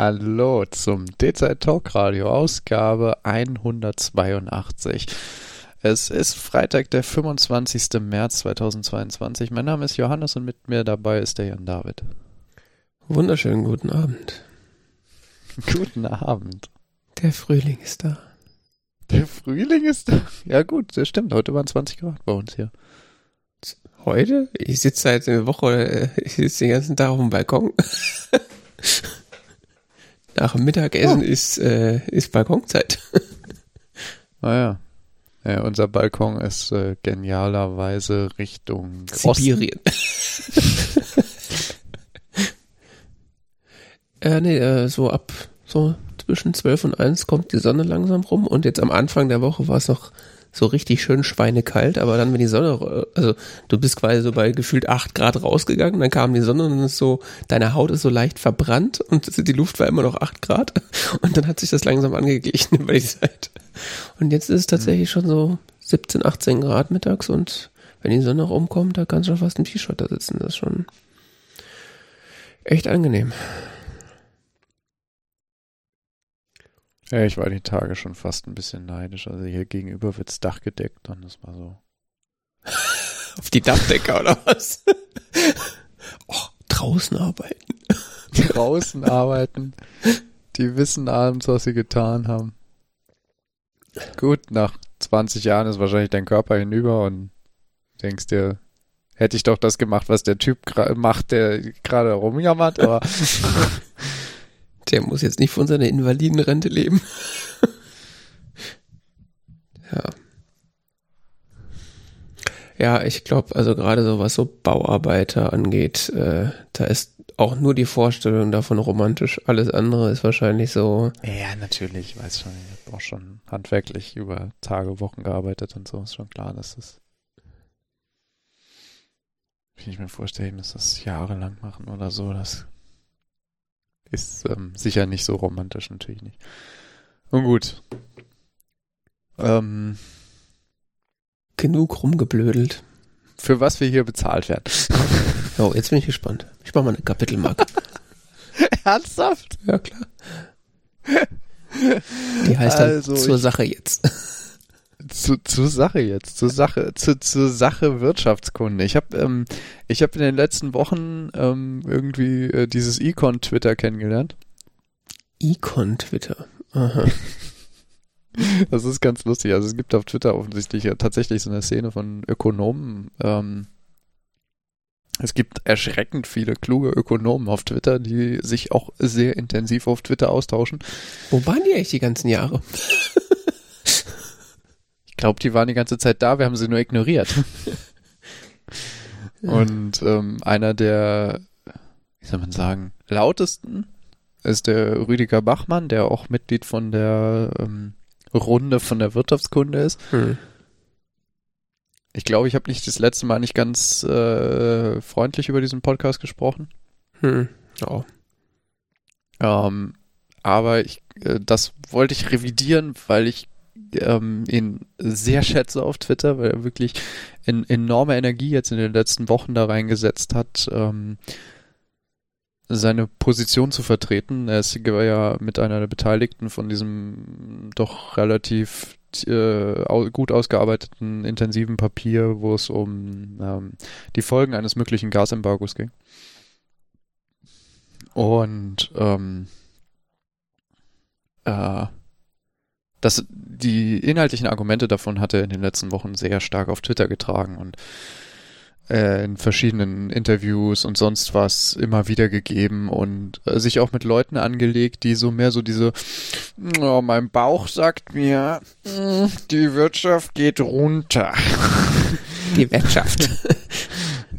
Hallo zum DZ Talk Radio, Ausgabe 182. Es ist Freitag, der 25. März 2022. Mein Name ist Johannes und mit mir dabei ist der Jan David. Wunderschönen guten Abend. Guten Abend. Der Frühling ist da. Der Frühling ist da? Ja gut, das stimmt. Heute waren 20 Grad bei uns hier. Heute? Ich sitze seit einer Woche, ich sitze den ganzen Tag auf dem Balkon. Nach dem Mittagessen oh. ist, äh, ist Balkonzeit. Naja. Ah, ja, unser Balkon ist äh, genialerweise Richtung Sibirien. äh, nee, äh, so ab so zwischen 12 und 1 kommt die Sonne langsam rum und jetzt am Anfang der Woche war es noch so richtig schön schweinekalt, aber dann, wenn die Sonne, also du bist quasi so bei gefühlt acht Grad rausgegangen, dann kam die Sonne und ist so, deine Haut ist so leicht verbrannt und die Luft war immer noch acht Grad und dann hat sich das langsam angeglichen über die Zeit. Und jetzt ist es tatsächlich schon so 17, 18 Grad mittags und wenn die Sonne rumkommt, da kannst du schon fast im T-Shirt da sitzen. Das ist schon echt angenehm. Ja, ich war die Tage schon fast ein bisschen neidisch. Also hier gegenüber wird's Dach gedeckt und das war so. Auf die Dachdecke oder was? oh, draußen arbeiten. draußen arbeiten. Die wissen abends, was sie getan haben. Gut, nach 20 Jahren ist wahrscheinlich dein Körper hinüber und denkst dir, hätte ich doch das gemacht, was der Typ macht, der gerade rumjammert, aber der muss jetzt nicht von seiner Invalidenrente leben. ja. Ja, ich glaube, also gerade so was so Bauarbeiter angeht, äh, da ist auch nur die Vorstellung davon romantisch. Alles andere ist wahrscheinlich so. Ja, natürlich, ich weiß schon, ich habe auch schon handwerklich über Tage, Wochen gearbeitet und so, ist schon klar, dass das. Wenn ich mir vorstelle, dass das jahrelang machen oder so, das ist ähm, sicher nicht so romantisch, natürlich nicht. Und gut. Ähm, Genug rumgeblödelt. Für was wir hier bezahlt werden. Oh, jetzt bin ich gespannt. Ich mache mal eine Kapitelmarke. Ernsthaft? Ja, klar. Die heißt dann also zur Sache jetzt zu, zur Sache jetzt, zur Sache, zu, zur Sache Wirtschaftskunde. Ich habe ähm, ich habe in den letzten Wochen ähm, irgendwie äh, dieses Econ Twitter kennengelernt. Econ Twitter. Aha. Das ist ganz lustig. Also es gibt auf Twitter offensichtlich ja tatsächlich so eine Szene von Ökonomen. Ähm, es gibt erschreckend viele kluge Ökonomen auf Twitter, die sich auch sehr intensiv auf Twitter austauschen. Wo waren die eigentlich die ganzen Jahre? glaube, die waren die ganze Zeit da, wir haben sie nur ignoriert. Und ähm, einer der, wie soll man sagen, lautesten ist der Rüdiger Bachmann, der auch Mitglied von der ähm, Runde von der Wirtschaftskunde ist. Hm. Ich glaube, ich habe nicht das letzte Mal nicht ganz äh, freundlich über diesen Podcast gesprochen. Hm. Oh. Ähm, aber ich, äh, das wollte ich revidieren, weil ich ähm, ihn sehr schätze auf Twitter, weil er wirklich in, enorme Energie jetzt in den letzten Wochen da reingesetzt hat, ähm, seine Position zu vertreten. Er ist ja mit einer der Beteiligten von diesem doch relativ äh, gut ausgearbeiteten intensiven Papier, wo es um ähm, die Folgen eines möglichen Gasembargos ging. Und ähm, äh, das, die inhaltlichen Argumente davon hat er in den letzten Wochen sehr stark auf Twitter getragen und äh, in verschiedenen Interviews und sonst was immer wieder gegeben und äh, sich auch mit Leuten angelegt, die so mehr so diese, oh, mein Bauch sagt mir, die Wirtschaft geht runter. Die Wirtschaft.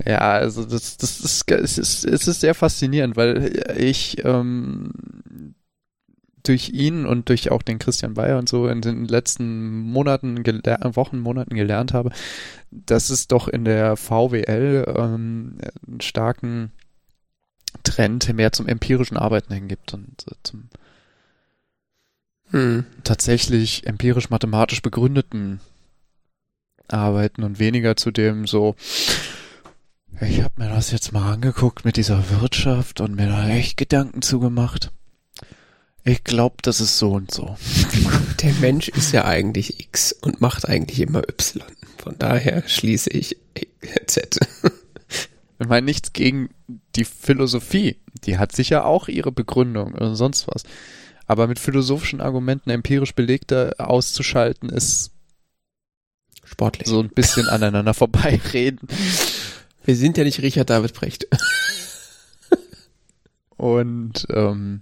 Ja, also das, das ist, es ist, es ist sehr faszinierend, weil ich ähm, durch ihn und durch auch den Christian Bayer und so in den letzten Monaten, Wochen, Monaten gelernt habe, dass es doch in der VWL ähm, einen starken Trend mehr zum empirischen Arbeiten hingibt und äh, zum hm. tatsächlich empirisch-mathematisch begründeten Arbeiten und weniger zu dem so, ich habe mir das jetzt mal angeguckt mit dieser Wirtschaft und mir da echt Gedanken zugemacht. Ich glaube, das ist so und so. Der Mensch ist ja eigentlich X und macht eigentlich immer Y. Von daher schließe ich Z. Ich meine nichts gegen die Philosophie. Die hat sicher auch ihre Begründung oder sonst was. Aber mit philosophischen Argumenten empirisch belegte auszuschalten ist Sportlich. so ein bisschen aneinander vorbeireden. Wir sind ja nicht Richard David Brecht. Und ähm,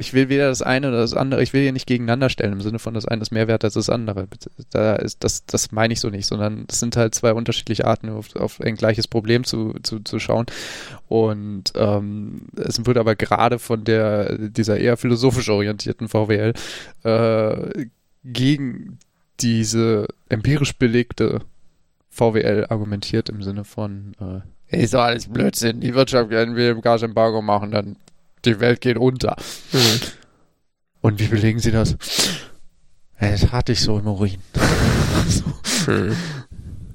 ich will weder das eine oder das andere, ich will hier nicht gegeneinander stellen im Sinne von das eine ist mehr wert als das andere. Da ist, das, das meine ich so nicht, sondern es sind halt zwei unterschiedliche Arten, auf, auf ein gleiches Problem zu, zu, zu schauen. Und ähm, es wird aber gerade von der dieser eher philosophisch orientierten VWL äh, gegen diese empirisch belegte VWL argumentiert im Sinne von äh, ist doch alles Blödsinn, die Wirtschaft werden wir im Gasembargo machen, dann die Welt geht unter. Hm. Und wie belegen Sie das? Das hatte ich so im Urin. so. Hm.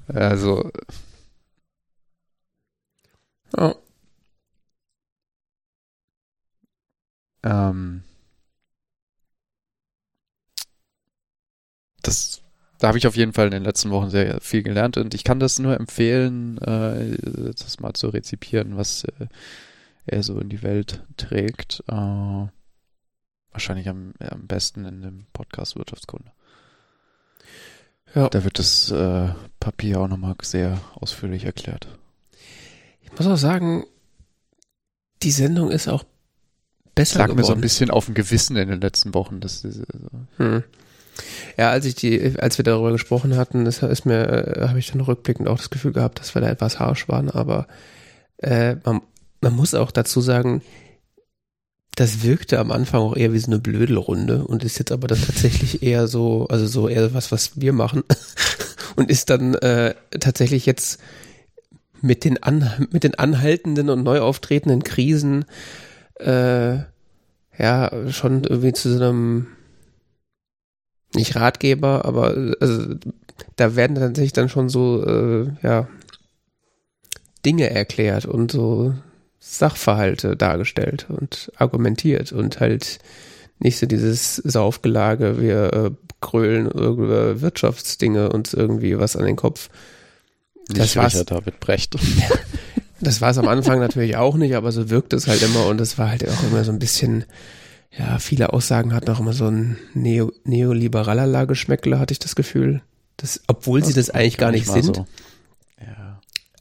Also, Oh. ähm, das, da habe ich auf jeden Fall in den letzten Wochen sehr viel gelernt und ich kann das nur empfehlen, äh, das mal zu rezipieren, was äh, er so in die Welt trägt. Äh, wahrscheinlich am, am besten in dem Podcast Wirtschaftskunde. Ja. Da wird das äh, Papier auch nochmal sehr ausführlich erklärt. Ich muss auch sagen, die Sendung ist auch besser lag mir so ein geworden. bisschen auf dem Gewissen in den letzten Wochen. Das ist, also, Hm. Ja, als ich die, als wir darüber gesprochen hatten, das ist mir, äh, habe ich dann rückblickend auch das Gefühl gehabt, dass wir da etwas harsch waren, aber äh, man, man muss auch dazu sagen, das wirkte am Anfang auch eher wie so eine Blödelrunde und ist jetzt aber dann tatsächlich eher so, also so eher was, was wir machen und ist dann äh, tatsächlich jetzt mit den, an, mit den anhaltenden und neu auftretenden Krisen äh, ja schon irgendwie zu so einem nicht Ratgeber, aber also, da werden tatsächlich dann schon so äh, ja Dinge erklärt und so Sachverhalte dargestellt und argumentiert und halt nicht so dieses Saufgelage, wir äh, grölen über Wirtschaftsdinge und irgendwie was an den Kopf. Das. Richard David Brecht. Das war es am Anfang natürlich auch nicht, aber so wirkt es halt immer und es war halt auch immer so ein bisschen, ja, viele Aussagen hatten auch immer so ein Neo, neoliberaler Geschmäckle, hatte ich das Gefühl. Das, obwohl sie das eigentlich gar nicht sind. so.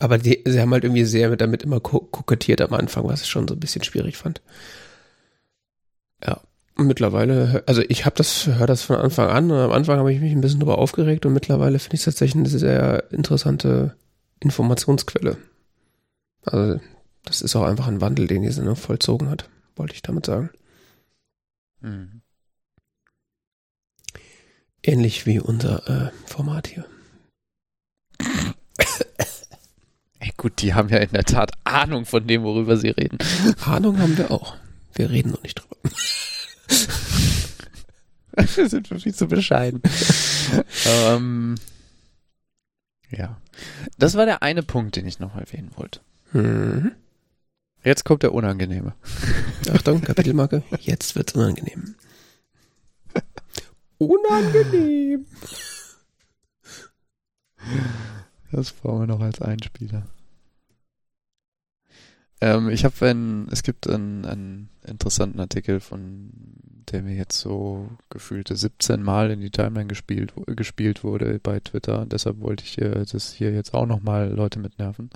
Aber die, sie haben halt irgendwie sehr mit, damit immer ko kokettiert am Anfang, was ich schon so ein bisschen schwierig fand. Ja. Mittlerweile, also ich habe das, höre das von Anfang an und am Anfang habe ich mich ein bisschen drüber aufgeregt und mittlerweile finde ich es tatsächlich eine sehr interessante Informationsquelle. Also das ist auch einfach ein Wandel, den die Sendung vollzogen hat, wollte ich damit sagen. Mhm. Ähnlich wie unser äh, Format hier. Ey, gut, die haben ja in der Tat Ahnung von dem, worüber sie reden. Ahnung haben wir auch. Wir reden noch nicht drüber. wir sind viel zu bescheiden. ähm, ja. Das war der eine Punkt, den ich noch erwähnen wollte. Mhm. Jetzt kommt der unangenehme. Achtung, Kapitelmarke. Jetzt wird's unangenehm. Unangenehm. Das brauchen wir noch als Einspieler. Ähm, ich habe einen, es gibt einen, einen interessanten Artikel von, der mir jetzt so gefühlte 17 Mal in die Timeline gespielt, gespielt wurde bei Twitter. Deshalb wollte ich äh, das hier jetzt auch nochmal Leute mitnerven.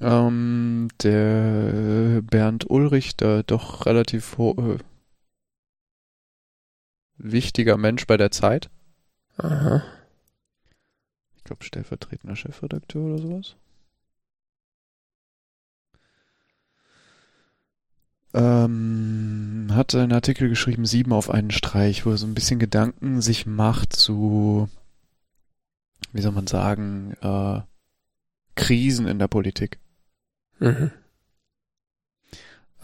Ähm, der Bernd Ulrich, der doch relativ äh, wichtiger Mensch bei der Zeit. Aha. Ich glaube, stellvertretender Chefredakteur oder sowas. Ähm, hat einen Artikel geschrieben, sieben auf einen Streich, wo er so ein bisschen Gedanken sich macht zu, wie soll man sagen, äh, Krisen in der Politik. Mhm.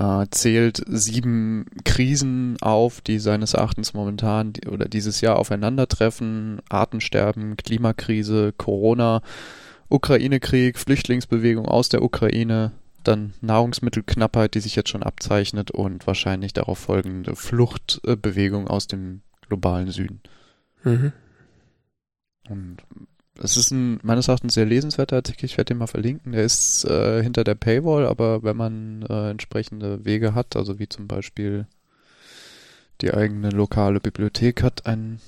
Äh, zählt sieben Krisen auf, die seines Erachtens momentan die, oder dieses Jahr aufeinandertreffen. Artensterben, Klimakrise, Corona, Ukraine-Krieg, Flüchtlingsbewegung aus der Ukraine, dann Nahrungsmittelknappheit, die sich jetzt schon abzeichnet und wahrscheinlich darauf folgende Fluchtbewegung aus dem globalen Süden. Mhm. Und es ist ein meines Erachtens sehr lesenswerter Artikel, ich werde den mal verlinken. Der ist äh, hinter der Paywall, aber wenn man äh, entsprechende Wege hat, also wie zum Beispiel die eigene lokale Bibliothek hat einen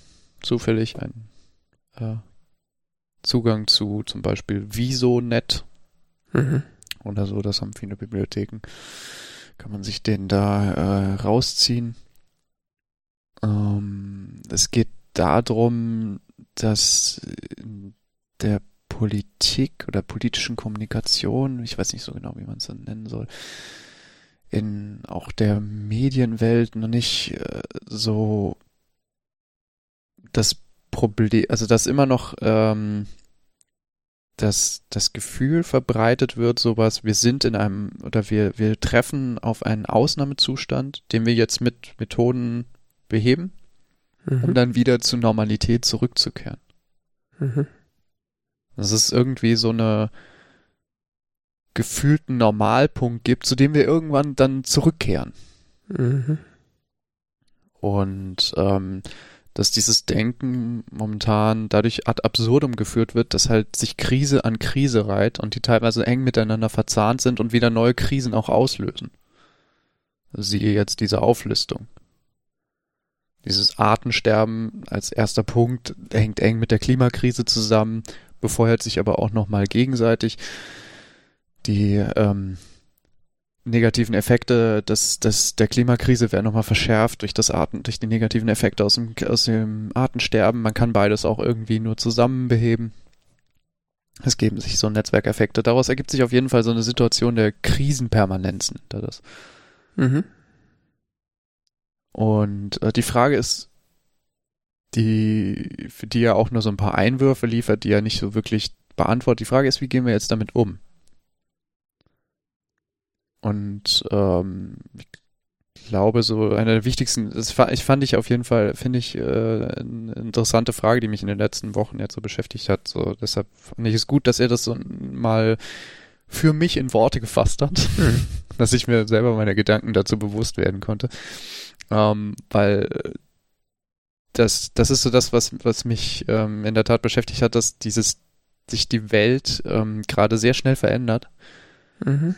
zufällig einen äh, Zugang zu zum Beispiel Visonet Mhm. oder so, das haben viele Bibliotheken. Kann man sich den da äh, rausziehen. Ähm, es geht darum, dass in der Politik oder politischen Kommunikation, ich weiß nicht so genau, wie man es dann nennen soll, in auch der Medienwelt noch nicht äh, so das Problem, also dass immer noch ähm, dass das Gefühl verbreitet wird, sowas, wir sind in einem oder wir, wir treffen auf einen Ausnahmezustand, den wir jetzt mit Methoden beheben, Mhm. um dann wieder zur Normalität zurückzukehren. Mhm. Dass es irgendwie so eine gefühlten Normalpunkt gibt, zu dem wir irgendwann dann zurückkehren. Mhm. Und ähm, dass dieses Denken momentan dadurch ad absurdum geführt wird, dass halt sich Krise an Krise reiht und die teilweise eng miteinander verzahnt sind und wieder neue Krisen auch auslösen. Siehe jetzt diese Auflistung. Dieses Artensterben als erster Punkt hängt eng mit der Klimakrise zusammen, befeuert sich aber auch nochmal gegenseitig. Die ähm, negativen Effekte des, des, der Klimakrise werden nochmal verschärft durch das Arten, durch die negativen Effekte aus dem, aus dem Artensterben. Man kann beides auch irgendwie nur zusammen beheben. Es geben sich so Netzwerkeffekte. Daraus ergibt sich auf jeden Fall so eine Situation der Krisenpermanenz. nennt er das. Mhm. Und äh, die Frage ist, die, für die er auch nur so ein paar Einwürfe liefert, die er nicht so wirklich beantwortet. Die Frage ist, wie gehen wir jetzt damit um? Und ähm, ich glaube, so eine der wichtigsten, das ich fand ich auf jeden Fall, finde ich, äh, eine interessante Frage, die mich in den letzten Wochen jetzt so beschäftigt hat. So, deshalb fand ich es gut, dass er das so mal für mich in Worte gefasst hat, Mhm. dass ich mir selber meine Gedanken dazu bewusst werden konnte. Ähm, weil äh, das, das ist so das, was, was mich ähm, in der Tat beschäftigt hat, dass dieses, sich die Welt ähm, gerade sehr schnell verändert Mhm.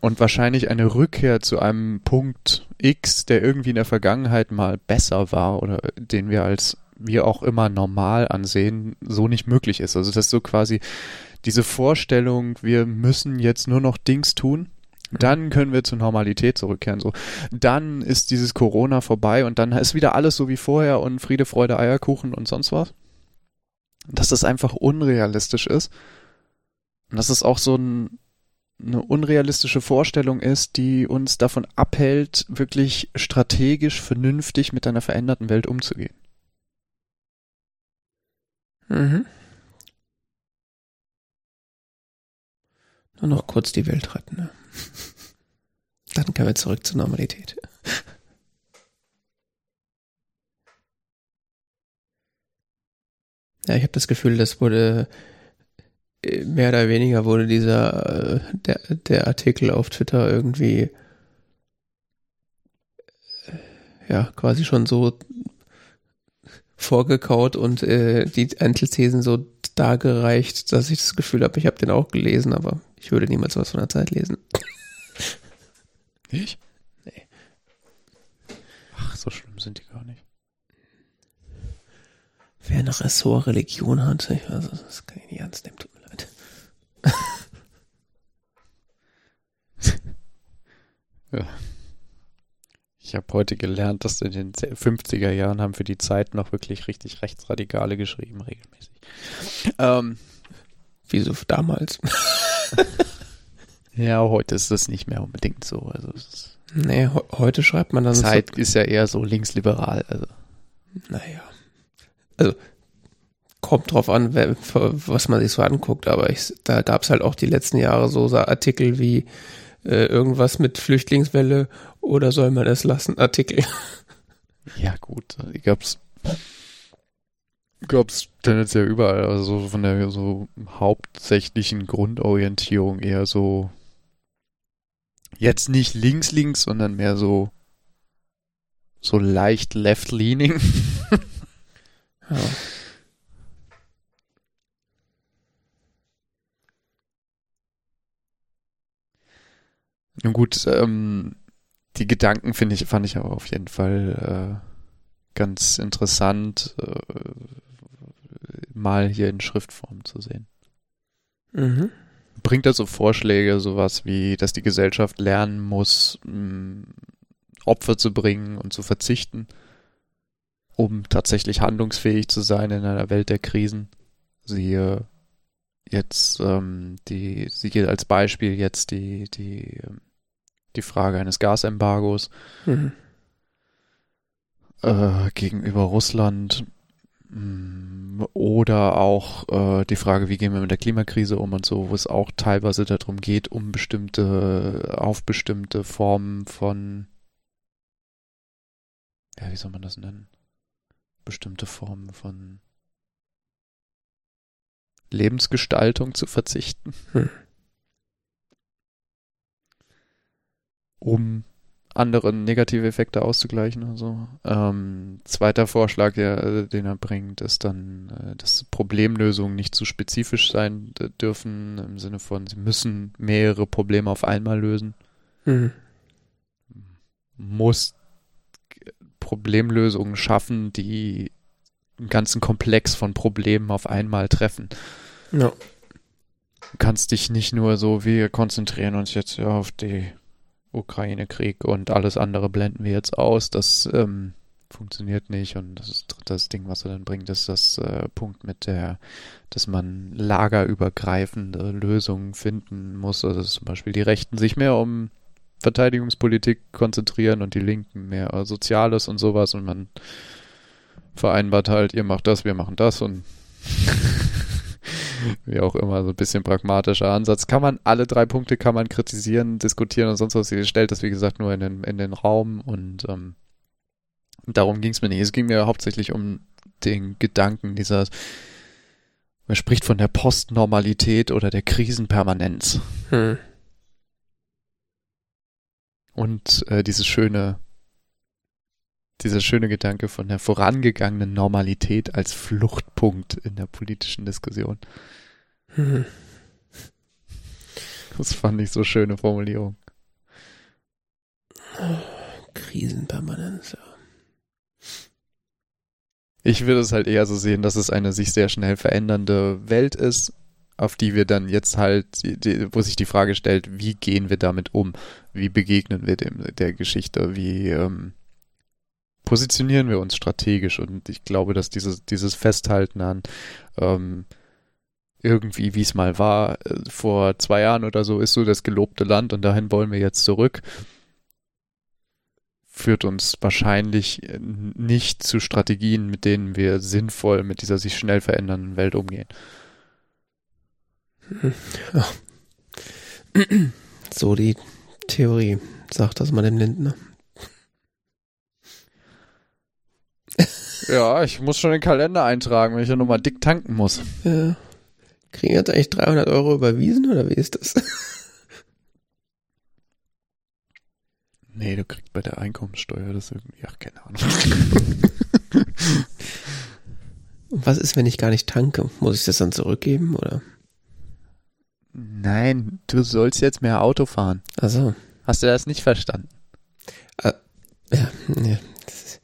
und wahrscheinlich eine Rückkehr zu einem Punkt X, der irgendwie in der Vergangenheit mal besser war oder den wir als wir auch immer normal ansehen, so nicht möglich ist. Also das ist so quasi diese Vorstellung, wir müssen jetzt nur noch Dings tun, dann können wir zur Normalität zurückkehren. So, dann ist dieses Corona vorbei und dann ist wieder alles so wie vorher und Friede, Freude, Eierkuchen und sonst was. Dass das einfach unrealistisch ist. Und dass es auch so ein, eine unrealistische Vorstellung ist, die uns davon abhält, wirklich strategisch, vernünftig mit einer veränderten Welt umzugehen. Mhm. Nur noch kurz die Welt retten. Ne? Dann können wir zurück zur Normalität. Ja, ich habe das Gefühl, das wurde äh, mehr oder weniger wurde dieser äh, der, der Artikel auf Twitter irgendwie äh, ja quasi schon so vorgekaut und äh, die Einzelthesen so dargereicht, dass ich das Gefühl habe, ich habe den auch gelesen, aber ich würde niemals was von der Zeit lesen. Ich? Nee. Ach, so schlimm sind die gar nicht. Wer ein Ressort Religion hat, ich weiß, das kann ich nicht ernst nehmen, tut mir leid. Ich habe heute gelernt, dass in den 50er Jahren haben für die Zeit noch wirklich richtig Rechtsradikale geschrieben, regelmäßig. Ähm, Wieso damals? ja, heute ist das nicht mehr unbedingt so. Also es Nee, he heute schreibt man dann Zeit ist ja eher so linksliberal. Also so, naja. Also kommt drauf an, wer, was man sich so anguckt, aber ich, da gab es halt auch die letzten Jahre so, so Artikel wie äh, irgendwas mit Flüchtlingswelle oder soll man es lassen, Artikel. ja gut, die gab's gab's tendenziell überall. Also so von der so hauptsächlichen Grundorientierung eher so Jetzt nicht links, links, sondern mehr so, so leicht left-leaning. Ja. Nun gut, ähm, die Gedanken finde ich, fand ich aber auf jeden Fall äh, ganz interessant, äh, mal hier in Schriftform zu sehen. Mhm. Bringt er so Vorschläge, sowas wie, dass die Gesellschaft lernen muss, mh, Opfer zu bringen und zu verzichten, um tatsächlich handlungsfähig zu sein in einer Welt der Krisen. Siehe jetzt ähm, die, siehe als Beispiel jetzt die, die, ähm, die Frage eines Gasembargos Mhm. äh, gegenüber Russland oder auch äh, die Frage, wie gehen wir mit der Klimakrise um und so, wo es auch teilweise darum geht, um bestimmte, auf bestimmte Formen von, ja, wie soll man das nennen? Bestimmte Formen von Lebensgestaltung zu verzichten, Hm. um andere negative Effekte auszugleichen und so. Ähm, zweiter Vorschlag, der, äh, den er bringt, ist dann, äh, dass Problemlösungen nicht zu spezifisch sein d- dürfen, im Sinne von, sie müssen mehrere Probleme auf einmal lösen. Mhm. Muss Problemlösungen schaffen, die einen ganzen Komplex von Problemen auf einmal treffen. Ja. Du kannst dich nicht nur so, wir konzentrieren uns jetzt auf die Ukraine-Krieg und alles andere blenden wir jetzt aus. Das ähm, funktioniert nicht. Und das das Ding, was er dann bringt, ist das äh, Punkt mit der, dass man lagerübergreifende Lösungen finden muss. Also dass zum Beispiel die Rechten sich mehr um Verteidigungspolitik konzentrieren und die Linken mehr Soziales und sowas und man vereinbart halt, ihr macht das, wir machen das und wie auch immer, so ein bisschen pragmatischer Ansatz. Kann man, alle drei Punkte kann man kritisieren, diskutieren und sonst was. Sie stellt das, wie gesagt, nur in den, in den Raum und ähm, darum ging es mir nicht. Es ging mir hauptsächlich um den Gedanken dieser, man spricht von der Postnormalität oder der Krisenpermanenz Hm. und äh, dieses schöne, dieser schöne Gedanke von der vorangegangenen Normalität als Fluchtpunkt in der politischen Diskussion. Mhm. Das fand ich so schöne Formulierung. Krisenpermanenz, ja. Ich würde es halt eher so sehen, dass es eine sich sehr schnell verändernde Welt ist, auf die wir dann jetzt halt, wo sich die Frage stellt, wie gehen wir damit um? Wie begegnen wir dem, der Geschichte? Wie ähm, positionieren wir uns strategisch? Und ich glaube, dass dieses, dieses Festhalten an ähm, irgendwie, wie es mal war, äh, vor zwei Jahren oder so, ist so das gelobte Land und dahin wollen wir jetzt zurück führt uns wahrscheinlich äh, nicht zu Strategien, mit denen wir sinnvoll mit dieser sich schnell verändernden Welt umgehen. So die Theorie, sagt das mal dem Lindner. Ja, ich muss schon den Kalender eintragen, wenn ich ja nochmal dick tanken muss. Ja. Kriegen jetzt eigentlich 300 Euro überwiesen oder wie ist das? Nee, du kriegst bei der Einkommenssteuer das irgendwie, ach, keine Ahnung. Und was ist, wenn ich gar nicht tanke? Muss ich das dann zurückgeben oder? Nein, du sollst jetzt mehr Auto fahren. Also, Hast du das nicht verstanden? ja, nee. Das ist-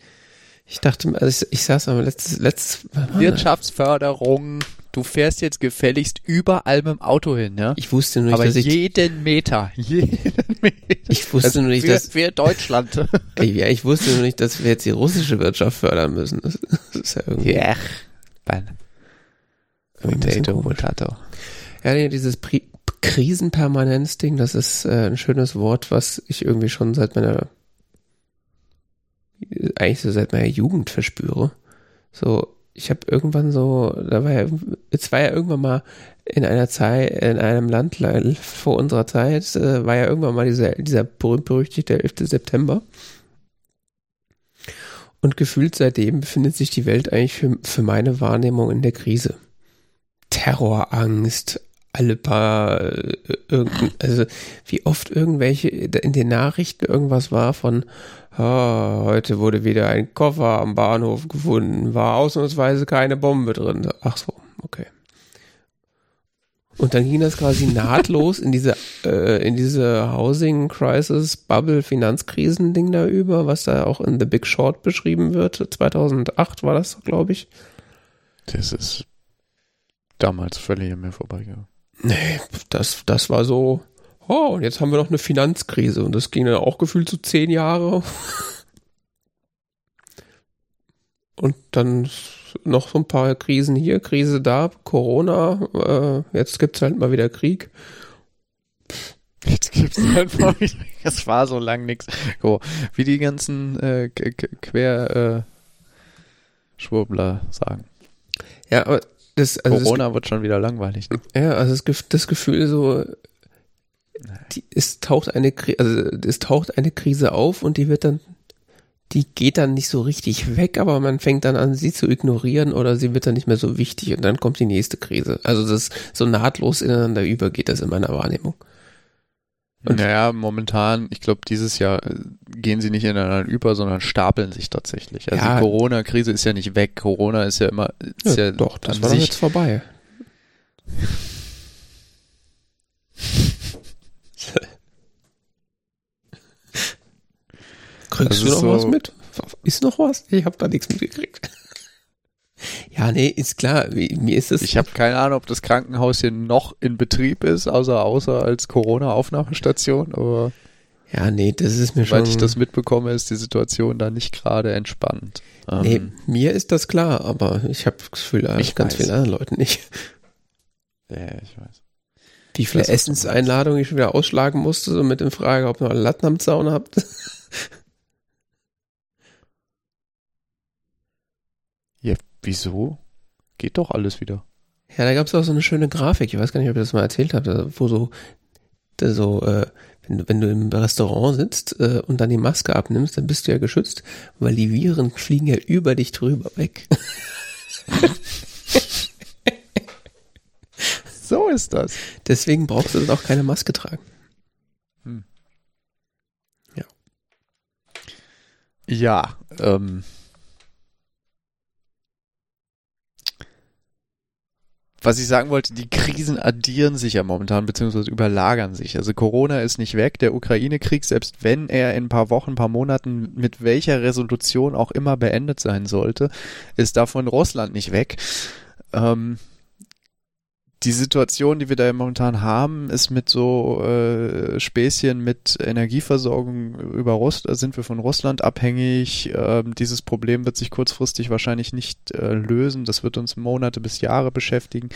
Ich dachte, also ich, ich saß am letztes, letztes, Wirtschaftsförderung. Du fährst jetzt gefälligst überall mit dem Auto hin, ja? ich wusste nur nicht, Aber dass ich, jeden Meter, jeden Meter. ich wusste nur nicht, für, dass, für Deutschland. ey, ja, ich wusste nur nicht, dass wir jetzt die russische Wirtschaft fördern müssen. Das, das ist ja irgendwie, ja. Potato. Ja, nee, dieses Pri Krisenpermanenz-Ding, das ist äh, ein schönes Wort, was ich irgendwie schon seit meiner, eigentlich so seit meiner Jugend verspüre. So, ich habe irgendwann so, da war ja, jetzt war ja irgendwann mal in einer Zeit, in einem Land vor unserer Zeit, äh, war ja irgendwann mal dieser, dieser berühmt-berüchtigte 11. September. Und gefühlt seitdem befindet sich die Welt eigentlich für, für meine Wahrnehmung in der Krise. Terrorangst, alle paar, äh, also wie oft irgendwelche in den Nachrichten irgendwas war von, oh, heute wurde wieder ein Koffer am Bahnhof gefunden, war ausnahmsweise keine Bombe drin. Ach so, okay. Und dann ging das quasi nahtlos in diese, äh, in diese Housing Crisis Bubble Finanzkrisen Ding da über, was da auch in The Big Short beschrieben wird. 2008 war das, glaube ich. Das ist damals völlig an mir vorbeigegangen. Nee, das, das war so, oh, und jetzt haben wir noch eine Finanzkrise und das ging dann auch gefühlt so zehn Jahre. Und dann noch so ein paar Krisen hier, Krise da, Corona, äh, jetzt gibt's halt mal wieder Krieg. Jetzt gibt's halt mal wieder, das war so lang nix. Oh, wie die ganzen äh, Quer äh, Schwurbler sagen. Ja, aber das, also Corona das, wird schon wieder langweilig. Ne? Ja, also das, das Gefühl so, die, es taucht eine, also es taucht eine Krise auf und die wird dann, die geht dann nicht so richtig weg, aber man fängt dann an, sie zu ignorieren oder sie wird dann nicht mehr so wichtig und dann kommt die nächste Krise. Also das so nahtlos ineinander übergeht das in meiner Wahrnehmung. Naja, momentan, ich glaube, dieses Jahr äh, gehen sie nicht ineinander über, sondern stapeln sich tatsächlich. Also ja, die Corona-Krise ist ja nicht weg. Corona ist ja immer. Ist ja, ja doch, das war sich, jetzt vorbei. Kriegst also du noch so, was mit? Ist noch was? Ich habe da nichts mitgekriegt. Ja, nee, ist klar. Mir ist es. Ich habe keine Ahnung, ob das Krankenhaus hier noch in Betrieb ist, außer außer als Corona-Aufnahmestation. Aber ja, nee, das ist mir schon. Weil ich das mitbekomme, ist die Situation da nicht gerade entspannt. Nee, ähm, mir ist das klar, aber ich habe das Gefühl, ich ganz vielen anderen Leuten nicht. Ja, ich weiß. Wie viele Essenseinladungen ich schon wieder ausschlagen musste, so mit der Frage, ob ihr noch Latten am Zaun habt. Wieso? Geht doch alles wieder. Ja, da gab es auch so eine schöne Grafik, ich weiß gar nicht, ob ich das mal erzählt habe, wo so, so äh, wenn, wenn du im Restaurant sitzt äh, und dann die Maske abnimmst, dann bist du ja geschützt, weil die Viren fliegen ja über dich drüber weg. so ist das. Deswegen brauchst du dann auch keine Maske tragen. Hm. Ja. Ja, ähm, was ich sagen wollte, die Krisen addieren sich ja momentan, beziehungsweise überlagern sich. Also Corona ist nicht weg, der Ukraine-Krieg, selbst wenn er in ein paar Wochen, ein paar Monaten mit welcher Resolution auch immer beendet sein sollte, ist davon Russland nicht weg. Ähm, die Situation, die wir da momentan haben, ist mit so äh, Späßchen mit Energieversorgung über Russland, sind wir von Russland abhängig. Ähm, dieses Problem wird sich kurzfristig wahrscheinlich nicht äh, lösen. Das wird uns Monate bis Jahre beschäftigen.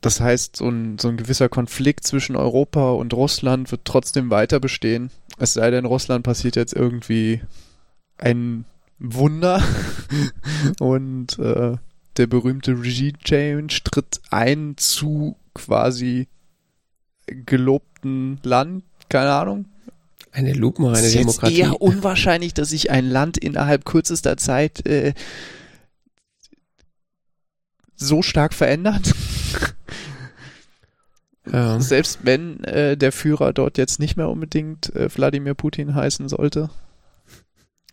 Das heißt, so ein, so ein gewisser Konflikt zwischen Europa und Russland wird trotzdem weiter bestehen. Es sei denn, Russland passiert jetzt irgendwie ein Wunder und äh, der berühmte Regime Change tritt ein zu quasi gelobten Land, keine Ahnung. Eine lupenreine es ist Demokratie. eher unwahrscheinlich, dass sich ein Land innerhalb kürzester Zeit äh, so stark verändert. Ja. Selbst wenn äh, der Führer dort jetzt nicht mehr unbedingt äh, Wladimir Putin heißen sollte.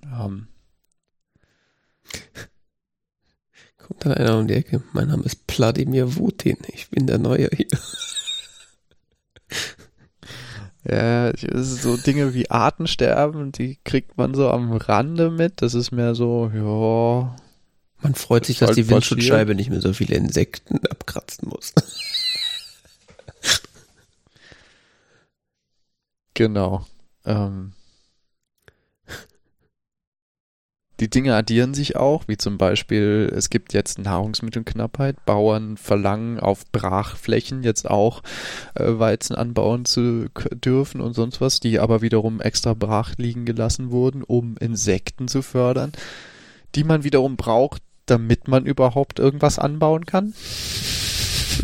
Um. Kommt dann einer um die Ecke. Mein Name ist Wladimir Wutin. Ich bin der Neue hier. Ja, so Dinge wie Artensterben, die kriegt man so am Rande mit. Das ist mehr so, ja. Man freut sich, dass die Windschutzscheibe nicht mehr so viele Insekten abkratzen muss. genau. Ähm, die Dinge addieren sich auch, wie zum Beispiel, es gibt jetzt Nahrungsmittelknappheit. Bauern verlangen auf Brachflächen jetzt auch äh, Weizen anbauen zu dürfen und sonst was, die aber wiederum extra brach liegen gelassen wurden, um Insekten zu fördern, die man wiederum braucht, damit man überhaupt irgendwas anbauen kann.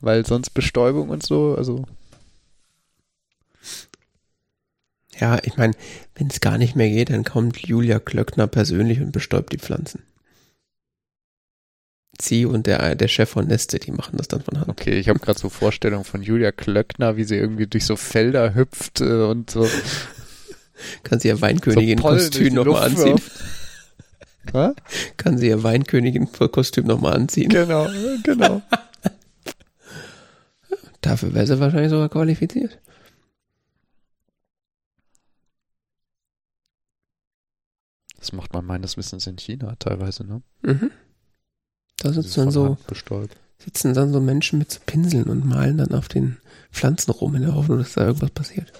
Weil sonst Bestäubung und so, also Ja, ich meine, wenn es gar nicht mehr geht, dann kommt Julia Klöckner persönlich und bestäubt die Pflanzen. Sie und der, der Chef von Neste, die machen das dann von Hand. Okay, ich habe gerade so Vorstellungen von Julia Klöckner, wie sie irgendwie durch so Felder hüpft äh, und so. Kann sie ihr Weinkönigin-Kostüm nochmal anziehen? Kann sie ihr Weinkönigin-Kostüm nochmal anziehen? Genau, genau. Dafür wäre sie wahrscheinlich sogar qualifiziert. Das macht man meines Wissens in China teilweise, ne? Mhm. Da sitzen dann so, sitzen dann so Menschen mit so Pinseln und malen dann auf den Pflanzen rum in der Hoffnung, dass da irgendwas passiert.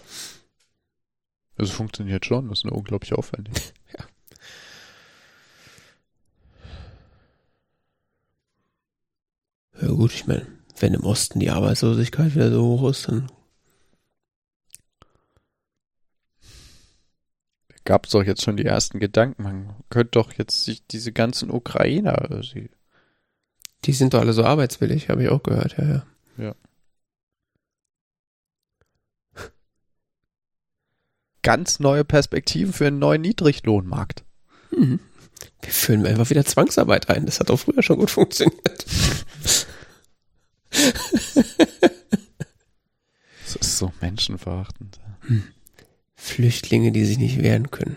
Das funktioniert schon, das ist nur unglaublich aufwendig. ja. Ja gut, ich meine, wenn im Osten die Arbeitslosigkeit wieder so hoch ist, dann gab es doch jetzt schon die ersten Gedanken. Man könnte doch jetzt sich diese ganzen Ukrainer. Sie die sind doch alle so arbeitswillig, habe ich auch gehört, ja, ja. Ja. Ganz neue Perspektiven für einen neuen Niedriglohnmarkt. Mhm. Wir führen einfach wieder Zwangsarbeit ein. Das hat auch früher schon gut funktioniert. das ist so menschenverachtend. Hm. Flüchtlinge, die sich nicht wehren können.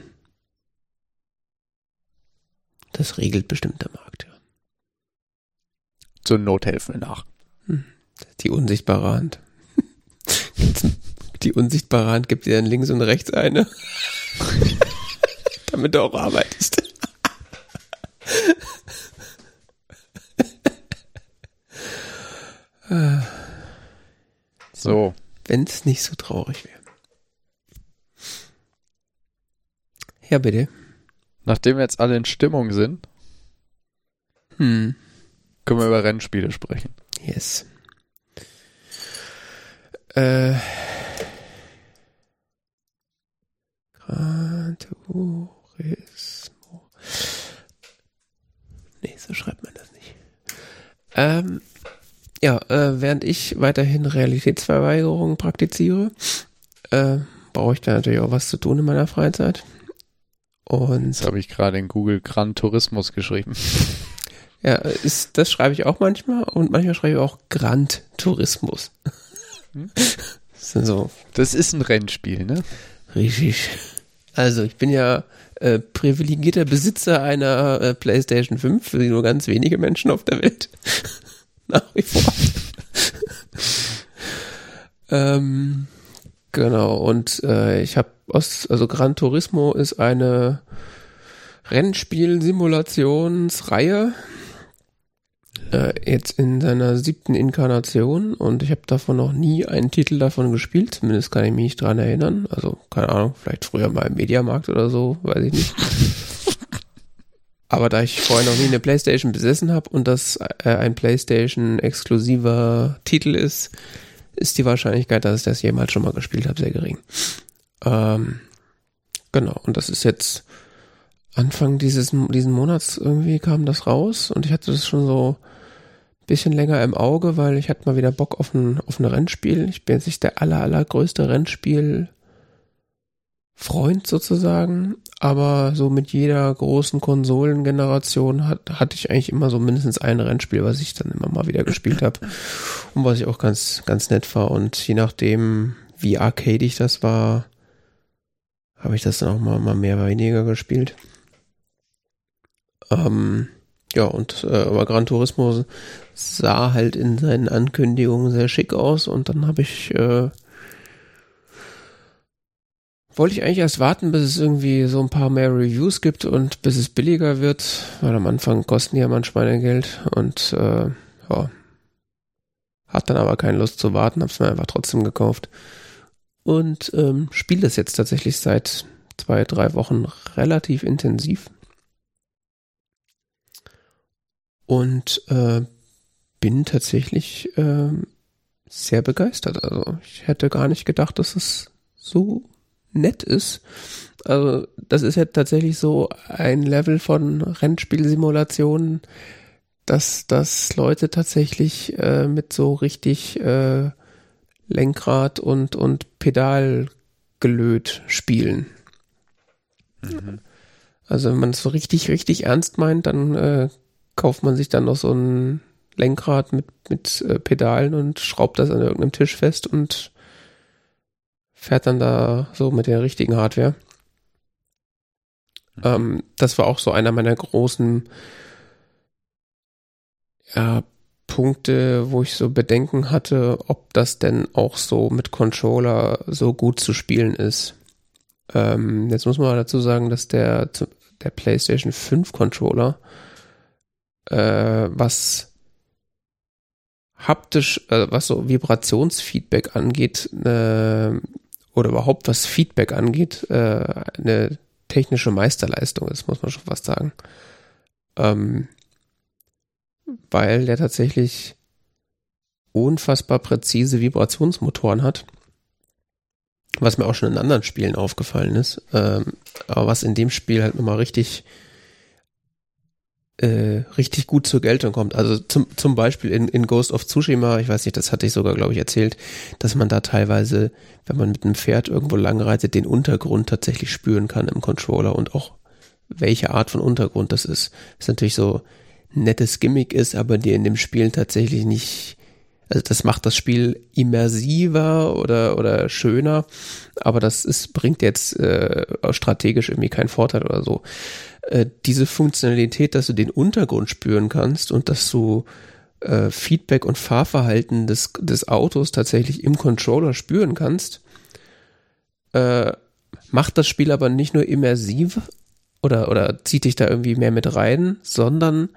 Das regelt bestimmt der Markt, ja. Zur Not helfen wir nach. Hm. Die unsichtbare Hand. Die unsichtbare Hand gibt dir dann links und rechts eine. Damit du auch arbeitest. so. Wenn es nicht so traurig wäre. Ja, bitte. Nachdem wir jetzt alle in Stimmung sind, hm. können wir über Rennspiele sprechen. Yes. Äh. Gran Turismo. Nee, so schreibt man das nicht. Ähm, ja, äh, während ich weiterhin Realitätsverweigerung praktiziere, äh, brauche ich da natürlich auch was zu tun in meiner Freizeit. Und das habe ich gerade in Google Gran Tourismus geschrieben. Ja, ist, das schreibe ich auch manchmal und manchmal schreibe ich auch Grand Tourismus. Hm? Das, so. das ist ein Rennspiel, ne? Richtig. Also ich bin ja äh, privilegierter Besitzer einer äh, PlayStation 5 für nur ganz wenige Menschen auf der Welt. Nach wie vor. ähm, genau, und äh, ich habe also Gran Turismo ist eine Rennspiel-Simulationsreihe. Äh, jetzt in seiner siebten Inkarnation und ich habe davon noch nie einen Titel davon gespielt, zumindest kann ich mich nicht dran erinnern. Also, keine Ahnung, vielleicht früher mal im Mediamarkt oder so, weiß ich nicht. Aber da ich vorher noch nie eine Playstation besessen habe und das äh, ein Playstation-exklusiver Titel ist, ist die Wahrscheinlichkeit, dass ich das jemals schon mal gespielt habe, sehr gering. Ähm, genau, und das ist jetzt Anfang dieses diesen Monats irgendwie kam das raus und ich hatte das schon so ein bisschen länger im Auge, weil ich hatte mal wieder Bock auf ein, auf ein Rennspiel. Ich bin jetzt nicht der aller, allergrößte Rennspiel Freund sozusagen, aber so mit jeder großen Konsolengeneration hat, hatte ich eigentlich immer so mindestens ein Rennspiel, was ich dann immer mal wieder gespielt habe und was ich auch ganz, ganz nett war. Und je nachdem, wie arcadig das war, habe ich das dann auch mal, mal mehr oder weniger gespielt. Ähm, ja, und äh, aber Gran Turismo sah halt in seinen Ankündigungen sehr schick aus und dann habe ich äh, wollte ich eigentlich erst warten, bis es irgendwie so ein paar mehr Reviews gibt und bis es billiger wird, weil am Anfang kosten die ja manchmal Schweinegeld und äh, ja, hat dann aber keine Lust zu warten, hab's mir einfach trotzdem gekauft. Und ähm, spiele das jetzt tatsächlich seit zwei, drei Wochen relativ intensiv. Und äh, bin tatsächlich äh, sehr begeistert. Also ich hätte gar nicht gedacht, dass es so nett ist. Also das ist ja tatsächlich so ein Level von Rennspielsimulationen, dass dass Leute tatsächlich äh, mit so richtig äh, Lenkrad und und Pedalgelöt spielen. Mhm. Also wenn man es so richtig richtig ernst meint, dann äh, kauft man sich dann noch so ein Lenkrad mit, mit äh, Pedalen und schraubt das an irgendeinem Tisch fest und fährt dann da so mit der richtigen Hardware. Ähm, das war auch so einer meiner großen ja, Punkte, wo ich so Bedenken hatte, ob das denn auch so mit Controller so gut zu spielen ist. Ähm, jetzt muss man dazu sagen, dass der, der PlayStation 5 Controller, äh, was haptisch, äh, was so Vibrationsfeedback angeht, äh, oder überhaupt was Feedback angeht, äh, eine technische Meisterleistung ist, muss man schon fast sagen. Ähm, weil der tatsächlich unfassbar präzise Vibrationsmotoren hat. Was mir auch schon in anderen Spielen aufgefallen ist. Ähm, aber was in dem Spiel halt nochmal richtig, äh, richtig gut zur Geltung kommt. Also zum, zum Beispiel in, in Ghost of Tsushima, ich weiß nicht, das hatte ich sogar, glaube ich, erzählt, dass man da teilweise, wenn man mit einem Pferd irgendwo langreitet, den Untergrund tatsächlich spüren kann im Controller und auch welche Art von Untergrund das ist. Das ist natürlich so nettes Gimmick ist, aber dir in dem Spiel tatsächlich nicht, also das macht das Spiel immersiver oder, oder schöner, aber das ist, bringt jetzt äh, strategisch irgendwie keinen Vorteil oder so. Äh, diese Funktionalität, dass du den Untergrund spüren kannst und dass du äh, Feedback und Fahrverhalten des, des Autos tatsächlich im Controller spüren kannst, äh, macht das Spiel aber nicht nur immersiv oder, oder zieht dich da irgendwie mehr mit rein, sondern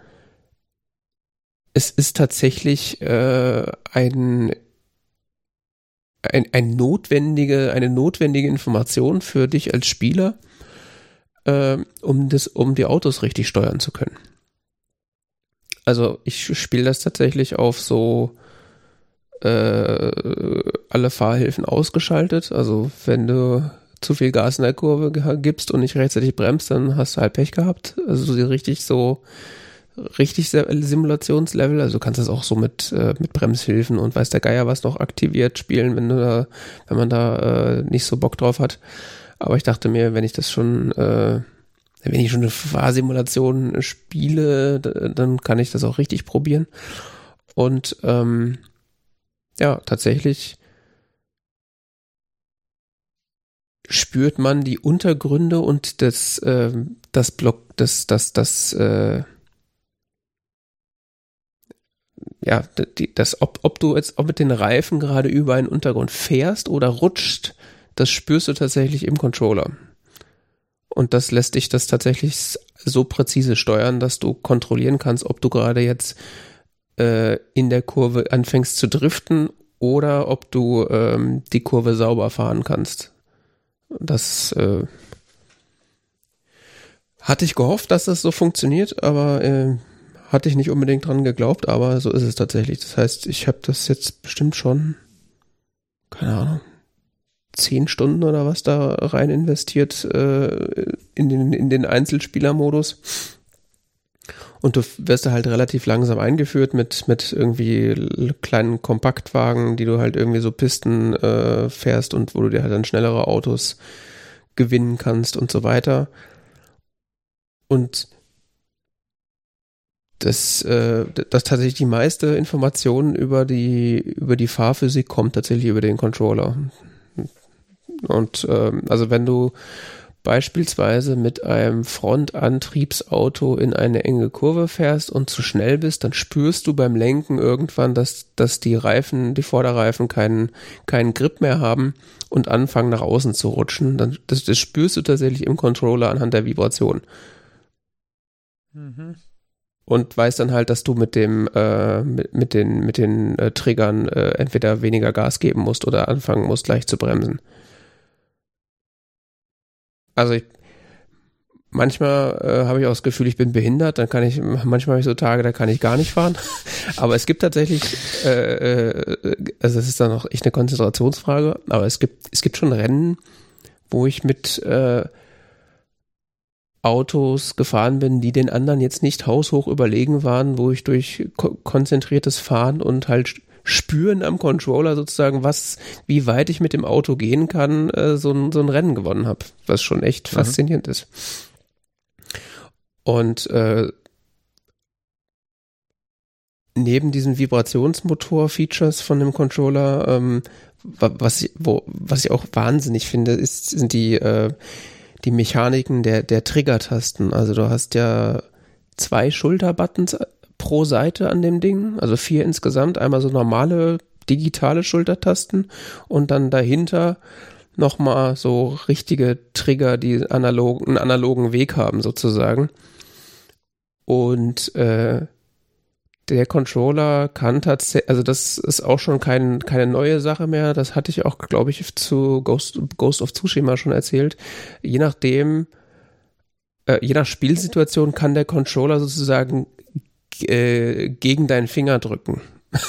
es ist tatsächlich äh, ein, ein, ein notwendige, eine notwendige Information für dich als Spieler, äh, um, das, um die Autos richtig steuern zu können. Also ich spiele das tatsächlich auf so äh, alle Fahrhilfen ausgeschaltet. Also wenn du zu viel Gas in der Kurve gibst und nicht rechtzeitig bremst, dann hast du halt Pech gehabt. Also so richtig so richtig Simulationslevel. Also du kannst das auch so mit, äh, mit Bremshilfen und weiß der Geier was noch aktiviert spielen, wenn, du da, wenn man da äh, nicht so Bock drauf hat. Aber ich dachte mir, wenn ich das schon, äh, wenn ich schon eine Fahrsimulation spiele, dann kann ich das auch richtig probieren. Und ähm, ja, tatsächlich spürt man die Untergründe und das, äh, das Block, das, das, das, äh, ja, die, das, ob, ob du jetzt auch mit den Reifen gerade über einen Untergrund fährst oder rutscht, das spürst du tatsächlich im Controller. Und das lässt dich das tatsächlich so präzise steuern, dass du kontrollieren kannst, ob du gerade jetzt äh, in der Kurve anfängst zu driften oder ob du ähm, die Kurve sauber fahren kannst. Das äh, hatte ich gehofft, dass das so funktioniert, aber äh, hatte ich nicht unbedingt dran geglaubt, aber so ist es tatsächlich. Das heißt, ich habe das jetzt bestimmt schon, keine Ahnung, zehn Stunden oder was da rein investiert äh, in, den, in den Einzelspielermodus. Und du wirst da halt relativ langsam eingeführt mit, mit irgendwie kleinen Kompaktwagen, die du halt irgendwie so Pisten äh, fährst und wo du dir halt dann schnellere Autos gewinnen kannst und so weiter. Und dass, äh, dass tatsächlich die meiste Information über die, über die Fahrphysik kommt tatsächlich über den Controller. Und ähm, also wenn du beispielsweise mit einem Frontantriebsauto in eine enge Kurve fährst und zu schnell bist, dann spürst du beim Lenken irgendwann, dass, dass die Reifen, die Vorderreifen keinen, keinen Grip mehr haben und anfangen nach außen zu rutschen. Dann, das, das spürst du tatsächlich im Controller anhand der Vibration. Mhm und weiß dann halt, dass du mit dem äh, mit, mit den mit den äh, Triggern äh, entweder weniger Gas geben musst oder anfangen musst gleich zu bremsen. Also ich, manchmal äh, habe ich auch das Gefühl, ich bin behindert, dann kann ich manchmal habe ich so Tage, da kann ich gar nicht fahren. aber es gibt tatsächlich äh, äh, also es ist dann auch echt eine Konzentrationsfrage, aber es gibt es gibt schon Rennen, wo ich mit äh, Autos gefahren bin, die den anderen jetzt nicht haushoch überlegen waren, wo ich durch ko konzentriertes Fahren und halt spüren am Controller sozusagen, was, wie weit ich mit dem Auto gehen kann, äh, so, ein, so ein Rennen gewonnen habe, was schon echt mhm. faszinierend ist. Und äh, neben diesen Vibrationsmotor-Features von dem Controller, ähm, was ich, wo, was ich auch wahnsinnig finde, ist, sind die, äh, die Mechaniken der, der Trigger-Tasten. Also du hast ja zwei Schulterbuttons pro Seite an dem Ding, also vier insgesamt, einmal so normale digitale Schultertasten und dann dahinter nochmal so richtige Trigger, die analog, einen analogen Weg haben sozusagen. Und äh, der Controller kann tatsächlich, also das ist auch schon kein, keine neue Sache mehr. Das hatte ich auch, glaube ich, zu Ghost, Ghost of Tsushima schon erzählt. Je nachdem, äh, je nach Spielsituation kann der Controller sozusagen äh, gegen deinen Finger drücken.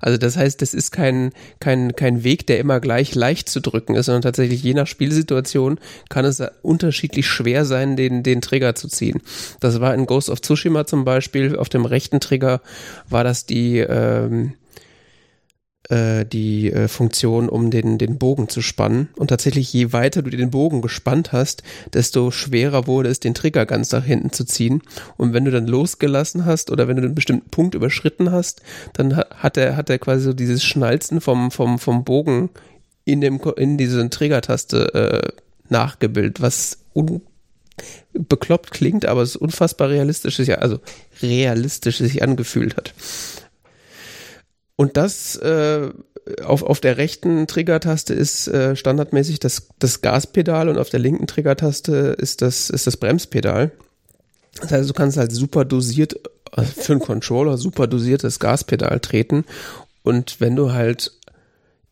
Also das heißt, das ist kein, kein, kein Weg, der immer gleich leicht zu drücken ist, sondern tatsächlich je nach Spielsituation kann es unterschiedlich schwer sein, den, den Trigger zu ziehen. Das war in Ghost of Tsushima zum Beispiel, auf dem rechten Trigger war das die, ähm, äh, die äh, Funktion, um den, den Bogen zu spannen. Und tatsächlich, je weiter du den Bogen gespannt hast, desto schwerer wurde es, den Trigger ganz nach hinten zu ziehen. Und wenn du dann losgelassen hast oder wenn du einen bestimmten Punkt überschritten hast, dann hat er, hat er quasi so dieses Schnalzen vom, vom, vom Bogen in, dem, in diese Triggertaste äh, nachgebildet, was un bekloppt klingt, aber es ist unfassbar realistisch, ja, also realistisch sich angefühlt hat. Und das äh, auf, auf der rechten Triggertaste ist äh, standardmäßig das, das Gaspedal und auf der linken Triggertaste ist das, ist das Bremspedal. Das heißt, du kannst halt super dosiert, also für einen Controller super dosiertes Gaspedal treten. Und wenn du halt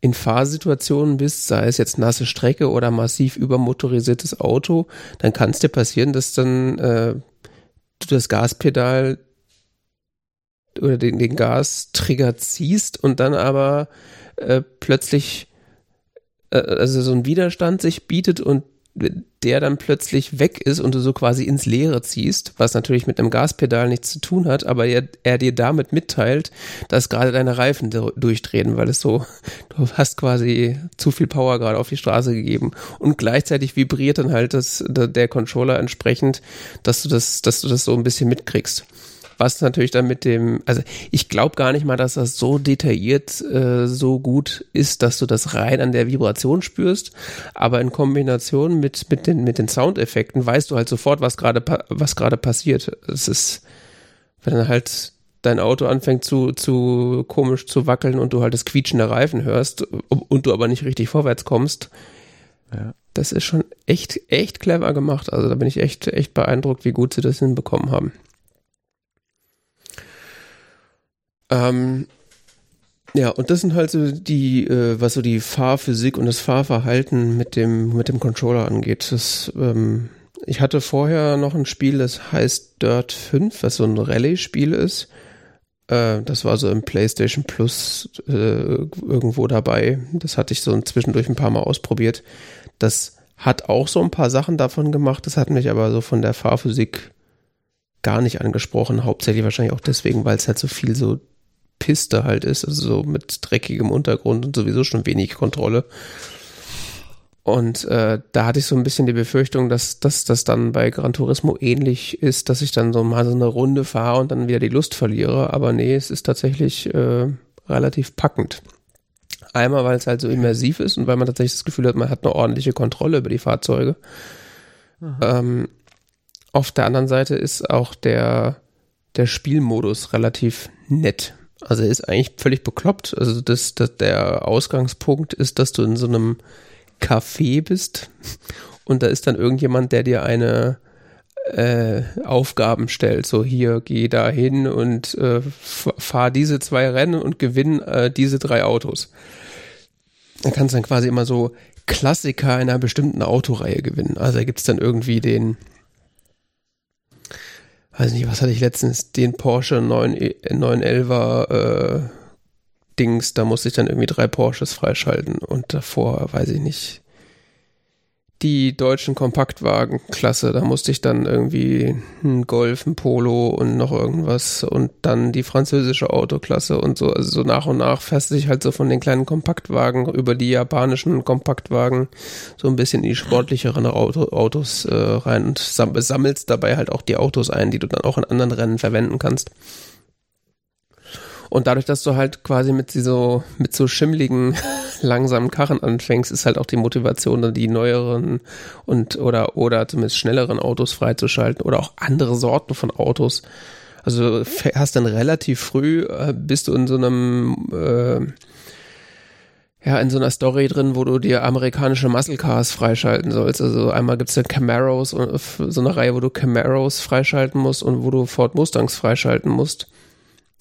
in Fahrsituationen bist, sei es jetzt nasse Strecke oder massiv übermotorisiertes Auto, dann kann es dir passieren, dass dann äh, du das Gaspedal oder den, den Gastrigger ziehst und dann aber äh, plötzlich äh, also so ein Widerstand sich bietet und der dann plötzlich weg ist und du so quasi ins Leere ziehst, was natürlich mit einem Gaspedal nichts zu tun hat, aber er, er dir damit mitteilt, dass gerade deine Reifen durchdrehen, weil es so, du hast quasi zu viel Power gerade auf die Straße gegeben und gleichzeitig vibriert dann halt das, der Controller entsprechend, dass du das, dass du das so ein bisschen mitkriegst. Was natürlich dann mit dem, also ich glaube gar nicht mal, dass das so detailliert äh, so gut ist, dass du das rein an der Vibration spürst, aber in Kombination mit, mit, den, mit den Soundeffekten weißt du halt sofort, was gerade was gerade passiert. Es ist, wenn dann halt dein Auto anfängt zu, zu komisch zu wackeln und du halt das Quietschen der Reifen hörst und du aber nicht richtig vorwärts kommst, ja. das ist schon echt, echt clever gemacht. Also da bin ich echt, echt beeindruckt, wie gut sie das hinbekommen haben. Ähm, ja, und das sind halt so die, äh, was so die Fahrphysik und das Fahrverhalten mit dem, mit dem Controller angeht. Das, ähm, ich hatte vorher noch ein Spiel, das heißt Dirt 5, was so ein Rallye-Spiel ist. Äh, das war so im PlayStation Plus äh, irgendwo dabei. Das hatte ich so zwischendurch ein paar Mal ausprobiert. Das hat auch so ein paar Sachen davon gemacht. Das hat mich aber so von der Fahrphysik gar nicht angesprochen. Hauptsächlich wahrscheinlich auch deswegen, weil es halt so viel so Piste halt ist, also so mit dreckigem Untergrund und sowieso schon wenig Kontrolle. Und äh, da hatte ich so ein bisschen die Befürchtung, dass, dass das dann bei Gran Turismo ähnlich ist, dass ich dann so mal so eine Runde fahre und dann wieder die Lust verliere. Aber nee, es ist tatsächlich äh, relativ packend. Einmal, weil es halt so immersiv ist und weil man tatsächlich das Gefühl hat, man hat eine ordentliche Kontrolle über die Fahrzeuge. Ähm, auf der anderen Seite ist auch der, der Spielmodus relativ nett. Also er ist eigentlich völlig bekloppt. Also das, das, der Ausgangspunkt ist, dass du in so einem Café bist und da ist dann irgendjemand, der dir eine äh, Aufgaben stellt. So hier, geh da hin und äh, fahr diese zwei Rennen und gewinn äh, diese drei Autos. Da kannst du dann quasi immer so Klassiker einer bestimmten Autoreihe gewinnen. Also da gibt es dann irgendwie den weiß nicht, was hatte ich letztens, den Porsche 9, 911er äh, Dings, da musste ich dann irgendwie drei Porsches freischalten und davor, weiß ich nicht, die deutschen Kompaktwagenklasse, da musste ich dann irgendwie ein Golf, ein Polo und noch irgendwas und dann die französische Autoklasse und so, also so nach und nach fährst du dich halt so von den kleinen Kompaktwagen über die japanischen Kompaktwagen so ein bisschen in die sportlicheren Auto, Autos äh, rein und sammelst dabei halt auch die Autos ein, die du dann auch in anderen Rennen verwenden kannst. Und dadurch, dass du halt quasi mit so, mit so schimmligen, langsamen Karren anfängst, ist halt auch die Motivation, die neueren und oder oder zumindest schnelleren Autos freizuschalten oder auch andere Sorten von Autos. Also hast dann relativ früh, äh, bist du in so einem äh, ja, in so einer Story drin, wo du dir amerikanische Muscle Cars freischalten sollst. Also einmal gibt's ja Camaros, so eine Reihe, wo du Camaros freischalten musst und wo du Ford Mustangs freischalten musst.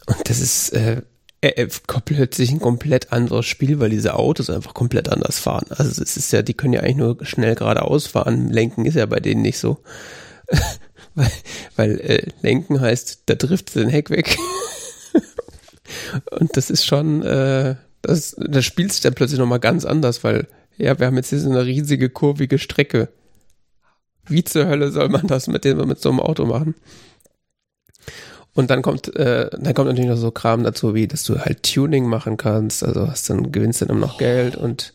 Und das ist äh, äh, plötzlich ein komplett anderes Spiel, weil diese Autos einfach komplett anders fahren. Also es ist ja, die können ja eigentlich nur schnell geradeaus fahren. Lenken ist ja bei denen nicht so. weil weil äh, Lenken heißt, da trifft den Heck weg. und das ist schon, äh, das, das spielt sich dann plötzlich nochmal ganz anders, weil, ja, wir haben jetzt hier so eine riesige, kurvige Strecke. Wie zur Hölle soll man das mit, dem, mit so einem Auto machen? Und dann kommt, äh, dann kommt natürlich noch so Kram dazu, wie dass du halt Tuning machen kannst, also hast dann gewinnst dann immer noch Geld und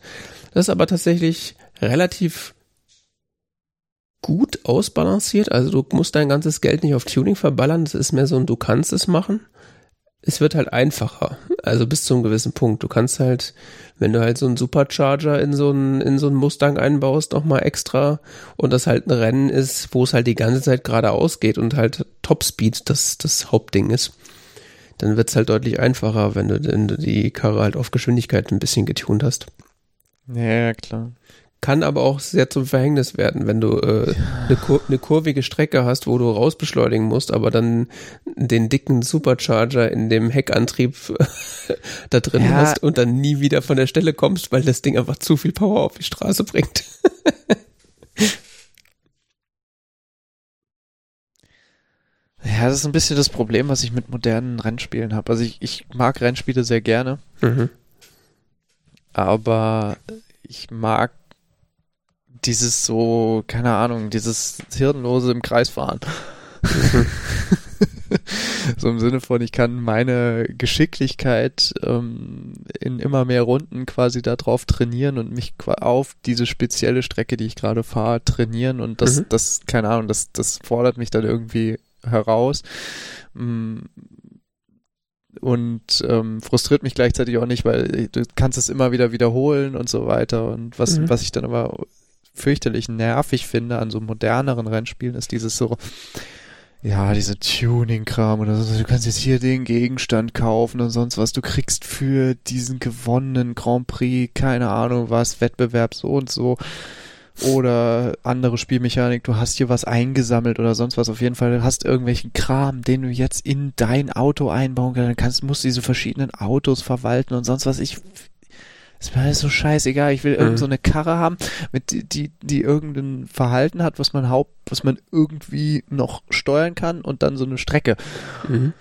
das ist aber tatsächlich relativ gut ausbalanciert. Also du musst dein ganzes Geld nicht auf Tuning verballern, das ist mehr so ein, du kannst es machen es wird halt einfacher. Also bis zu einem gewissen Punkt. Du kannst halt, wenn du halt so einen Supercharger in so einen, in so einen Mustang einbaust, nochmal extra und das halt ein Rennen ist, wo es halt die ganze Zeit geradeaus geht und halt Topspeed das, das Hauptding ist, dann wird's halt deutlich einfacher, wenn du, wenn du die Karre halt auf Geschwindigkeit ein bisschen getuned hast. Ja, klar. Kann aber auch sehr zum Verhängnis werden, wenn du äh, eine, kur eine kurvige Strecke hast, wo du rausbeschleunigen musst, aber dann den dicken Supercharger in dem Heckantrieb da drin ja. hast und dann nie wieder von der Stelle kommst, weil das Ding einfach zu viel Power auf die Straße bringt. Ja, das ist ein bisschen das Problem, was ich mit modernen Rennspielen habe. Also ich, ich mag Rennspiele sehr gerne. Mhm. Aber ich mag dieses so, keine Ahnung, dieses hirnlose im Kreis fahren. so im Sinne von, ich kann meine Geschicklichkeit ähm, in immer mehr Runden quasi darauf trainieren und mich auf diese spezielle Strecke, die ich gerade fahre, trainieren und das, mhm. das, keine Ahnung, das, das fordert mich dann irgendwie heraus. Mm, und ähm, frustriert mich gleichzeitig auch nicht, weil du kannst es immer wieder wiederholen und so weiter. Und was, mhm. was ich dann aber fürchterlich nervig finde an so moderneren Rennspielen, ist dieses so, ja, diese Tuning-Kram oder so. Du kannst jetzt hier den Gegenstand kaufen und sonst was. Du kriegst für diesen gewonnenen Grand Prix, keine Ahnung was, Wettbewerb so und so. Oder andere Spielmechanik, du hast hier was eingesammelt oder sonst was. Auf jeden Fall du hast irgendwelchen Kram, den du jetzt in dein Auto einbauen kannst. Dann kannst, musst diese verschiedenen Autos verwalten und sonst was. Ich, ist mir alles so scheißegal. Ich will irgend so mhm. eine Karre haben, mit die, die, die irgendein Verhalten hat, was man haupt, was man irgendwie noch steuern kann und dann so eine Strecke. Mhm.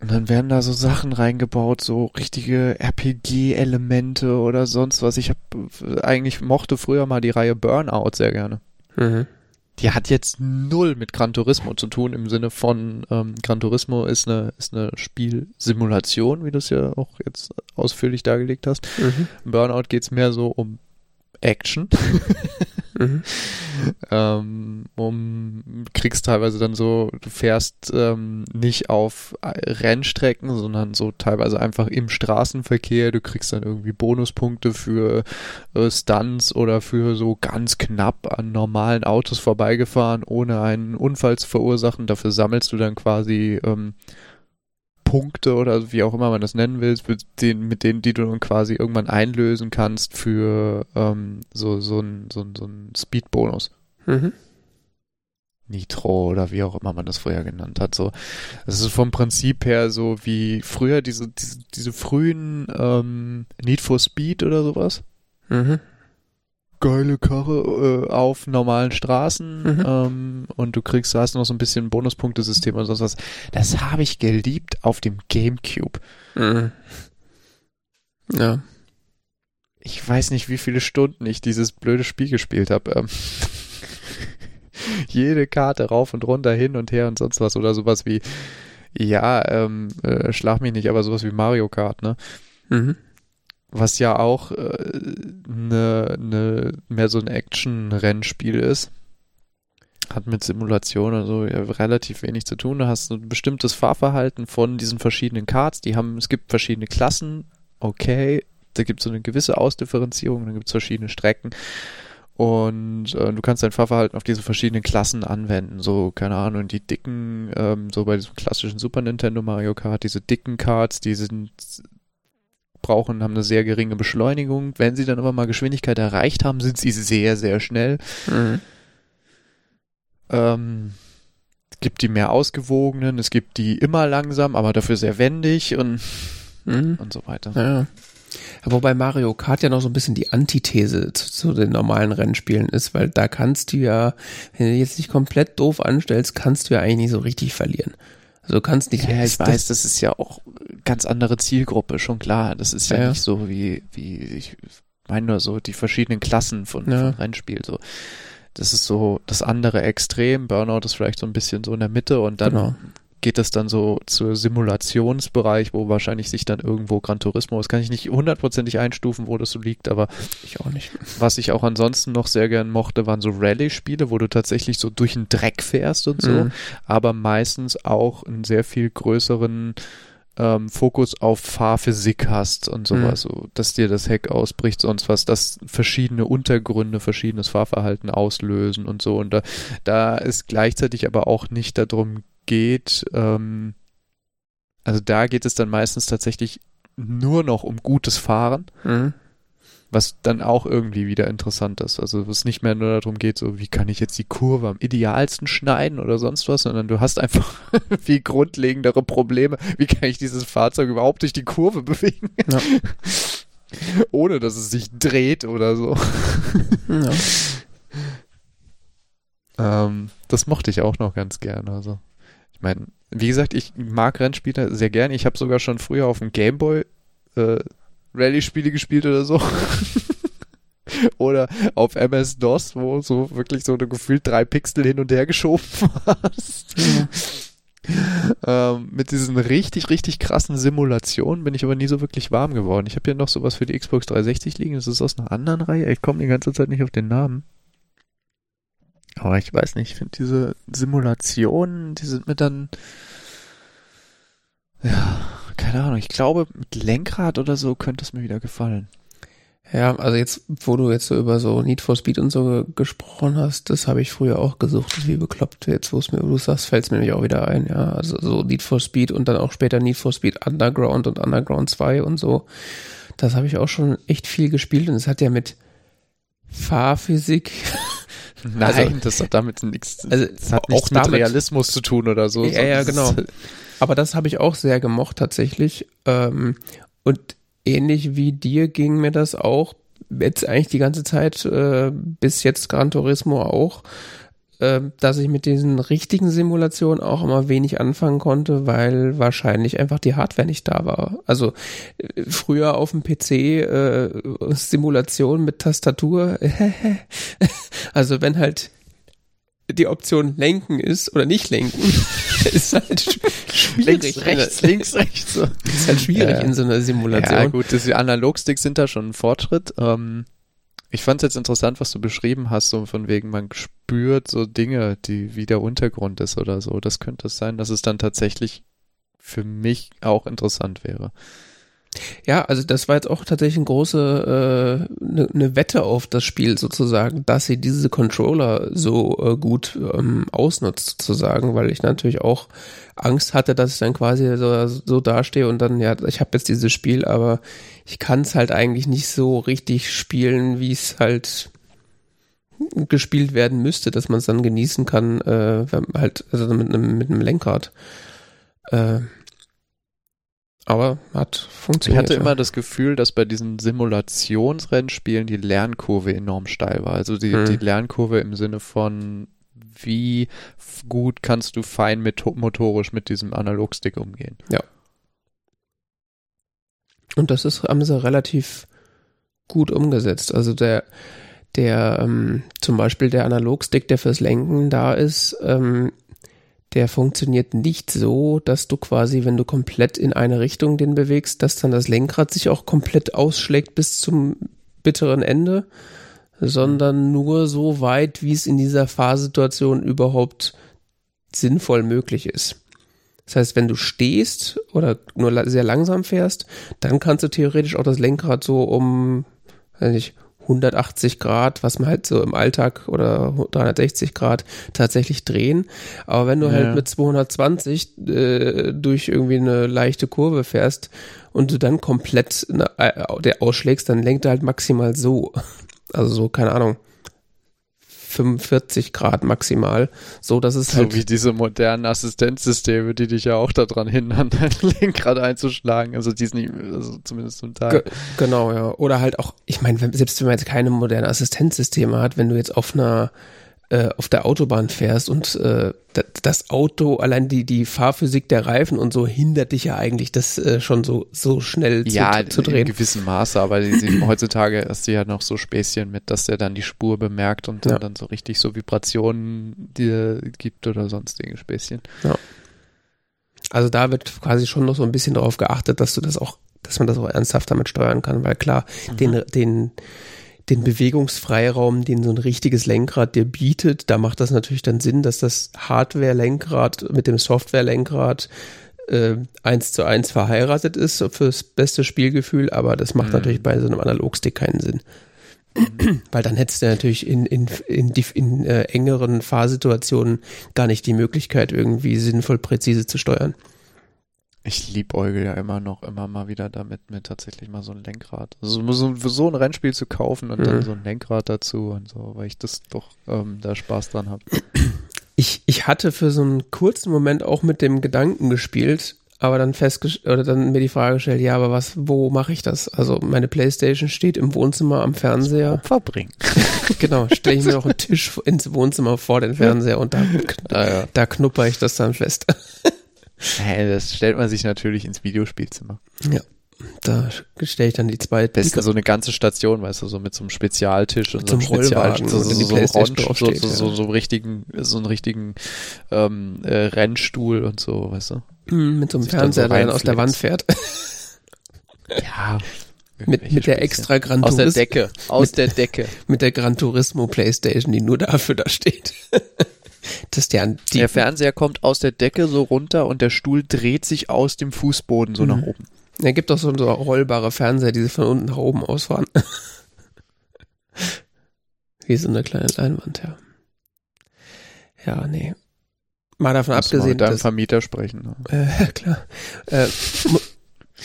Und dann werden da so Sachen reingebaut, so richtige RPG-Elemente oder sonst was. Ich habe eigentlich mochte früher mal die Reihe Burnout sehr gerne. Mhm die hat jetzt null mit Gran Turismo zu tun im Sinne von ähm, Gran Turismo ist eine ist eine Spielsimulation, wie du es ja auch jetzt ausführlich dargelegt hast. Mhm. Burnout geht's mehr so um Action. mhm. ähm, um, kriegst teilweise dann so, du fährst ähm, nicht auf Rennstrecken, sondern so teilweise einfach im Straßenverkehr. Du kriegst dann irgendwie Bonuspunkte für äh, Stunts oder für so ganz knapp an normalen Autos vorbeigefahren, ohne einen Unfall zu verursachen. Dafür sammelst du dann quasi ähm, Punkte oder wie auch immer man das nennen will, mit denen, mit denen, die du dann quasi irgendwann einlösen kannst für ähm, so, so ein, so ein, so ein Speed-Bonus. Mhm. Nitro oder wie auch immer man das vorher genannt hat. So, das ist vom Prinzip her so wie früher diese, diese, diese frühen ähm, Need for Speed oder sowas. Mhm geile Karre äh, auf normalen Straßen mhm. ähm, und du kriegst, hast noch so ein bisschen Bonuspunktesystem und sonst was. Das habe ich geliebt auf dem Gamecube. Mhm. Ja. Ich weiß nicht, wie viele Stunden ich dieses blöde Spiel gespielt habe. Ähm, jede Karte rauf und runter, hin und her und sonst was oder sowas wie, ja, ähm, äh, schlag mich nicht, aber sowas wie Mario Kart, ne? Mhm was ja auch äh, ne, ne, mehr so ein Action-Rennspiel ist. hat mit Simulation also ja, relativ wenig zu tun. Du hast ein bestimmtes Fahrverhalten von diesen verschiedenen Cards. Die haben, es gibt verschiedene Klassen, okay, da gibt es so eine gewisse Ausdifferenzierung, dann gibt es verschiedene Strecken. Und äh, du kannst dein Fahrverhalten auf diese verschiedenen Klassen anwenden. So, keine Ahnung, die dicken, ähm, so bei diesem klassischen Super Nintendo Mario Kart, diese dicken Cards, die sind brauchen, haben eine sehr geringe Beschleunigung. Wenn sie dann aber mal Geschwindigkeit erreicht haben, sind sie sehr, sehr schnell. Mhm. Ähm, es gibt die mehr ausgewogenen, es gibt die immer langsam, aber dafür sehr wendig und, mhm. und so weiter. Ja. Wobei Mario Kart ja noch so ein bisschen die Antithese zu, zu, den normalen Rennspielen ist, weil da kannst du ja, wenn du jetzt nicht komplett doof anstellst, kannst du ja eigentlich nicht so richtig verlieren. Du kannst nicht. Ja, ich weiß, das ist ja auch ganz andere Zielgruppe, schon klar. Das ist ja, ja. nicht so wie, wie, ich meine nur so die verschiedenen Klassen von, ja. von Rennspiel, so. Das ist so das andere Extrem. Burnout ist vielleicht so ein bisschen so in der Mitte und dann genau geht es dann so zu Simulationsbereich, wo wahrscheinlich sich dann irgendwo Gran Turismo, das kann ich nicht hundertprozentig einstufen, wo das so liegt, aber ich auch nicht. Was ich auch ansonsten noch sehr gern mochte, waren so Rallye-Spiele, wo du tatsächlich so durch den Dreck fährst und so, mhm. aber meistens auch einen sehr viel größeren ähm, Fokus auf Fahrphysik hast und sowas, mhm. so, dass dir das Heck ausbricht, sonst was, dass verschiedene Untergründe verschiedenes Fahrverhalten auslösen und so. Und da, da ist gleichzeitig aber auch nicht darum geht, ähm, also da geht es dann meistens tatsächlich nur noch um gutes Fahren, mhm. was dann auch irgendwie wieder interessant ist. Also es nicht mehr nur darum geht, so wie kann ich jetzt die Kurve am idealsten schneiden oder sonst was, sondern du hast einfach viel grundlegendere Probleme. Wie kann ich dieses Fahrzeug überhaupt durch die Kurve bewegen? Ja. Ohne dass es sich dreht oder so. Ja. ähm, das mochte ich auch noch ganz gerne. Also meine, wie gesagt, ich mag Rennspiele sehr gern. Ich habe sogar schon früher auf dem Gameboy äh, Rallye-Spiele gespielt oder so. oder auf MS-DOS, wo so wirklich so gefühlt drei Pixel hin und her geschoben hast. ähm, mit diesen richtig, richtig krassen Simulationen bin ich aber nie so wirklich warm geworden. Ich habe hier noch sowas für die Xbox 360 liegen. Das ist aus einer anderen Reihe. Ich komme die ganze Zeit nicht auf den Namen. Aber ich weiß nicht, ich finde diese Simulationen, die sind mir dann, ja, keine Ahnung, ich glaube, mit Lenkrad oder so könnte es mir wieder gefallen. Ja, also jetzt, wo du jetzt so über so Need for Speed und so gesprochen hast, das habe ich früher auch gesucht, wie bekloppt. Jetzt, wo es mir, wo du sagst, fällt es mir nämlich auch wieder ein, ja. Also so Need for Speed und dann auch später Need for Speed Underground und Underground 2 und so. Das habe ich auch schon echt viel gespielt und es hat ja mit Fahrphysik Nein, also, das hat damit nichts, also das hat nichts mit Realismus zu tun oder so. Ja, ja, genau. Aber das habe ich auch sehr gemocht tatsächlich. Ähm, und ähnlich wie dir ging mir das auch jetzt eigentlich die ganze Zeit, äh, bis jetzt Gran Turismo auch, ähm, dass ich mit diesen richtigen Simulationen auch immer wenig anfangen konnte, weil wahrscheinlich einfach die Hardware nicht da war. Also äh, früher auf dem PC äh, Simulation mit Tastatur. also wenn halt die Option lenken ist oder nicht lenken, ist halt schwierig. Links, rechts, links, rechts. Ist halt schwierig ja. in so einer Simulation. Ja, gut, die Analogsticks sind da schon ein Fortschritt. Ähm, ich fand es jetzt interessant, was du beschrieben hast, so von wegen, man spürt so Dinge, die wie der Untergrund ist oder so. Das könnte es sein, dass es dann tatsächlich für mich auch interessant wäre. Ja, also das war jetzt auch tatsächlich eine große eine äh, ne Wette auf das Spiel sozusagen, dass sie diese Controller so äh, gut ähm, ausnutzt sozusagen, weil ich natürlich auch Angst hatte, dass ich dann quasi so, so dastehe und dann ja, ich habe jetzt dieses Spiel, aber ich kann es halt eigentlich nicht so richtig spielen, wie es halt gespielt werden müsste, dass man es dann genießen kann, äh, halt also mit einem mit einem Lenkrad. Äh, aber hat funktioniert. Ich hatte ja. immer das Gefühl, dass bei diesen Simulationsrennspielen die Lernkurve enorm steil war. Also die, hm. die Lernkurve im Sinne von, wie gut kannst du fein mit, motorisch mit diesem Analogstick umgehen. Ja. Und das ist, haben sie relativ gut umgesetzt. Also der, der, ähm, zum Beispiel der Analogstick, der fürs Lenken da ist, ähm, der funktioniert nicht so, dass du quasi, wenn du komplett in eine Richtung den bewegst, dass dann das Lenkrad sich auch komplett ausschlägt bis zum bitteren Ende, sondern nur so weit, wie es in dieser Fahrsituation überhaupt sinnvoll möglich ist. Das heißt, wenn du stehst oder nur sehr langsam fährst, dann kannst du theoretisch auch das Lenkrad so um, weiß nicht, 180 Grad, was man halt so im Alltag oder 360 Grad tatsächlich drehen. Aber wenn du halt ja. halt mit 220 äh, durch irgendwie eine leichte Kurve fährst und du dann komplett eine, äh, der ausschlägst, dann lenkt er halt maximal so. Also so, keine Ahnung, 45 Grad maximal, so dass es so halt. So wie diese modernen Assistenzsysteme, die dich ja auch daran hindern, dein Lenkrad einzuschlagen. Also die ist nicht, also zumindest zum Teil. Ge genau, ja. Oder halt auch, ich meine, selbst wenn man jetzt keine modernen Assistenzsysteme hat, wenn du jetzt auf einer äh, auf der Autobahn fährst und äh, das Auto, allein die, die Fahrphysik der Reifen und so hindert dich ja eigentlich, das äh, schon so, so schnell zu, ja, zu drehen. Ja, in gewissem Maße, aber die, die, heutzutage hast du ja noch so Späßchen mit, dass der dann die Spur bemerkt und ja. dann so richtig so Vibrationen dir gibt oder sonstige Späßchen. Ja. Also da wird quasi schon noch so ein bisschen darauf geachtet, dass du das auch, dass man das auch ernsthaft damit steuern kann, weil klar, mhm. den, den den Bewegungsfreiraum, den so ein richtiges Lenkrad dir bietet, da macht das natürlich dann Sinn, dass das Hardware-Lenkrad mit dem Software-Lenkrad äh, eins zu eins verheiratet ist fürs beste Spielgefühl, aber das macht mhm. natürlich bei so einem Analogstick keinen Sinn. Weil dann hättest du natürlich in, in, in, in, in äh, engeren Fahrsituationen gar nicht die Möglichkeit, irgendwie sinnvoll präzise zu steuern. Ich liebäugel ja immer noch, immer mal wieder damit, mir tatsächlich mal so ein Lenkrad. Also so, so ein Rennspiel zu kaufen und mhm. dann so ein Lenkrad dazu und so, weil ich das doch ähm, da Spaß dran habe. Ich, ich hatte für so einen kurzen Moment auch mit dem Gedanken gespielt, aber dann festgestellt, oder dann mir die Frage gestellt, ja, aber was, wo mache ich das? Also meine Playstation steht im Wohnzimmer am Fernseher. Opfer bringen. genau, stelle ich mir noch einen Tisch ins Wohnzimmer vor den Fernseher und da, ah, ja. da knupper ich das dann fest. Das stellt man sich natürlich ins Videospielzimmer. Ja. Da stelle ich dann die zwei. Besten so eine ganze Station, weißt du, so mit so einem Spezialtisch und so einem Spezialtisch, so, so, so, so, so, so, so, richtigen, so einen richtigen ähm, äh, Rennstuhl und so, weißt du. Mm, mit so einem Fernseher, der dann aus der Wand fährt. ja. Mit, mit der extra Gran Turismo. Aus der Decke. Aus mit, der Decke. Mit der Gran Turismo Playstation, die nur dafür da steht. Das der, der Fernseher kommt aus der Decke so runter und der Stuhl dreht sich aus dem Fußboden so mhm. nach oben. Er gibt auch so, so rollbare Fernseher, die sich von unten nach oben ausfahren. Wie so eine kleine Leinwand, ja. Ja, nee. Mal davon Muss abgesehen. Mit deinem dass, Vermieter sprechen. Ne? Äh, klar. Äh,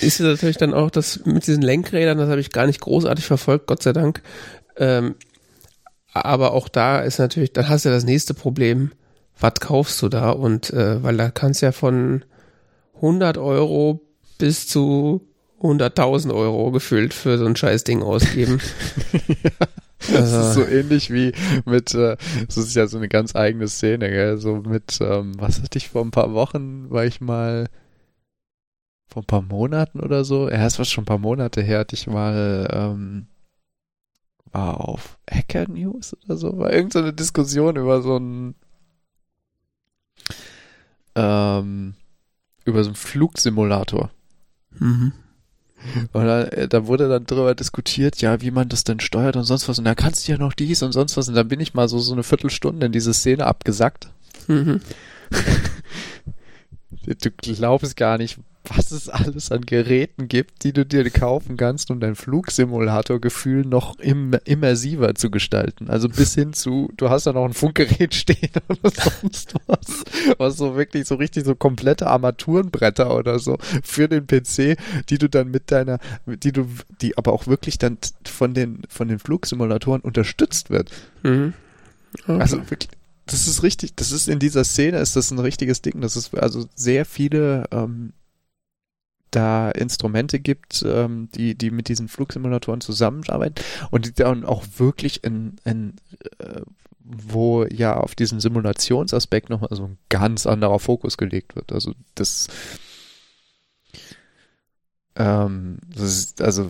ist natürlich dann auch das mit diesen Lenkrädern, das habe ich gar nicht großartig verfolgt, Gott sei Dank. Ähm, aber auch da ist natürlich, dann hast du ja das nächste Problem, was kaufst du da? Und äh, weil da kannst du ja von 100 Euro bis zu 100.000 Euro gefüllt für so ein scheiß Ding ausgeben. Das also. ist so ähnlich wie mit, äh, das ist ja so eine ganz eigene Szene, gell? So mit, ähm, was hatte ich vor ein paar Wochen, war ich mal vor ein paar Monaten oder so, ja, es war schon ein paar Monate her, hatte ich mal ähm, auf Hacker News oder so, war irgendeine so Diskussion über so ein ähm, über so einen Flugsimulator. Mhm. Und da, äh, da, wurde dann drüber diskutiert, ja, wie man das denn steuert und sonst was. Und da kannst du ja noch dies und sonst was. Und dann bin ich mal so, so eine Viertelstunde in diese Szene abgesackt. Mhm. du glaubst gar nicht, was es alles an Geräten gibt, die du dir kaufen kannst, um dein Flugsimulatorgefühl noch im, immersiver zu gestalten. Also bis hin zu, du hast da noch ein Funkgerät stehen oder sonst was, was so wirklich so richtig so komplette Armaturenbretter oder so für den PC, die du dann mit deiner, die du, die aber auch wirklich dann von den, von den Flugsimulatoren unterstützt wird. Mhm. Okay. Also wirklich, das ist richtig, das ist in dieser Szene ist das ein richtiges Ding. Das ist also sehr viele ähm, da Instrumente gibt, ähm, die, die mit diesen Flugsimulatoren zusammenarbeiten und die dann auch wirklich in, in äh, wo ja auf diesen Simulationsaspekt nochmal so ein ganz anderer Fokus gelegt wird. Also das, ähm, das ist, also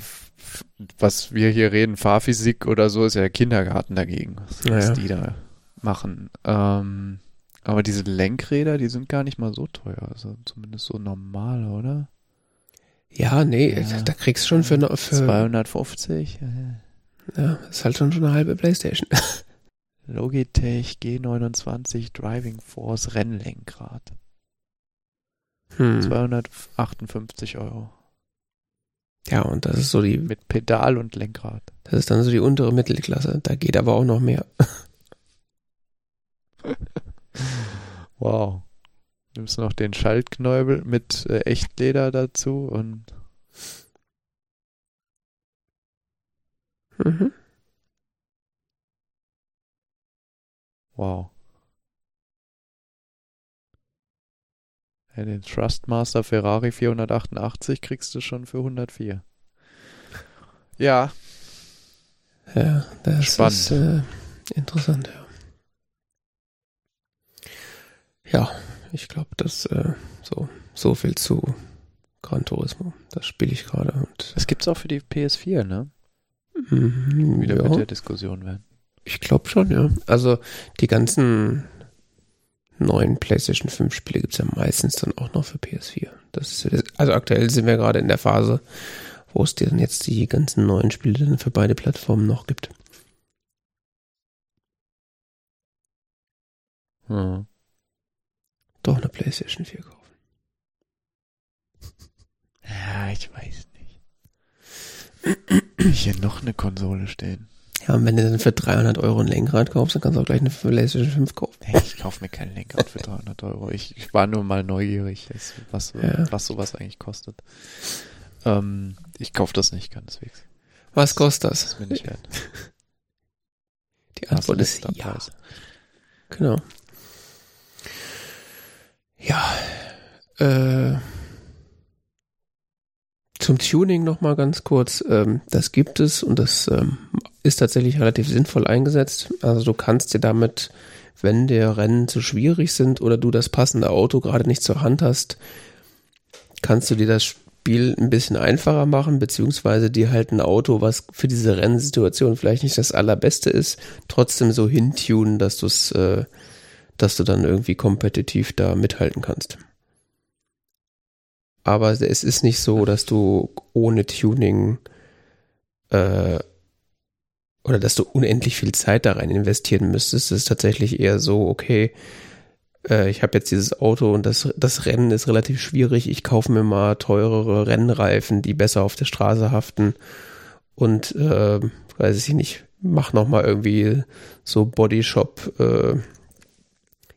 was wir hier reden, Fahrphysik oder so, ist ja Kindergarten dagegen, was, was die da machen. Ähm, aber diese Lenkräder, die sind gar nicht mal so teuer, also zumindest so normal, oder? Ja, nee, ja. da kriegst du schon für, für 250. Ja, ist halt schon, schon eine halbe Playstation. Logitech G29 Driving Force Rennlenkrad. Hm. 258 Euro. Ja, und das ist so die, Mit Pedal und Lenkrad. das ist dann so die untere Mittelklasse. Da geht aber auch noch mehr. Wow. Nimmst noch den Schaltknäubel mit äh, Echtleder dazu und Mhm. wow. Ja, den Thrustmaster Ferrari 488 kriegst du schon für 104. Ja, Ja, das Spannend. ist äh, interessant, ja. Ja, ich glaube, das äh, so, so viel zu Gran Turismo. Das spiele ich gerade und das gibt's auch für die PS4, ne? mhm, Wieder ja, mit der Diskussion werden. ich glaube schon, ja. Also die ganzen neuen PlayStation 5 Spiele gibt's ja meistens dann auch noch für PS4. Das ist, das- also aktuell sind wir gerade in der Phase, wo es dann jetzt die ganzen neuen Spiele dann für beide Plattformen noch gibt. Hm. Doch eine PlayStation 4 kaufen. Ja, ich weiß nicht. Hier noch eine Konsole stehen. Ja, und wenn du dann für 300 Euro ein Lenkrad kaufst, dann kannst du auch gleich eine PlayStation 5 kaufen. Nee, ich kaufe mir kein Lenkrad für 300 Euro. Ich, ich war nur mal neugierig, was, was, Ja. was sowas eigentlich kostet. Ähm, ich kaufe das nicht keineswegs. Was kostet Das das? ist mir nicht wert. Die Antwort ist ja. Genau. Äh, zum Tuning nochmal ganz kurz. Ähm, das gibt es und das ähm, ist tatsächlich relativ sinnvoll eingesetzt. Also du kannst dir damit, wenn der Rennen zu schwierig sind oder du das passende Auto gerade nicht zur Hand hast, kannst du dir das Spiel ein bisschen einfacher machen, beziehungsweise dir halt ein Auto, was für diese Rennsituation vielleicht nicht das allerbeste ist, trotzdem so hintunen, dass du es, äh, dass du dann irgendwie kompetitiv da mithalten kannst. Aber es ist nicht so, dass du ohne Tuning äh, oder dass du unendlich viel Zeit da rein investieren müsstest. Es ist tatsächlich eher so, okay, äh, ich habe jetzt dieses Auto und das, das Rennen ist relativ schwierig. Ich kaufe mir mal teurere Rennreifen, die besser auf der Straße haften und äh, weiß ich nicht, mach noch mal irgendwie so Bodyshop äh,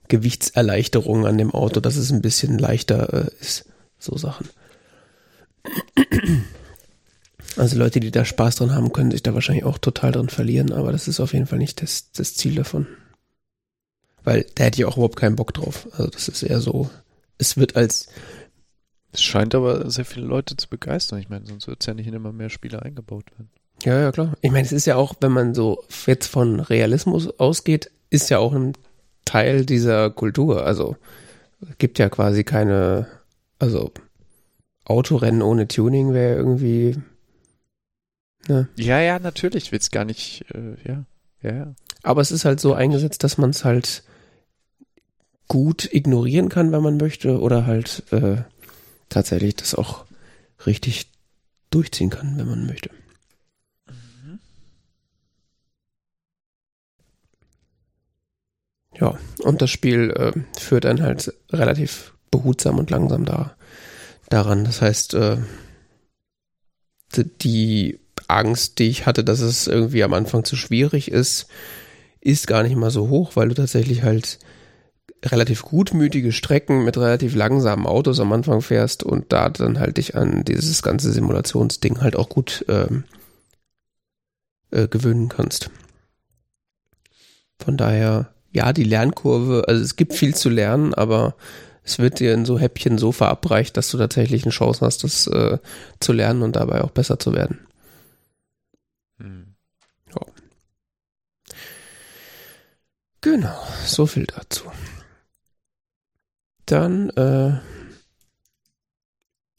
Gewichtserleichterungen an dem Auto, dass es ein bisschen leichter äh, ist. So Sachen. Also Leute, die da Spaß dran haben, können sich da wahrscheinlich auch total dran verlieren, aber das ist auf jeden Fall nicht das, das Ziel davon. Weil da hätte ich auch überhaupt keinen Bock drauf. Also das ist eher so, es wird als, Es scheint aber sehr viele Leute zu begeistern. Ich meine, sonst wird es ja nicht in immer mehr Spiele eingebaut werden. ja, ja, klar. Ich meine, es ist ja auch, wenn man so jetzt von Realismus ausgeht, ist ja auch ein Teil dieser Kultur. Also es gibt ja quasi keine, also Autorennen ohne Tuning wäre irgendwie, ne? Ja, ja, natürlich. Ich will es gar nicht, äh, ja. Ja, ja. Aber es ist halt so eingesetzt, dass man es halt gut ignorieren kann, wenn man möchte, oder halt äh, tatsächlich das auch richtig durchziehen kann, wenn man möchte. Ja, und das Spiel äh, führt dann halt relativ behutsam und langsam da daran. Das heißt, äh, die- Angst, die ich hatte, dass es irgendwie am Anfang zu schwierig ist, ist gar nicht mal so hoch, weil du tatsächlich halt relativ gutmütige Strecken mit relativ langsamen Autos am Anfang fährst und da dann halt dich an dieses ganze Simulationsding halt auch gut ähm, äh, gewöhnen kannst. Von daher, ja, die Lernkurve, also es gibt viel zu lernen, aber es wird dir in so Häppchen so verabreicht, dass du tatsächlich eine Chance hast, das äh, zu lernen und dabei auch besser zu werden. Hm. Genau, so viel dazu. Dann äh,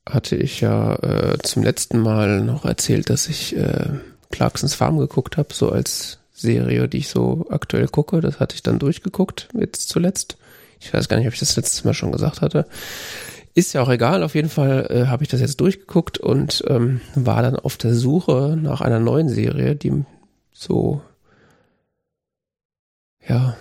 hatte ich ja äh, zum letzten Mal noch erzählt, dass ich äh, Clarksons Farm geguckt habe, so als Serie, die ich so aktuell gucke. Das hatte ich dann durchgeguckt, jetzt zuletzt. Ich weiß gar nicht, ob ich das letztes Mal schon gesagt hatte. Ist ja auch egal, auf jeden Fall äh, habe ich das jetzt durchgeguckt und ähm, war dann auf der Suche nach einer neuen Serie, die so, ja,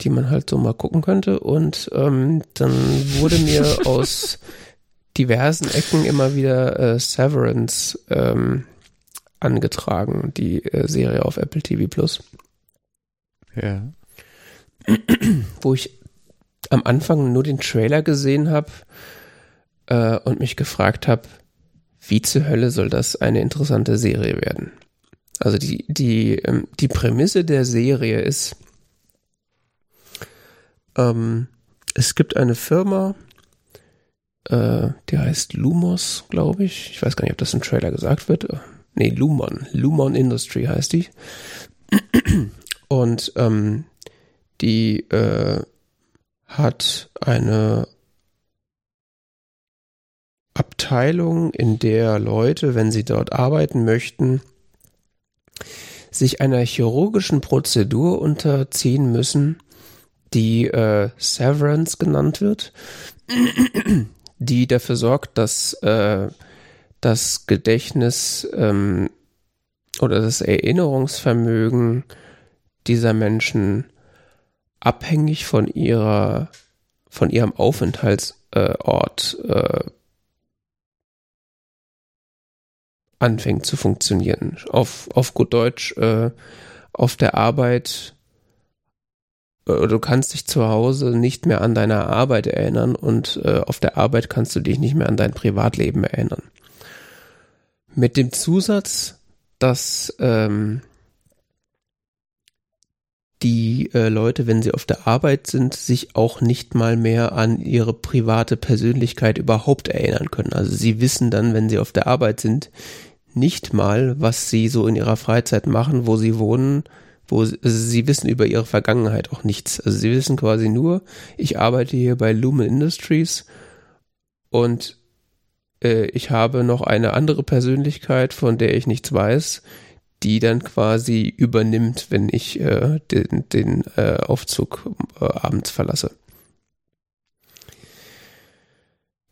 die man halt so mal gucken könnte. Und ähm, dann wurde mir aus diversen Ecken immer wieder äh, Severance ähm, angetragen, die äh, Serie auf Apple TV Plus. Ja. Wo ich am Anfang nur den Trailer gesehen habe äh, und mich gefragt habe, wie zur Hölle soll das eine interessante Serie werden? Also die, die, ähm, die Prämisse der Serie ist, ähm, es gibt eine Firma, äh, die heißt Lumos, glaube ich. Ich weiß gar nicht, ob das im Trailer gesagt wird. Nee, Lumon. Lumon Industry heißt die. Und ähm, die äh, hat eine Abteilung, in der Leute, wenn sie dort arbeiten möchten, sich einer chirurgischen Prozedur unterziehen müssen, die äh, Severance genannt wird, die dafür sorgt, dass äh, das Gedächtnis ähm, oder das Erinnerungsvermögen dieser Menschen abhängig von ihrer von ihrem Aufenthaltsort äh, anfängt zu funktionieren. Auf, auf gut Deutsch, äh, auf der Arbeit, äh, du kannst dich zu Hause nicht mehr an deine Arbeit erinnern und äh, auf der Arbeit kannst du dich nicht mehr an dein Privatleben erinnern. Mit dem Zusatz, dass ähm, die äh, Leute, wenn sie auf der Arbeit sind, sich auch nicht mal mehr an ihre private Persönlichkeit überhaupt erinnern können. Also sie wissen dann, wenn sie auf der Arbeit sind, nicht mal, was sie so in ihrer Freizeit machen, wo sie wohnen, wo sie, also sie wissen über ihre Vergangenheit auch nichts. Also sie wissen quasi nur, ich arbeite hier bei Lumen Industries und äh, ich habe noch eine andere Persönlichkeit, von der ich nichts weiß, die dann quasi übernimmt, wenn ich äh, den, den äh, Aufzug äh, abends verlasse.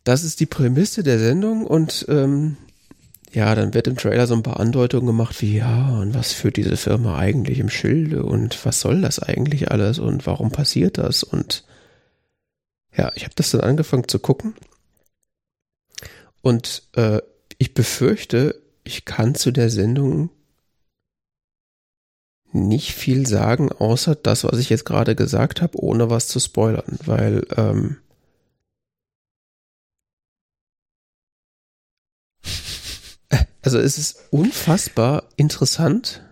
Das ist die Prämisse der Sendung und ähm, ja, dann wird im Trailer so ein paar Andeutungen gemacht wie, ja, und was führt diese Firma eigentlich im Schilde und was soll das eigentlich alles und warum passiert das und ja, ich habe das dann angefangen zu gucken und äh, ich befürchte, ich kann zu der Sendung nicht viel sagen, außer das, was ich jetzt gerade gesagt habe, ohne was zu spoilern, weil ähm, also es ist unfassbar interessant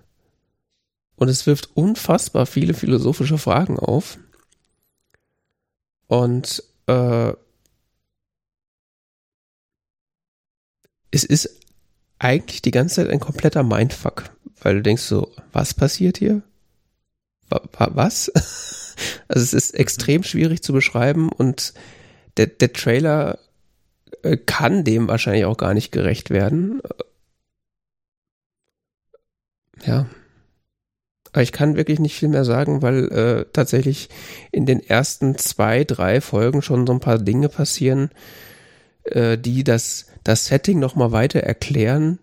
und es wirft unfassbar viele philosophische Fragen auf. Und äh, es ist eigentlich die ganze Zeit ein kompletter Mindfuck, weil du denkst so, was passiert hier? Was? Also es ist extrem schwierig zu beschreiben und der, der Trailer äh, kann dem wahrscheinlich auch gar nicht gerecht werden. Ja. Aber ich kann wirklich nicht viel mehr sagen, weil äh, tatsächlich in den ersten zwei, drei Folgen schon so ein paar Dinge passieren, äh, die das, das Setting nochmal weiter erklären,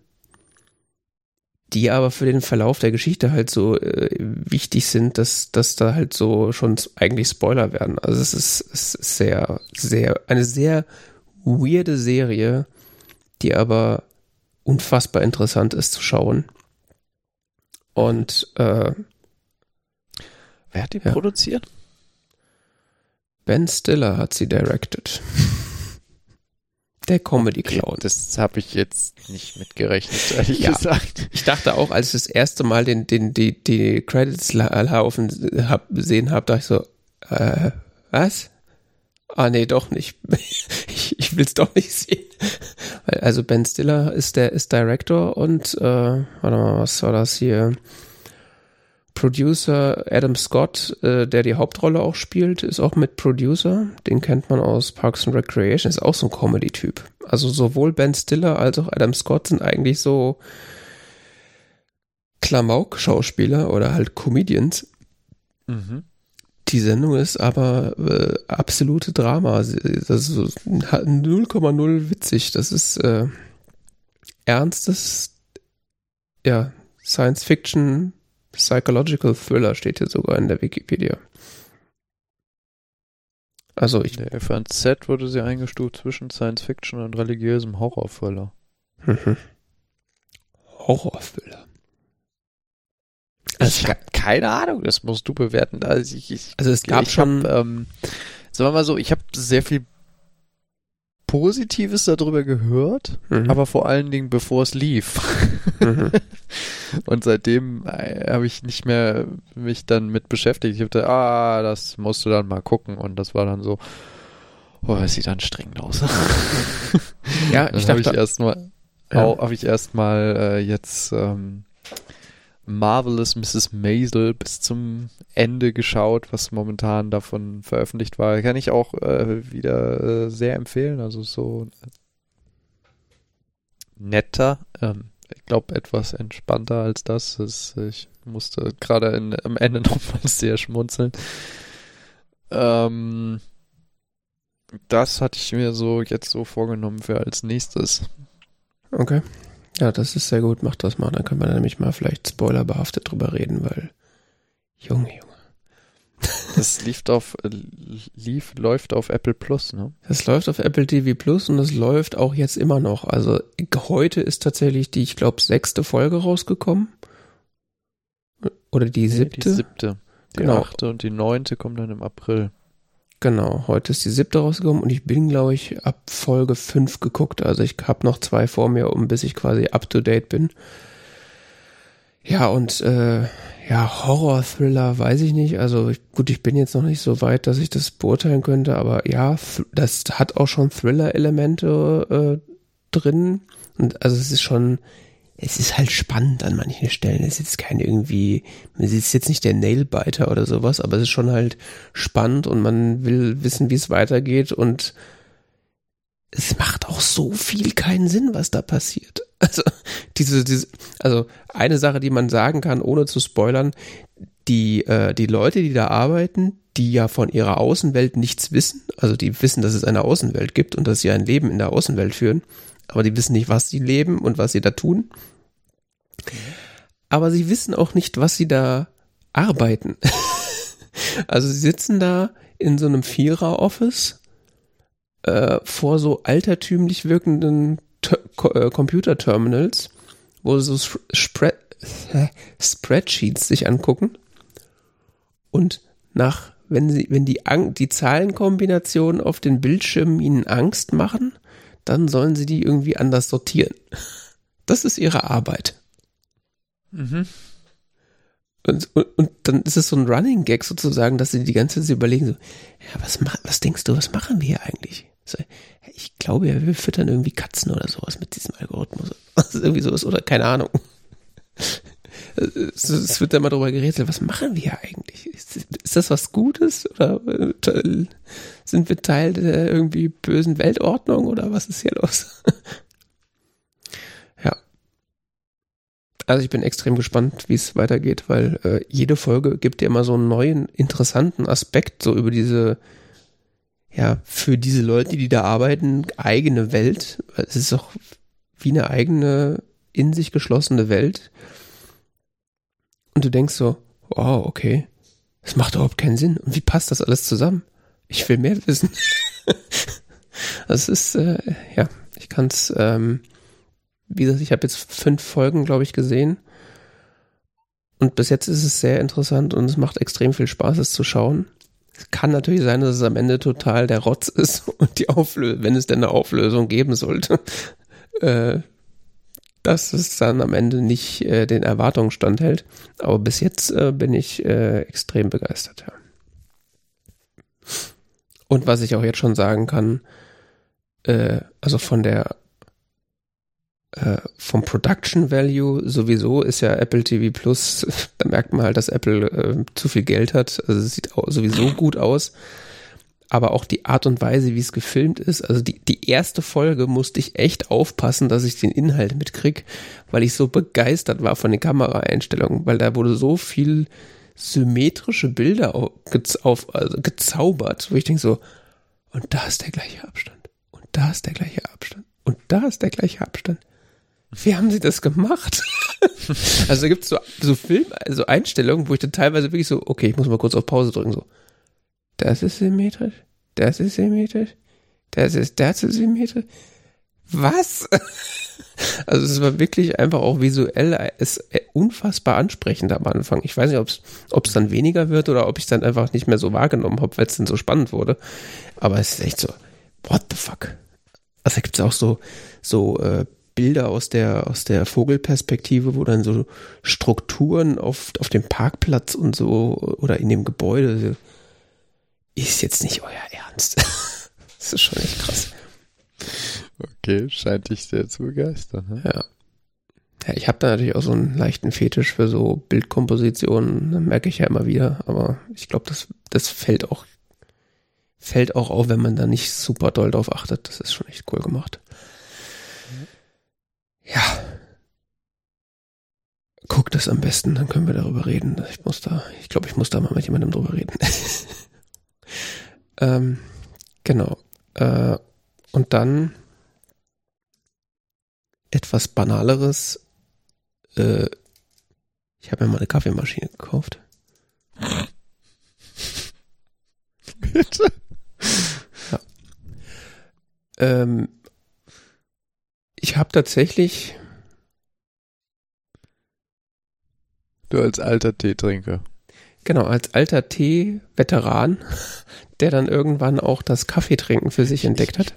die aber für den Verlauf der Geschichte halt so äh, wichtig sind, dass, dass da halt so schon eigentlich Spoiler werden. Also es ist, es ist sehr, sehr, eine sehr weirde Serie, die aber unfassbar interessant ist zu schauen. Und äh, wer hat die ja. produziert? Ben Stiller hat sie directed. Der Comedy Clown. Okay, das habe ich jetzt nicht mitgerechnet, ehrlich ja, gesagt. Ich dachte auch, als ich das erste Mal den, den, die, die Credits laufen hab, sehen habe, dachte ich so, äh, was? Ah, nee, doch nicht. ich ich will es doch nicht sehen. Also Ben Stiller ist der ist Director und äh, warte mal, was war das hier? Producer Adam Scott, äh, der die Hauptrolle auch spielt, ist auch mit Producer. Den kennt man aus Parks and Recreation, ist auch so ein Comedy-Typ. Also sowohl Ben Stiller als auch Adam Scott sind eigentlich so Klamauk-Schauspieler oder halt Comedians. Mhm. Die Sendung ist aber äh, absolute Drama. Das ist 0,0 witzig. Das ist äh, ernstes ja, Science Fiction, Psychological Thriller steht hier sogar in der Wikipedia. Also ich. Der FNZ wurde sie eingestuft zwischen Science Fiction und religiösem Horrorthriller. Mhm. Horrorthriller. Also ich habe keine Ahnung, das musst du bewerten. Also, ich, ich, also es gab ich schon, hab, ähm, sagen wir mal so, ich habe sehr viel Positives darüber gehört, mhm. aber vor allen Dingen bevor es lief. Mhm. Und seitdem äh, habe ich nicht mehr mich dann mit beschäftigt. Ich dachte, ah, das musst du dann mal gucken. Und das war dann so, oh, es sieht anstrengend aus. ja, ich dachte, habe ich erstmal, ja. habe ich erstmal äh, jetzt ähm, Marvelous Mrs. Maisel bis zum Ende geschaut, was momentan davon veröffentlicht war. Kann ich auch äh, wieder äh, sehr empfehlen. Also so netter. Ähm, ich glaube, etwas entspannter als das. das ich musste gerade am Ende nochmal sehr schmunzeln. Ähm, das hatte ich mir so jetzt so vorgenommen für als nächstes. Okay. Ja, das ist sehr gut. Macht das mal. Dann können wir nämlich mal vielleicht spoilerbehaftet drüber reden, weil Junge, Junge. Das lief auf, lief, läuft auf Apple Plus, ne? Das läuft auf Apple TV Plus und es läuft auch jetzt immer noch. Also heute ist tatsächlich die, ich glaube, sechste Folge rausgekommen. Oder die siebte? Nee, die siebte. Die genau. achte und die neunte kommen dann im April. Genau, heute ist die siebte rausgekommen und ich bin, glaube ich, ab Folge 5 geguckt. Also ich habe noch zwei vor mir, um bis ich quasi up to date bin. Ja, und äh, ja, Horror-Thriller weiß ich nicht. Also ich, gut, ich bin jetzt noch nicht so weit, dass ich das beurteilen könnte, aber ja, das hat auch schon Thriller-Elemente äh, drin. Und also es ist schon, es ist halt spannend an manchen Stellen. Es ist jetzt kein irgendwie, es ist jetzt nicht der Nailbiter oder sowas, aber es ist schon halt spannend und man will wissen, wie es weitergeht und es macht auch so viel keinen Sinn, was da passiert. Also, diese, diese, also eine Sache, die man sagen kann, ohne zu spoilern, die, äh, die Leute, die da arbeiten, die ja von ihrer Außenwelt nichts wissen, also die wissen, dass es eine Außenwelt gibt und dass sie ein Leben in der Außenwelt führen, aber die wissen nicht, was sie leben und was sie da tun. Aber sie wissen auch nicht, was sie da arbeiten. also sie sitzen da in so einem Vierer-Office äh, vor so altertümlich wirkenden äh, Computerterminals, wo sie so Spread Spreadsheets sich angucken und nach, wenn sie, wenn die, die Zahlenkombinationen auf den Bildschirmen ihnen Angst machen, dann sollen sie die irgendwie anders sortieren. Das ist ihre Arbeit. Mhm. Und, und, und, dann ist es so ein Running Gag sozusagen, dass sie die ganze Zeit überlegen, so, ja, was, was denkst du, was machen wir hier eigentlich? So, ich glaube ja, wir füttern irgendwie Katzen oder sowas mit diesem Algorithmus. Irgendwie sowas, oder keine Ahnung. Es, wird da mal drüber geredet, was machen wir eigentlich? Ist, ist das was Gutes? Oder äh, sind wir Teil der irgendwie bösen Weltordnung oder was ist hier los? ja. Also ich bin extrem gespannt, wie es weitergeht, weil äh, jede Folge gibt dir immer so einen neuen, interessanten Aspekt, so über diese, ja, für diese Leute, die da arbeiten, eigene Welt. Es ist auch wie eine eigene, in sich geschlossene Welt. Und du denkst so, wow, okay, das macht überhaupt keinen Sinn. Und wie passt das alles zusammen? Ich will mehr wissen. das ist, äh, ja, ich kann es, ähm, wie gesagt, ich habe jetzt fünf Folgen, glaube ich, gesehen. Und bis jetzt ist es sehr interessant und es macht extrem viel Spaß, es zu schauen. Es kann natürlich sein, dass es am Ende total der Rotz ist und die Auflösung, wenn es denn eine Auflösung geben sollte, äh, dass es dann am Ende nicht äh, den Erwartungen standhält. Aber bis jetzt äh, bin ich äh, extrem begeistert. Ja. Und was ich auch jetzt schon sagen kann, äh, also von der äh, vom Production Value sowieso ist ja Apple TV Plus, da merkt man halt, dass Apple äh, zu viel Geld hat. Also es sieht sowieso gut aus. Aber auch die Art und Weise, wie es gefilmt ist. Also die, die erste Folge musste ich echt aufpassen, dass ich den Inhalt mitkrieg, weil ich so begeistert war von den Kameraeinstellungen, weil da wurde so viel symmetrische Bilder auf, auf, also gezaubert, wo ich denke so, und da ist der gleiche Abstand. Und da ist der gleiche Abstand. Und da ist der gleiche Abstand. Wie haben sie das gemacht? also da gibt es so, so Film, also Einstellungen, wo ich dann teilweise wirklich so, okay, ich muss mal kurz auf Pause drücken, so. Das ist symmetrisch, das ist symmetrisch, das ist, ist symmetrisch. Was? Also es war wirklich einfach auch visuell ist unfassbar ansprechend am Anfang. Ich weiß nicht, ob es dann weniger wird oder ob ich es dann einfach nicht mehr so wahrgenommen habe, weil es dann so spannend wurde. Aber es ist echt so, what the fuck? Also da gibt es auch so, so äh, Bilder aus der, aus der Vogelperspektive, wo dann so Strukturen auf, auf dem Parkplatz und so oder in dem Gebäude ist jetzt nicht euer Ernst. das ist schon echt krass. Okay, scheint dich sehr zu begeistern. Ne? Ja. Ja, ich habe da natürlich auch so einen leichten Fetisch für so Bildkompositionen, merke ich ja immer wieder, aber ich glaube, das, das fällt auch, fällt auch auf, wenn man da nicht super doll drauf achtet. Das ist schon echt cool gemacht. Ja. Guck das am besten, dann können wir darüber reden. Ich muss da, ich glaube, ich muss da mal mit jemandem drüber reden. ähm, genau. Äh, und dann etwas banaleres. Äh, ich habe mir mal eine Kaffeemaschine gekauft. Bitte? Ja. Ähm, ich habe tatsächlich. Du als alter Teetrinker. Genau, als alter Tee-Veteran, der dann irgendwann auch das Kaffeetrinken für sich entdeckt hat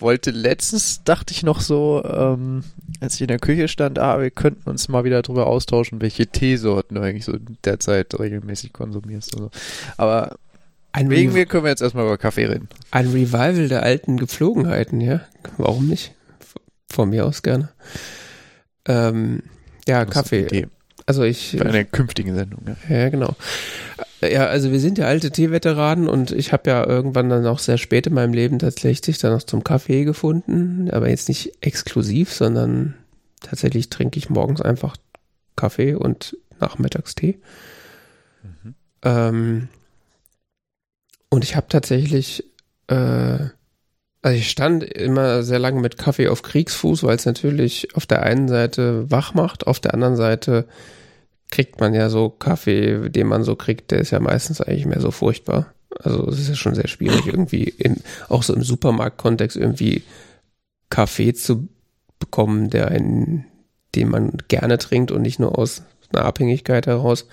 wollte letztens, dachte ich noch so, ähm, als ich in der Küche stand, ah, wir könnten uns mal wieder darüber austauschen, welche Teesorten du eigentlich so derzeit regelmäßig konsumierst. So. Aber ein wegen mir können wir jetzt erstmal über Kaffee reden. Ein Revival der alten Gepflogenheiten, ja. Warum nicht? Von mir aus gerne. Ähm, ja, Kaffee. Also ich. Bei einer künftigen Sendung, ja. Ja, genau. Ja, also wir sind ja alte Teeveteranen und ich habe ja irgendwann dann auch sehr spät in meinem Leben tatsächlich dann noch zum Kaffee gefunden, aber jetzt nicht exklusiv, sondern tatsächlich trinke ich morgens einfach Kaffee und Nachmittagstee. Mhm. Ähm, und ich habe tatsächlich, äh, also ich stand immer sehr lange mit Kaffee auf Kriegsfuß, weil es natürlich auf der einen Seite wach macht, auf der anderen Seite kriegt man ja so Kaffee, den man so kriegt, der ist ja meistens eigentlich mehr so furchtbar. Also es ist ja schon sehr schwierig, irgendwie in, auch so im Supermarktkontext irgendwie Kaffee zu bekommen, der einen, den man gerne trinkt und nicht nur aus einer Abhängigkeit heraus.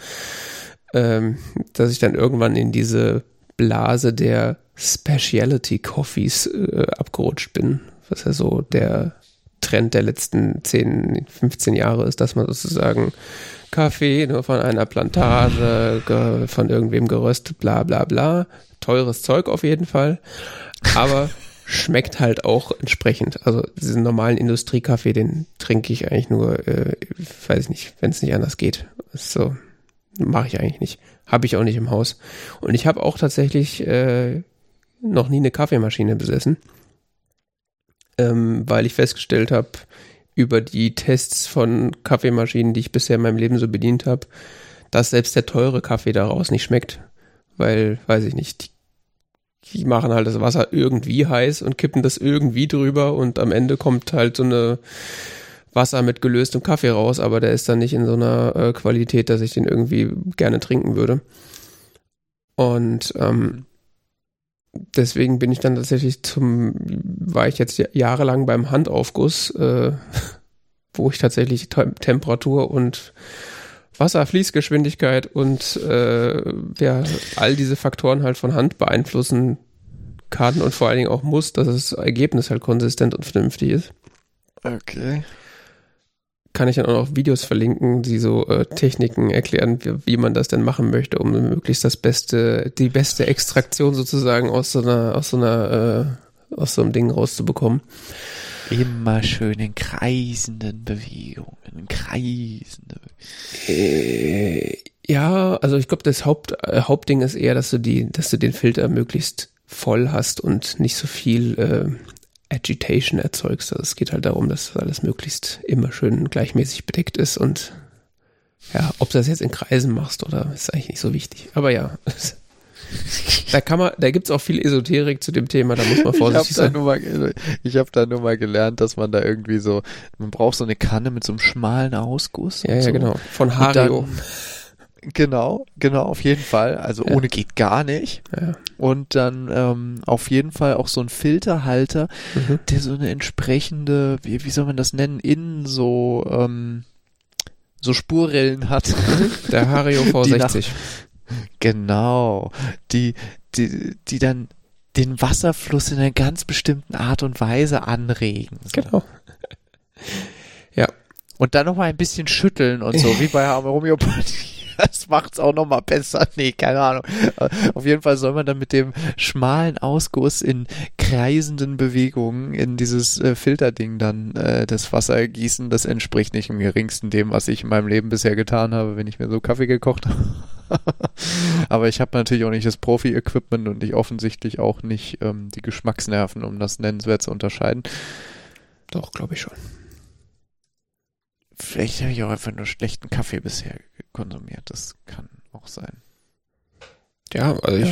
Ähm, dass ich dann irgendwann in diese Blase der Speciality Coffees äh, abgerutscht bin, was ja so der Trend der letzten 10, 15 Jahre ist, dass man sozusagen Kaffee, nur von einer Plantage, von irgendwem geröstet, bla bla bla. Teures Zeug auf jeden Fall. Aber schmeckt halt auch entsprechend. Also diesen normalen Industriekaffee, den trinke ich eigentlich nur, äh, weiß ich nicht, wenn es nicht anders geht. So mache ich eigentlich nicht. Habe ich auch nicht im Haus. Und ich habe auch tatsächlich äh, noch nie eine Kaffeemaschine besessen, ähm, weil ich festgestellt habe, über die Tests von Kaffeemaschinen, die ich bisher in meinem Leben so bedient habe, dass selbst der teure Kaffee daraus nicht schmeckt. Weil, weiß ich nicht, die, die machen halt das Wasser irgendwie heiß und kippen das irgendwie drüber und am Ende kommt halt so eine Wasser mit gelöstem Kaffee raus, aber der ist dann nicht in so einer äh, Qualität, dass ich den irgendwie gerne trinken würde. Und ähm, deswegen bin ich dann tatsächlich zum, war ich jetzt jahrelang beim Handaufguss, äh, wo ich tatsächlich Temperatur und Wasserfließgeschwindigkeit und äh, ja, all diese Faktoren halt von Hand beeinflussen kann und vor allen Dingen auch muss, dass das Ergebnis halt konsistent und vernünftig ist. Okay kann ich dann auch noch Videos verlinken, die so äh, Techniken erklären, wie, wie, man das denn machen möchte, um möglichst das beste, die beste Extraktion sozusagen aus so einer, aus so einer, äh, aus so einem Ding rauszubekommen. Immer schön in kreisenden Bewegungen, in kreisende äh, ja, also ich glaube, das Haupt, äh, Hauptding ist eher, dass du die, dass du den Filter möglichst voll hast und nicht so viel äh, Agitation erzeugst. Also es geht halt darum, dass alles möglichst immer schön gleichmäßig bedeckt ist und ja, ob du das jetzt in Kreisen machst oder ist eigentlich nicht so wichtig. Aber ja. Da kann man, da gibt's auch viel Esoterik zu dem Thema, da muss man vorsichtig ich hab sein. Nur mal, ich habe da nur mal gelernt, dass man da irgendwie so, man braucht so eine Kanne mit so einem schmalen Ausguss. Ja, ja, so. genau. Von Hario. Genau, genau, auf jeden Fall. Also Ja. ohne geht gar nicht. Ja. Und dann ähm, auf jeden Fall auch so ein Filterhalter, Mhm. der so eine entsprechende, wie, wie soll man das nennen, innen so, ähm, so Spurrillen hat. Der Hario V60. Genau. Die, die, die dann den Wasserfluss in einer ganz bestimmten Art und Weise anregen. So. Genau. Und dann noch mal ein bisschen schütteln und so, wie bei Homöopathie. Das macht's auch noch mal besser. Nee, keine Ahnung. Auf jeden Fall soll man dann mit dem schmalen Ausguss in kreisenden Bewegungen in dieses äh, Filterding dann äh, das Wasser gießen. Das entspricht nicht im geringsten dem, was ich in meinem Leben bisher getan habe, wenn ich mir so Kaffee gekocht habe. Aber ich habe natürlich auch nicht das Profi-Equipment und ich offensichtlich auch nicht ähm, die Geschmacksnerven, um das nennenswert zu unterscheiden. Doch, glaube ich schon. Vielleicht habe ich auch einfach nur schlechten Kaffee bisher konsumiert. Das kann auch sein. Ja, also ich,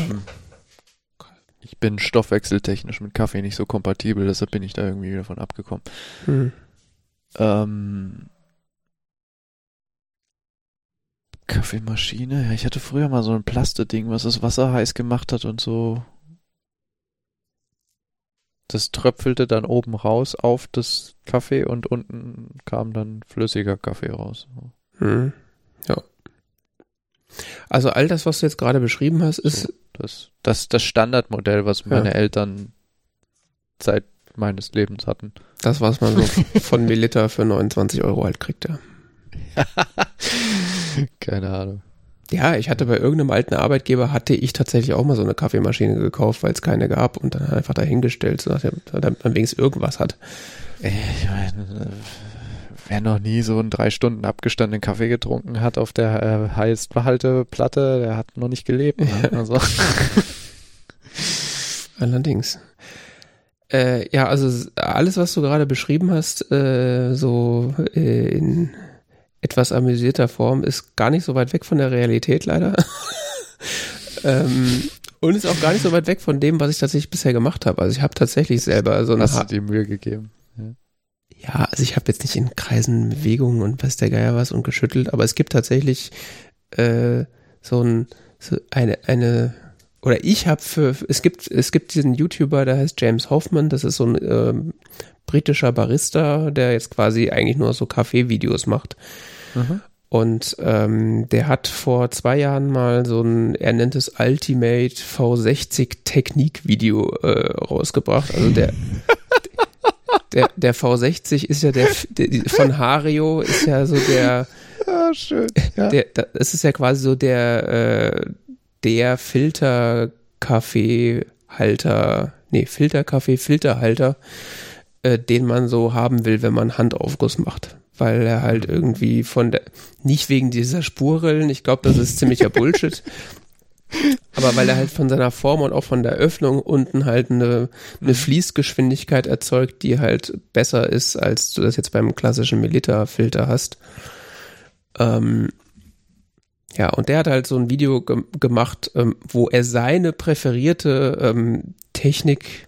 ich bin stoffwechseltechnisch mit Kaffee nicht so kompatibel, deshalb bin ich da irgendwie wieder von abgekommen. hm. Ähm, Kaffeemaschine, ja, ich hatte früher mal so ein Plasteding, was das Wasser heiß gemacht hat und so. Das tröpfelte dann oben raus auf das Kaffee und unten kam dann flüssiger Kaffee raus. Hm. Ja. Also all das, was du jetzt gerade beschrieben hast, ist, So, das, das, das Standardmodell, was meine Ja. Eltern Zeit meines Lebens hatten. das, was man so von Melita für 29 Euro halt kriegt, ja. Keine Ahnung. Ja, ich hatte bei irgendeinem alten Arbeitgeber, hatte ich tatsächlich auch mal so eine Kaffeemaschine gekauft, weil es keine gab und dann einfach dahingestellt, so damit man wenigstens irgendwas hat. Äh, Ich meine, äh, wer noch nie so einen drei Stunden abgestandenen Kaffee getrunken hat auf der äh, Heißbehalteplatte, der hat noch nicht gelebt. Ne? Also, Allerdings. Äh, ja, also alles, was du gerade beschrieben hast, äh, so äh, in etwas amüsierter Form, ist gar nicht so weit weg von der Realität leider. ähm, und ist auch gar nicht so weit weg von dem, was ich tatsächlich bisher gemacht habe. Also ich habe tatsächlich selber so eine hast Ha- du dir Mühe gegeben? Ja, also ich habe jetzt nicht in Kreisen Bewegungen und weiß der Geier was und geschüttelt, aber es gibt tatsächlich äh, so, ein, so eine, eine oder ich habe für es gibt es gibt diesen YouTuber, der heißt James Hoffman, das ist so ein ähm, britischer Barista, der jetzt quasi eigentlich nur so Kaffee-Videos macht. Mhm. Und ähm, der hat vor zwei Jahren mal so ein, er nennt es Ultimate V60 Technik-Video äh, rausgebracht. Also der, der, der V60 ist ja der, der von Hario ist ja so der, Ja, schön. Ja. der, das ist ja quasi so der, äh, der Filter-Kaffeehalter, nee, Filterkaffee, Filterhalter, äh, den man so haben will, wenn man Handaufguss macht. Weil er halt irgendwie von der, nicht wegen dieser Spurrillen, ich glaube, das ist ziemlicher Bullshit, aber weil er halt von seiner Form und auch von der Öffnung unten halt eine, eine Fließgeschwindigkeit erzeugt, die halt besser ist, als du das jetzt beim klassischen Melita-Filter hast. Ähm, ja, und der hat halt so ein Video ge gemacht, ähm, wo er seine präferierte ähm, Technik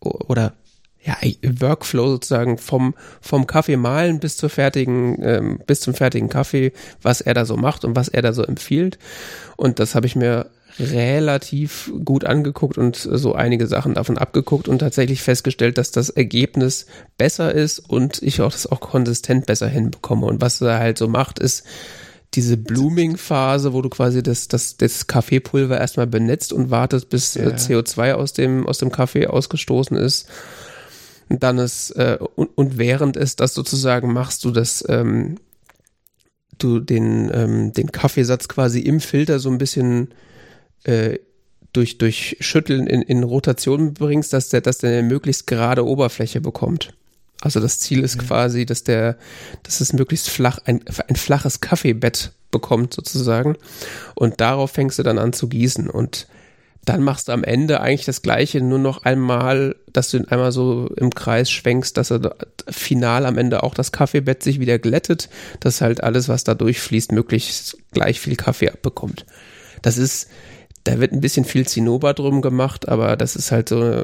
oder ja, Workflow sozusagen vom, vom Kaffee mahlen bis zur fertigen, ähm, bis zum fertigen Kaffee, was er da so macht und was er da so empfiehlt. Und das habe ich mir relativ gut angeguckt und so einige Sachen davon abgeguckt und tatsächlich festgestellt, dass das Ergebnis besser ist und ich auch das auch konsistent besser hinbekomme. Und was er halt so macht, ist diese Blooming-Phase, wo du quasi das, das, das Kaffeepulver erstmal benetzt und wartest, bis Ja. äh, CO2 aus dem, aus dem Kaffee ausgestoßen ist. Und dann ist, äh, und, und während es das sozusagen machst, du das, ähm, du den, ähm, den Kaffeesatz quasi im Filter so ein bisschen äh, durch, durch Schütteln in, in Rotation bringst, dass der, dass der eine möglichst gerade Oberfläche bekommt. Also das Ziel ist quasi, dass der, dass es möglichst flach, ein, ein flaches Kaffeebett bekommt sozusagen. Und darauf fängst du dann an zu gießen. Und dann machst du am Ende eigentlich das Gleiche, nur noch einmal, dass du ihn einmal so im Kreis schwenkst, dass er final am Ende auch das Kaffeebett sich wieder glättet, dass halt alles, was da durchfließt, möglichst gleich viel Kaffee abbekommt. Das ist, da wird ein bisschen viel Zinnober drum gemacht, aber das ist halt so,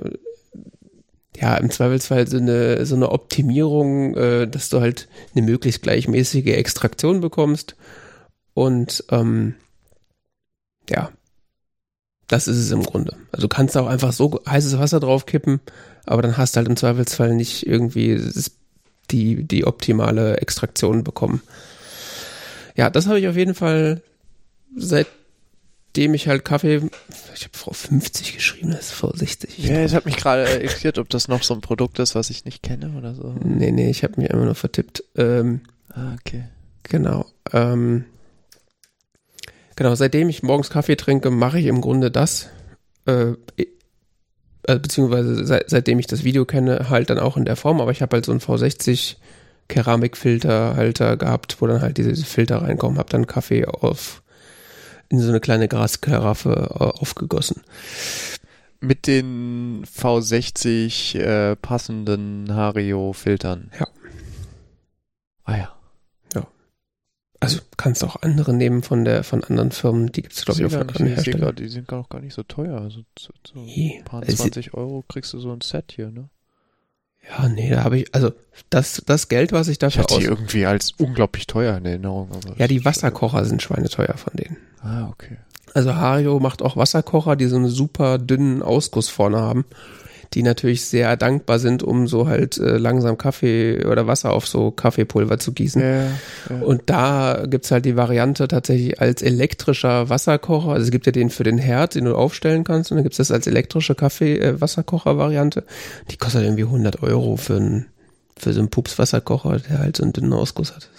ja, im Zweifelsfall so eine, so eine Optimierung, äh, dass du halt eine möglichst gleichmäßige Extraktion bekommst. Und ähm, ja, das ist es im Grunde. Also du kannst auch einfach so heißes Wasser draufkippen, aber dann hast du halt im Zweifelsfall nicht irgendwie die, die optimale Extraktion bekommen. Ja, das habe ich auf jeden Fall seitdem ich halt Kaffee, ich habe vor 50 geschrieben, das ist vor 60. Ja, ich habe mich gerade irritiert, ob das noch so ein Produkt ist, was ich nicht kenne oder so. Nee, nee, ich habe mich einfach nur vertippt. Ähm, ah, okay. Genau. Ähm, genau, seitdem ich morgens Kaffee trinke, mache ich im Grunde das. Äh, äh, beziehungsweise seit, seitdem ich das Video kenne, halt dann auch in der Form, aber ich habe halt so einen V60 Keramikfilterhalter gehabt, wo dann halt diese Filter reinkommen, habe dann Kaffee auf in so eine kleine Graskaraffe äh, aufgegossen. Mit den V60 äh, passenden Hario-Filtern. Ja. Ah. Ja. Also kannst auch andere nehmen von der von anderen Firmen, die gibt es glaube ich auf anderen Herstellern. Die sind auch gar nicht so teuer. Also so, so ein paar 20 Euro kriegst du so ein Set hier, ne? Ja, nee, da habe ich, also das, das Geld, was ich dafür ich hatte die irgendwie als unglaublich teuer in Erinnerung. ja, die Wasserkocher sind schweineteuer von denen. Ah, okay. Also Hario macht auch Wasserkocher, die so einen super dünnen Ausguss vorne haben die natürlich sehr dankbar sind, um so halt äh, langsam Kaffee oder Wasser auf so Kaffeepulver zu gießen. Ja, ja. Und da gibt's halt die Variante tatsächlich als elektrischer Wasserkocher. Also es gibt ja den für den Herd, den du aufstellen kannst. Und dann gibt's das als elektrische Kaffee-Wasserkocher-Variante. Äh, die kostet irgendwie 100 Euro für, ein, für so einen Pups-Wasserkocher, der halt so einen dünnen Ausguss hat.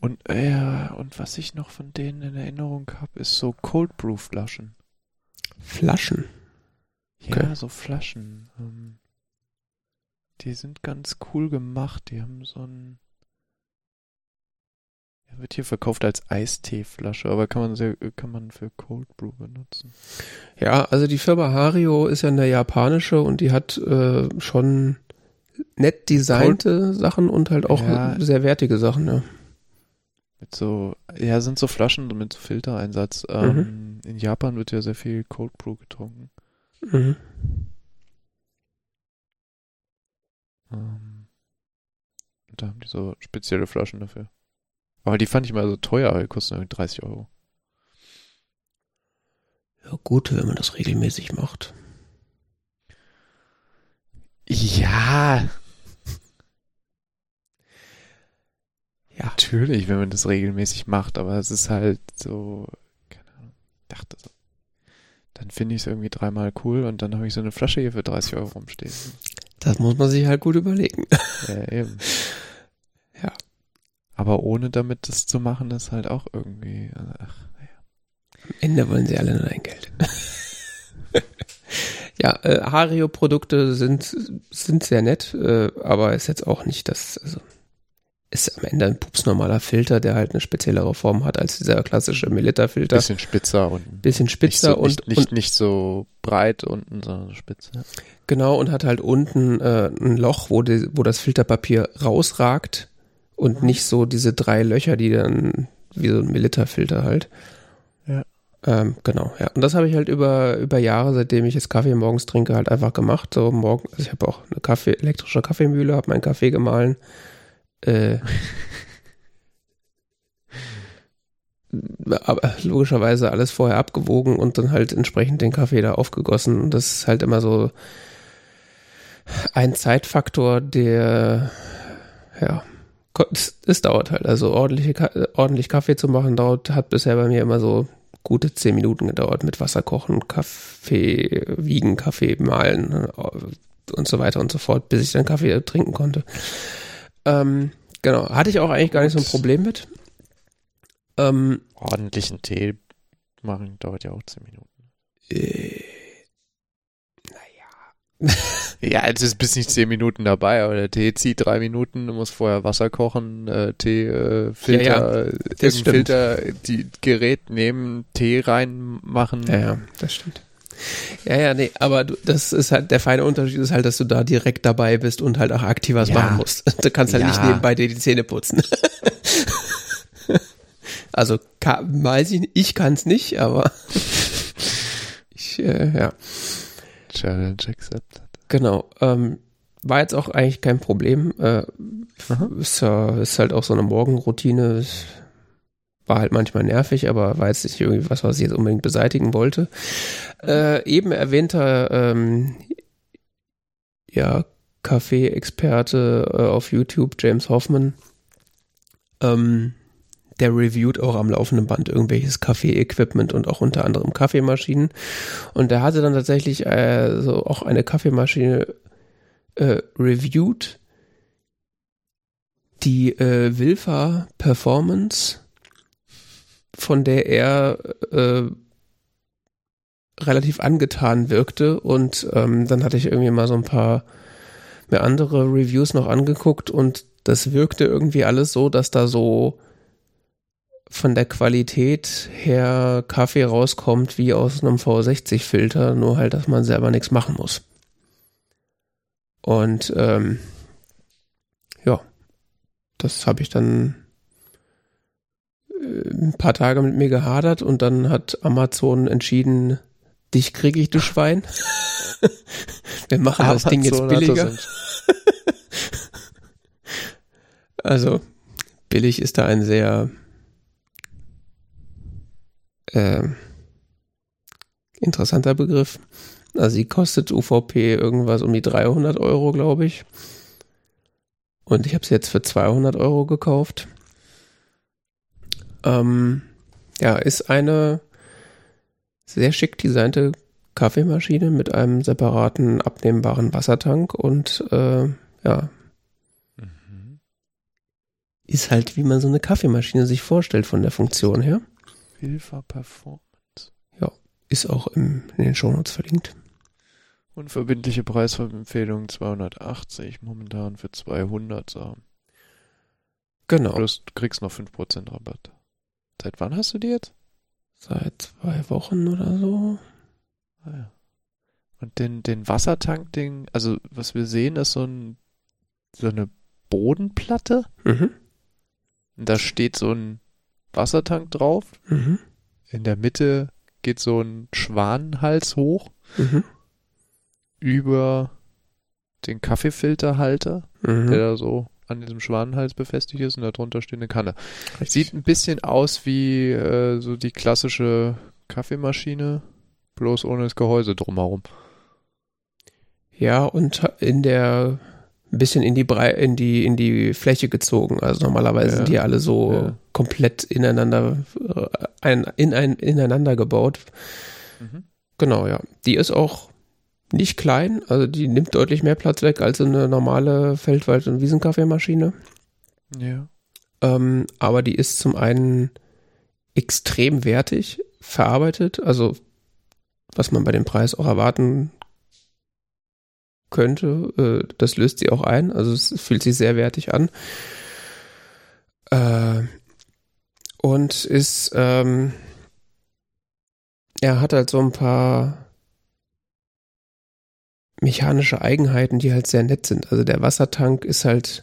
Und, äh, und was ich noch von denen in Erinnerung habe, ist so Cold Brew Flaschen. Flaschen? Okay. Ja, so Flaschen. Ähm, die sind ganz cool gemacht. Die haben so ein. Er wird hier verkauft als Eisteeflasche, aber kann man sehr, kann man für Cold Brew benutzen. Ja, also die Firma Hario ist ja eine japanische und die hat äh, schon nett designte Cold Sachen und halt auch ja, sehr wertige Sachen, ja. Mit so, ja, sind so Flaschen mit so Filtereinsatz. Mhm. Ähm, in Japan wird ja sehr viel Cold Brew getrunken. Mhm. Ähm, da haben die so spezielle Flaschen dafür. Aber die fand ich mal so teuer, die kosten irgendwie 30 Euro. Ja, gut, wenn man das regelmäßig macht. Ja. Ja. Natürlich, wenn man das regelmäßig macht, aber es ist halt so, keine Ahnung, dachte so, dann finde ich es irgendwie dreimal cool und dann habe ich so eine Flasche hier für 30 Euro rumstehen. Das muss man sich halt gut überlegen. Ja, eben. Ja. Aber ohne damit das zu machen, ist halt auch irgendwie, ach, naja. Am Ende wollen sie alle nur dein Geld. ja, äh, Hario-Produkte sind, sind sehr nett, äh, aber ist jetzt auch nicht das, also ist am Ende ein pupsnormaler Filter, der halt eine speziellere Form hat als dieser klassische Melitta-Filter. Bisschen spitzer und bisschen spitzer nicht so, und, nicht, nicht, und nicht so breit unten, sondern spitzer. Genau und hat halt unten äh, ein Loch, wo, die, wo das Filterpapier rausragt und nicht so diese drei Löcher, die dann wie so ein Melitta-Filter halt. Ja. Ähm, genau, ja. Und das habe ich halt über, über Jahre, seitdem ich jetzt Kaffee morgens trinke, halt einfach gemacht. So morgen, also ich habe auch eine Kaffee, elektrische Kaffeemühle, habe meinen Kaffee gemahlen äh, aber logischerweise alles vorher abgewogen und dann halt entsprechend den Kaffee da aufgegossen. Das ist halt immer so ein Zeitfaktor, der, ja, es, es dauert halt. Also ordentliche, ordentlich Kaffee zu machen, dauert, hat bisher bei mir immer so gute zehn Minuten gedauert mit Wasser kochen, Kaffee wiegen, Kaffee mahlen äh, und so weiter und so fort, bis ich dann Kaffee trinken konnte. Ähm, genau, hatte ich auch eigentlich gar nicht so ein Problem mit. Ähm, Ordentlichen Tee machen dauert ja auch zehn Minuten. Äh, naja. ja, es ist bis nicht zehn Minuten dabei, aber der Tee zieht drei Minuten, du musst vorher Wasser kochen, äh, Tee, äh, Filter, ja, ja, Filter, die Gerät nehmen, Tee reinmachen. Ja, ja, das stimmt. Ja, ja, nee, aber du, das ist halt, der feine Unterschied ist halt, dass du da direkt dabei bist und halt auch aktiv was ja. machen musst. Du kannst halt ja. nicht nebenbei dir die Zähne putzen. also, kann, weiß ich nicht, ich kann es nicht, aber. ich, äh, ja. Challenge accepted. Genau. Ähm, war jetzt auch eigentlich kein Problem. Äh, ist, äh, ist halt auch so eine Morgenroutine. War halt manchmal nervig, aber war jetzt nicht irgendwie was, was ich jetzt unbedingt beseitigen wollte. Äh, eben erwähnter, ähm, ja, Kaffee-Experte äh, auf YouTube, James Hoffman, ähm, der reviewt auch am laufenden Band irgendwelches Kaffee-Equipment und auch unter anderem Kaffeemaschinen. Und der hatte dann tatsächlich äh, so auch eine Kaffeemaschine äh, reviewed, die äh, Wilfa Performance, von der er äh, relativ angetan wirkte. Und ähm, dann hatte ich irgendwie mal so ein paar mir andere Reviews noch angeguckt und das wirkte irgendwie alles so, dass da so von der Qualität her Kaffee rauskommt wie aus einem V60-Filter, nur halt, dass man selber nichts machen muss. Und ähm, ja, das habe ich dann ein paar Tage mit mir gehadert und dann hat Amazon entschieden, dich kriege ich, du Schwein. Wir machen Amazon das Ding jetzt billiger. also billig ist da ein sehr äh, interessanter Begriff. Also sie kostet UVP irgendwas um die 300 Euro, glaube ich. Und ich habe sie jetzt für 200 Euro gekauft. Ähm, ja, ist eine sehr schick designte Kaffeemaschine mit einem separaten abnehmbaren Wassertank und äh, ja. Mhm. Ist halt, wie man so eine Kaffeemaschine sich vorstellt von der Funktion her. Hilfer Performance. Ja, ist auch im, in den Shownotes verlinkt. Unverbindliche Preisempfehlung 280, momentan für 200 sagen. Genau. Plus du kriegst noch 5% Rabatt. Seit wann hast du die jetzt? Seit zwei Wochen oder so. Ah, ja. Und den, den Wassertank-Ding, also was wir sehen, ist so, ein, so eine Bodenplatte. Mhm. Und da steht so ein Wassertank drauf. Mhm. In der Mitte geht so ein Schwanenhals hoch. Mhm. Über den Kaffeefilterhalter, Mhm. der da so an diesem Schwanenhals befestigt ist und darunter steht eine Kanne. Richtig. Sieht ein bisschen aus wie äh, so die klassische Kaffeemaschine, bloß ohne das Gehäuse drumherum. Ja, und in der ein bisschen in die Brei in die in die Fläche gezogen. Also normalerweise Ja. sind die alle so Ja. komplett ineinander äh, ein, in ein, ineinander gebaut. Mhm. Genau, ja. Die ist auch nicht klein, also die nimmt deutlich mehr Platz weg als eine normale Feldwald- und Wiesenkaffeemaschine. Ja. Ähm, aber die ist zum einen extrem wertig verarbeitet, also was man bei dem Preis auch erwarten könnte, äh, das löst sie auch ein, also es fühlt sich sehr wertig an. Äh, und ist, ähm, er hat halt so ein paar mechanische Eigenheiten, die halt sehr nett sind. Also der Wassertank ist halt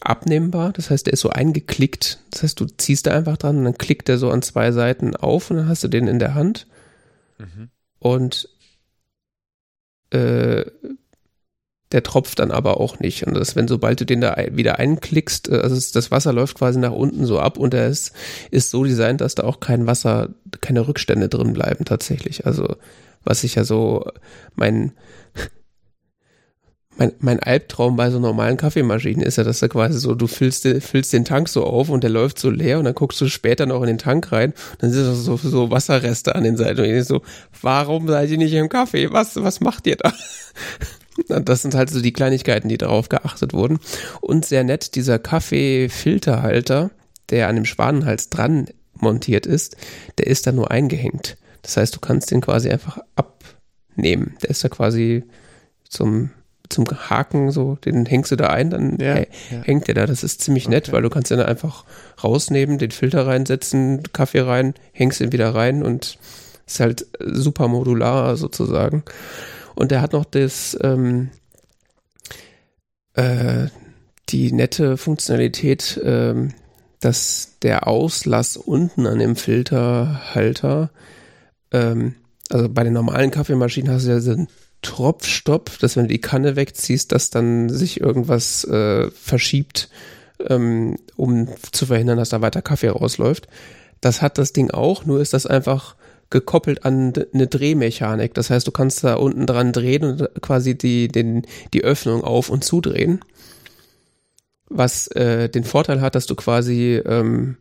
abnehmbar, das heißt, der ist so eingeklickt. Das heißt, du ziehst da einfach dran und dann klickt er so an zwei Seiten auf und dann hast du den in der Hand. Mhm. Und äh, der tropft dann aber auch nicht. Und das, wenn sobald du den da wieder einklickst, äh, also das Wasser läuft quasi nach unten so ab und er ist, ist so designt, dass da auch kein Wasser, keine Rückstände drin bleiben tatsächlich. Also was ich ja so mein mein, mein Albtraum bei so normalen Kaffeemaschinen ist ja, dass da quasi so, du füllst, den- füllst den Tank so auf und der läuft so leer und dann guckst du später noch in den Tank rein dann sind so, so Wasserreste an den Seiten und ich so, warum seid ihr nicht im Kaffee? Was, was macht ihr da? Das sind halt so die Kleinigkeiten, die darauf geachtet wurden. Und sehr nett, dieser Kaffeefilterhalter, der an dem Schwanenhals dran montiert ist, der ist da nur eingehängt. Das heißt, du kannst den quasi einfach abnehmen. Der ist da quasi zum, zum Haken so, den hängst du da ein, dann Ja, hä- ja. hängt der da. Das ist ziemlich nett, Okay. weil du kannst den einfach rausnehmen, den Filter reinsetzen, Kaffee rein, hängst ihn wieder rein und ist halt super modular sozusagen. Und der hat noch das, ähm, äh, die nette Funktionalität, ähm, dass der Auslass unten an dem Filterhalter, ähm, Also bei den normalen Kaffeemaschinen hast du ja so einen Tropfstopp, dass wenn du die Kanne wegziehst, dass dann sich irgendwas äh, verschiebt, ähm, um zu verhindern, dass da weiter Kaffee rausläuft. Das hat das Ding auch, nur ist das einfach gekoppelt an eine Drehmechanik. Das heißt, du kannst da unten dran drehen und quasi die, den, die Öffnung auf und zudrehen. Was äh, den Vorteil hat, dass du quasi ähm,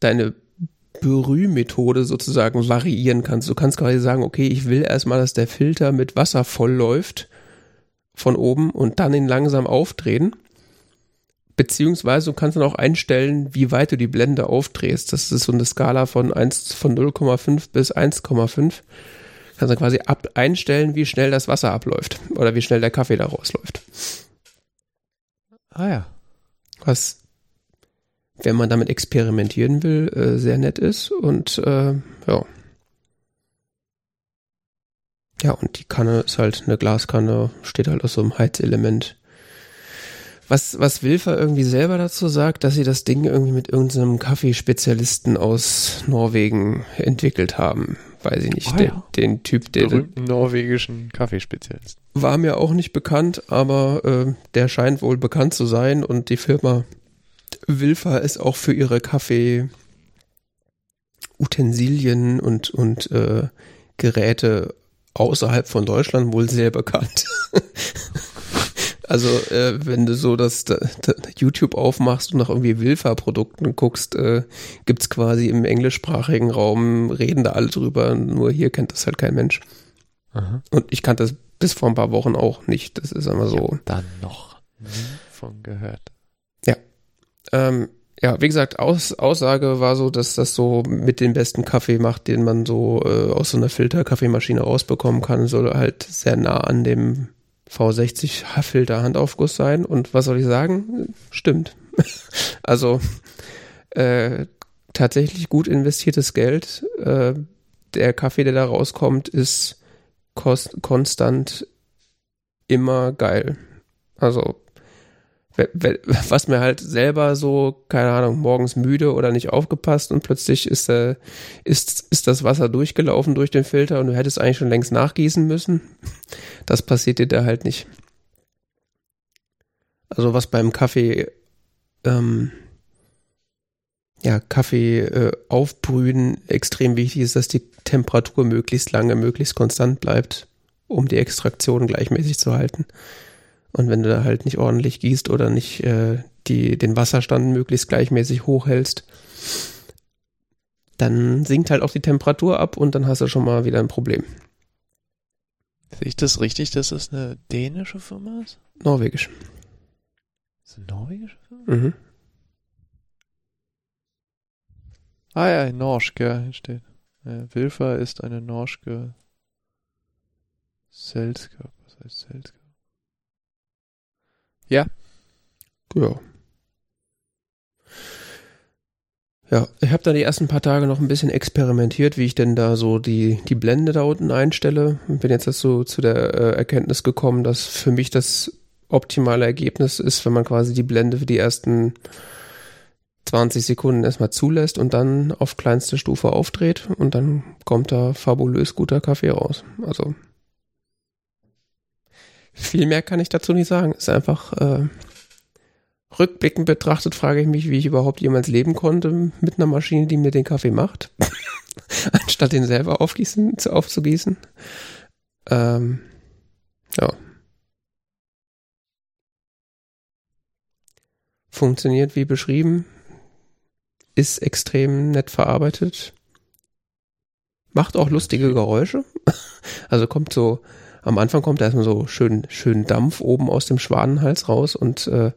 deine Brühmethode sozusagen variieren kannst. Du kannst quasi sagen, okay, ich will erstmal, dass der Filter mit Wasser voll läuft von oben und dann ihn langsam aufdrehen. Beziehungsweise du kannst dann auch einstellen, wie weit du die Blende aufdrehst. Das ist so eine Skala von 1, von 0,5 bis 1,5. Kannst du quasi ab, einstellen, wie schnell das Wasser abläuft oder wie schnell der Kaffee da rausläuft. Ah ja. Was, wenn man damit experimentieren will, äh, sehr nett ist und äh, ja. Ja, und die Kanne ist halt eine Glaskanne, steht halt aus so einem Heizelement was, was Wilfer irgendwie selber dazu sagt, dass sie das Ding irgendwie mit irgendeinem Kaffeespezialisten aus Norwegen entwickelt haben. Weiß ich nicht, Oh den, ja. den Typ, der Berühmten norwegischen Kaffeespezialist. war mir auch nicht bekannt, aber äh, der scheint wohl bekannt zu sein und die Firma Wilfer ist auch für ihre Kaffee Utensilien und, und äh, Geräte außerhalb von Deutschland wohl sehr bekannt. also äh, wenn du so das, da, da YouTube aufmachst und nach irgendwie Wilfer-Produkten guckst, äh, gibt's quasi im englischsprachigen Raum, reden da alle drüber, nur hier kennt das halt kein Mensch. Aha. Und ich kannte das bis vor ein paar Wochen auch nicht. Das ist immer so. Dann noch nie von gehört. Ähm, ja, wie gesagt, Aus, Aussage war so, dass das so mit dem besten Kaffee macht, den man so äh, aus so einer Filterkaffeemaschine rausbekommen kann. Soll halt sehr nah an dem V60 Filter Handaufguss sein. Und was soll ich sagen? Stimmt. also äh, tatsächlich gut investiertes Geld. Äh, der Kaffee, der da rauskommt, ist konstant immer geil. Also was mir halt selber so, keine Ahnung, morgens müde oder nicht aufgepasst und plötzlich ist, äh, ist, ist das Wasser durchgelaufen durch den Filter und du hättest eigentlich schon längst nachgießen müssen. Das passiert dir da halt nicht. Also was beim Kaffee, ähm, ja, Kaffee äh, aufbrühen extrem wichtig ist, dass die Temperatur möglichst lange, möglichst konstant bleibt, um die Extraktion gleichmäßig zu halten. Und wenn du da halt nicht ordentlich gießt oder nicht äh, die, den Wasserstand möglichst gleichmäßig hochhältst, dann sinkt halt auch die Temperatur ab und dann hast du schon mal wieder ein Problem. Sehe ich das richtig, dass es eine dänische Firma ist? Norwegisch. Ist eine norwegische Firma? Mhm. Ah ja, Norske hier steht. Wilfer ist eine norske Selskap. Was heißt Selskap? Ja. Ja, ich habe da die ersten paar Tage noch ein bisschen experimentiert, wie ich denn da so die, die Blende da unten einstelle. Bin jetzt so zu der äh, Erkenntnis gekommen, dass für mich das optimale Ergebnis ist, wenn man quasi die Blende für die ersten 20 Sekunden erstmal zulässt und dann auf kleinste Stufe aufdreht und dann kommt da fabulös guter Kaffee raus. Also viel mehr kann ich dazu nicht sagen. Ist einfach äh, rückblickend betrachtet, frage ich mich, wie ich überhaupt jemals leben konnte mit einer Maschine, die mir den Kaffee macht, anstatt den selber aufgießen, zu, aufzugießen. Ähm, ja. Funktioniert wie beschrieben, ist extrem nett verarbeitet, macht auch lustige Geräusche. Also kommt so, am Anfang kommt da erstmal so schön, schön Dampf oben aus dem Schwanenhals raus und äh,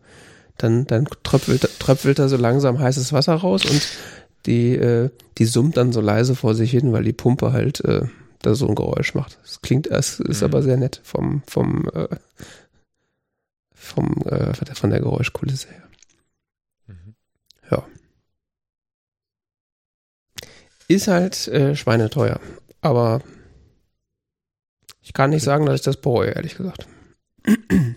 dann, dann tröpfelt, tröpfelt da so langsam heißes Wasser raus und die, äh, die summt dann so leise vor sich hin, weil die Pumpe halt äh, da so ein Geräusch macht. Es klingt, es ist Mhm. aber sehr nett vom, vom, äh, vom, äh, von der Geräuschkulisse her. Mhm. Ist halt äh, schweineteuer, aber ich kann nicht sagen, dass ich das bereue, ehrlich gesagt.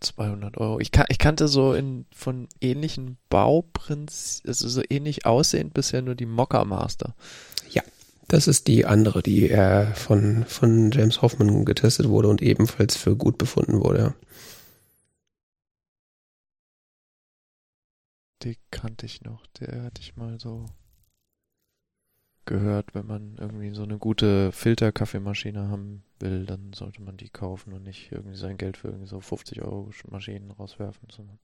200 Euro. Ich, kan ich kannte so in, von ähnlichen Bauprinzip, also so ähnlich aussehend bisher nur die Mokka Master. Das ist die andere, die äh, von, von James Hoffman getestet wurde und ebenfalls für gut befunden wurde. Ja. Die kannte ich noch. Der hatte ich mal so gehört, wenn man irgendwie so eine gute Filterkaffeemaschine haben will, dann sollte man die kaufen und nicht irgendwie sein Geld für irgendwie so 50 Euro Maschinen rauswerfen, sondern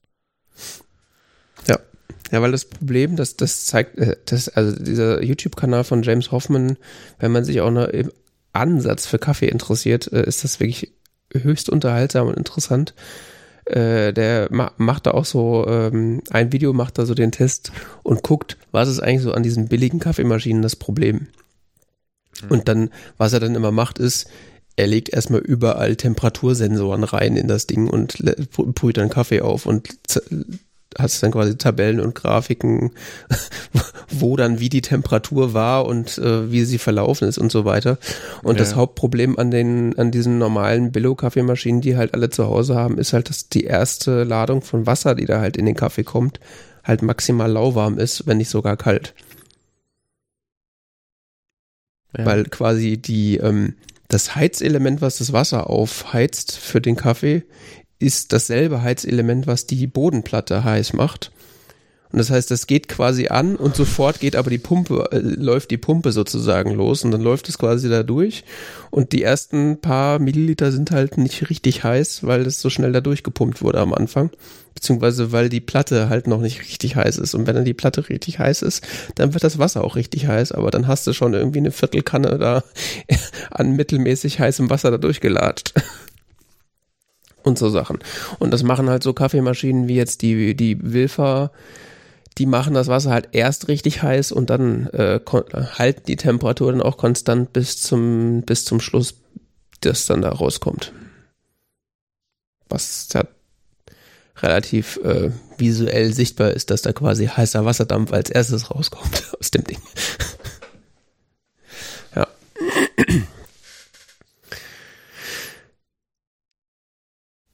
ja. Ja, weil das Problem, das, das zeigt, äh, das, also dieser YouTube-Kanal von James Hoffman, wenn man sich auch nur im Ansatz für Kaffee interessiert, äh, ist das wirklich höchst unterhaltsam und interessant. Äh, der ma macht da auch so ähm, ein Video, macht da so den Test und guckt, was ist eigentlich so an diesen billigen Kaffeemaschinen das Problem. Mhm. Und dann, was er dann immer macht, ist, er legt erstmal überall Temperatursensoren rein in das Ding und brüht dann Kaffee auf und hast dann quasi Tabellen und Grafiken, wo dann wie die Temperatur war und äh, wie sie verlaufen ist und so weiter. Und ja. das Hauptproblem an den an diesen normalen Billo-Kaffeemaschinen, die halt alle zu Hause haben, ist halt, dass die erste Ladung von Wasser, die da halt in den Kaffee kommt, halt maximal lauwarm ist, wenn nicht sogar kalt. Ja. Weil quasi die ähm, das Heizelement, was das Wasser aufheizt für den Kaffee, ist dasselbe Heizelement, was die Bodenplatte heiß macht. Und das heißt, das geht quasi an und sofort geht aber die Pumpe, äh, läuft die Pumpe sozusagen los und dann läuft es quasi da durch. Und die ersten paar Milliliter sind halt nicht richtig heiß, weil es so schnell da durchgepumpt wurde am Anfang. Beziehungsweise weil die Platte halt noch nicht richtig heiß ist. Und wenn dann die Platte richtig heiß ist, dann wird das Wasser auch richtig heiß. Aber dann hast du schon irgendwie eine Viertelkanne da an mittelmäßig heißem Wasser da durchgelatscht und so Sachen. Und das machen halt so Kaffeemaschinen wie jetzt die, die Wilfer, die machen das Wasser halt erst richtig heiß und dann äh, halten die Temperatur dann auch konstant bis zum, bis zum Schluss, das dann da rauskommt. Was ja relativ äh, visuell sichtbar ist, dass da quasi heißer Wasserdampf als erstes rauskommt aus dem Ding.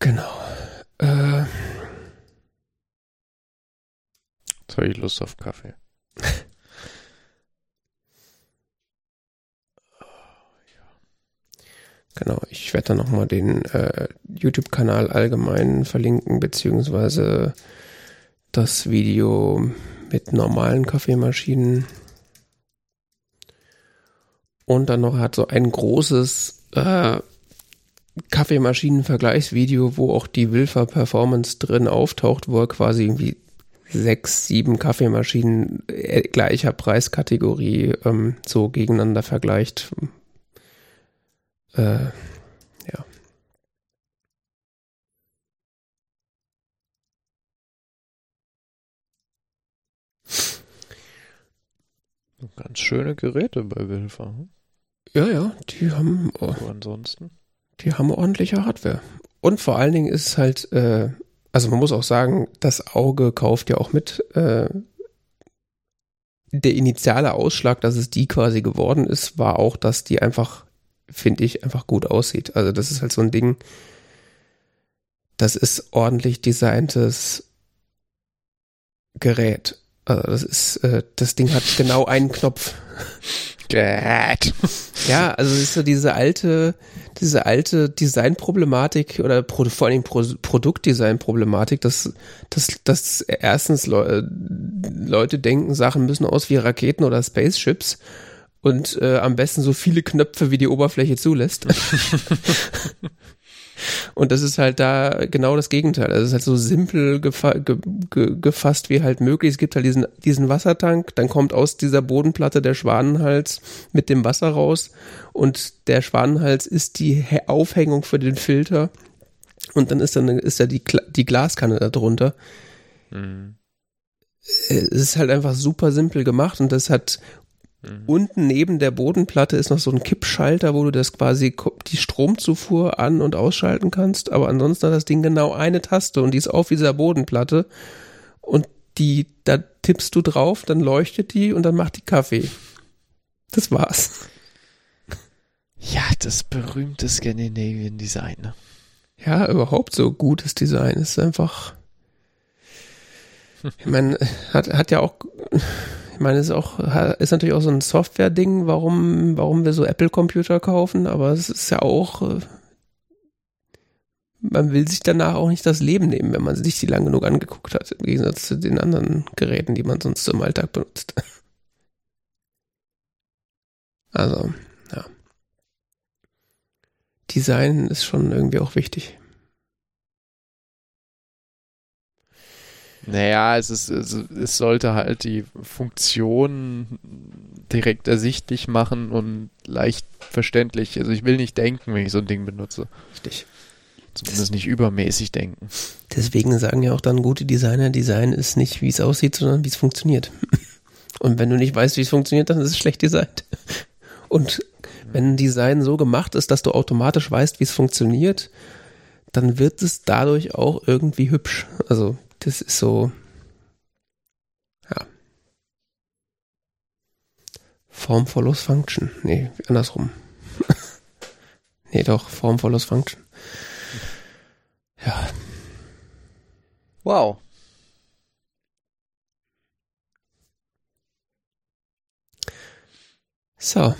Genau. Äh. Jetzt habe ich Lust auf Kaffee. Genau, ich werde dann nochmal den äh, YouTube-Kanal allgemein verlinken, beziehungsweise das Video mit normalen Kaffeemaschinen. Und dann noch hat so ein großes äh, Kaffeemaschinen-Vergleichsvideo, wo auch die Wilfer Performance drin auftaucht, wo er quasi irgendwie sechs, sieben Kaffeemaschinen äh, gleicher Preiskategorie ähm, so gegeneinander vergleicht. Äh, ja. Ganz schöne Geräte bei Wilfer. Hm? Ja, ja, die haben. Oh, ansonsten? Die haben ordentliche Hardware. Und vor allen Dingen ist es halt, äh, also man muss auch sagen, das Auge kauft ja auch mit. Äh, der initiale Ausschlag, dass es die quasi geworden ist, war auch, dass die einfach, finde ich, einfach gut aussieht. Also das ist halt so ein Ding, das ist ordentlich designtes Gerät. Also das ist, äh, das Ding hat genau einen Knopf. Gerät. Ja, also ist so diese alte, diese alte Designproblematik oder Pro, vor allem Pro, Produktdesign-Problematik, dass, dass, dass erstens Le Leute denken, Sachen müssen aus wie Raketen oder Spaceships und äh, am besten so viele Knöpfe, wie die Oberfläche zulässt. Und das ist halt da genau das Gegenteil. Also es ist halt so simpel gefa ge ge gefasst wie halt möglich. Es gibt halt diesen, diesen Wassertank, dann kommt aus dieser Bodenplatte der Schwanenhals mit dem Wasser raus und der Schwanenhals ist die Aufhängung für den Filter und dann ist dann ist ja die, die Glaskanne da drunter. Mhm. Es ist halt einfach super simpel gemacht und das hat Mhm. Unten neben der Bodenplatte ist noch so ein Kippschalter, wo du das quasi die Stromzufuhr an- und ausschalten kannst. Aber ansonsten hat das Ding genau eine Taste und die ist auf dieser Bodenplatte. Und die, da tippst du drauf, dann leuchtet die und dann macht die Kaffee. Das war's. Ja, das berühmte Scandinavian Design. Ne? Ja, überhaupt so gutes Design ist einfach. Ich meine, hat, hat ja auch ich meine, es ist auch, ist natürlich auch so ein Software-Ding, warum, warum wir so Apple-Computer kaufen, aber es ist ja auch, äh, man will sich danach auch nicht das Leben nehmen, wenn man sich die lang genug angeguckt hat, im Gegensatz zu den anderen Geräten, die man sonst im Alltag benutzt. Also, ja. Design ist schon irgendwie auch wichtig. Naja, es, ist, es, es sollte halt die Funktion direkt ersichtlich machen und leicht verständlich. Also ich will nicht denken, wenn ich so ein Ding benutze. Richtig. Zumindest das, nicht übermäßig denken. Deswegen sagen ja auch dann gute Designer, Design ist nicht, wie es aussieht, sondern wie es funktioniert. Und wenn du nicht weißt, wie es funktioniert, dann ist es schlecht designt. Und wenn ein Design so gemacht ist, dass du automatisch weißt, wie es funktioniert, dann wird es dadurch auch irgendwie hübsch. Also das ist so, ja. Form follows Function. Nee, andersrum. nee, doch, Form follows Function. Ja. Wow. So.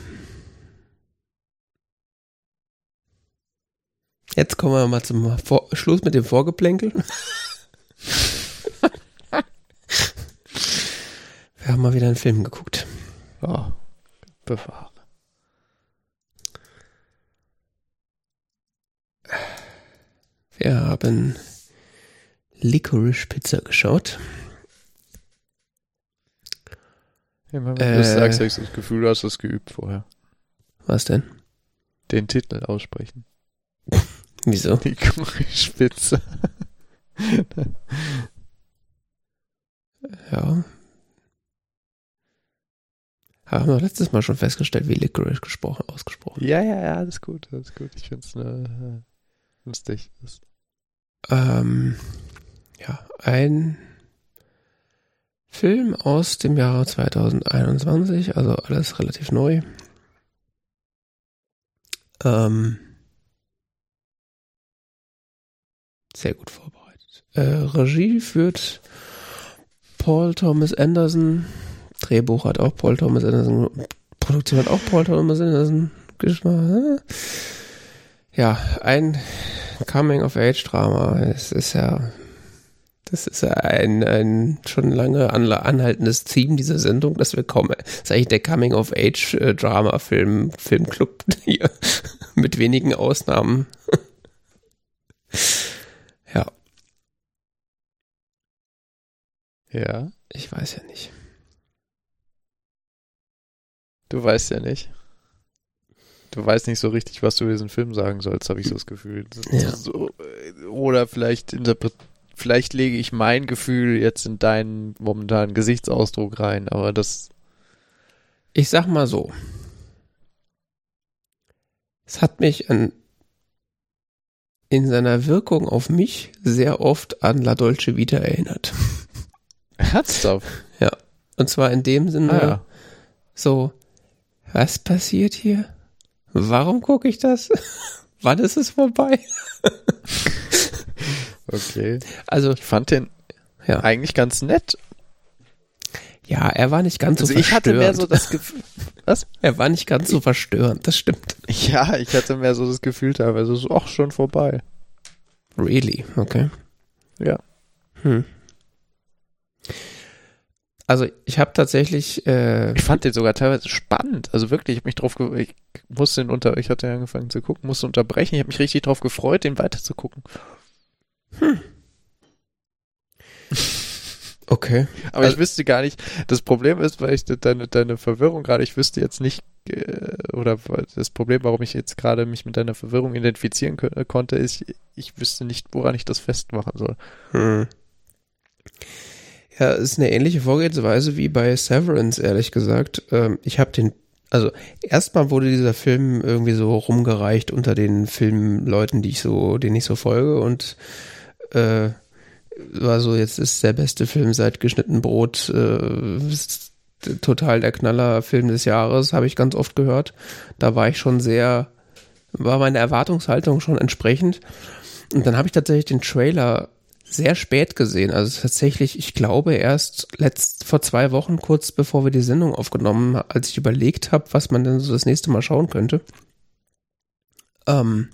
Jetzt kommen wir mal zum Vor Schluss mit dem Vorgeplänkel. wir haben mal wieder einen Film geguckt. Oh, bewahre. Wir haben Licorice Pizza geschaut. Ja, wenn äh, du sagst, habe ich das Gefühl, du hast das geübt vorher. Was denn? Den Titel aussprechen. Wieso? Die Spitze. ja. Haben wir letztes Mal schon festgestellt, wie Licorice gesprochen, ausgesprochen. Ja, ja, ja, alles gut, alles gut. Ich finde es äh, lustig. Ähm, ja, ein Film aus dem Jahre 2021, also alles relativ neu. Ähm, Sehr gut vorbereitet. Äh, Regie führt Paul Thomas Anderson. Drehbuch hat auch Paul Thomas Anderson. Produktion hat auch Paul Thomas Anderson. Ja, ein Coming-of-Age-Drama. Es ist ja, das ist ja ein, ein schon lange anhaltendes Theme dieser Sendung, dass wir kommen. Das ist eigentlich der Coming-of-Age-Drama-Film, Filmclub hier. Mit wenigen Ausnahmen. Ja. Ich weiß ja nicht. Du weißt ja nicht. Du weißt nicht so richtig, was du über diesen Film sagen sollst, habe ich so das Gefühl. Ja. So, oder vielleicht vielleicht lege ich mein Gefühl jetzt in deinen momentanen Gesichtsausdruck rein, aber das. Ich sag mal so. Es hat mich an, in seiner Wirkung auf mich sehr oft an La Dolce Vita erinnert. Ernsthaft? Ja. Und zwar in dem Sinne, ah, ja. so, was passiert hier? Warum gucke ich das? Wann ist es vorbei? okay. Also, ich fand den ja. eigentlich ganz nett. Ja, er war nicht ganz also so verstörend. Ich hatte mehr so das Gefühl, was? Er war nicht ganz so verstörend, das stimmt. Ja, ich hatte mehr so das Gefühl teilweise so, ach, schon vorbei. Really? Okay. Ja. Hm. Also ich habe tatsächlich. Äh, ich fand den sogar teilweise spannend. Also wirklich, ich habe mich drauf, ich musste den unter, ich hatte ja angefangen zu gucken, musste unterbrechen. Ich habe mich richtig drauf gefreut, den weiterzugucken. Hm. Okay. Aber also, ich wüsste gar nicht, das Problem ist, weil ich deine, deine Verwirrung gerade, ich wüsste jetzt nicht, äh, oder das Problem, warum ich jetzt gerade mich mit deiner Verwirrung identifizieren konnte, ist, ich wüsste nicht, woran ich das festmachen soll. Hm. Ja, ist eine ähnliche Vorgehensweise wie bei Severance, ehrlich gesagt. Ähm, ich habe den, also erstmal wurde dieser Film irgendwie so rumgereicht unter den Filmleuten, die ich so, denen ich so folge und äh, war so, jetzt ist der beste Film seit geschnitten Brot, äh, total der Knaller Film des Jahres, habe ich ganz oft gehört. Da war ich schon sehr, war meine Erwartungshaltung schon entsprechend. Und dann habe ich tatsächlich den Trailer sehr spät gesehen. Also tatsächlich, ich glaube erst letzt vor zwei Wochen, kurz bevor wir die Sendung aufgenommen, als ich überlegt habe, was man denn so das nächste Mal schauen könnte, ähm,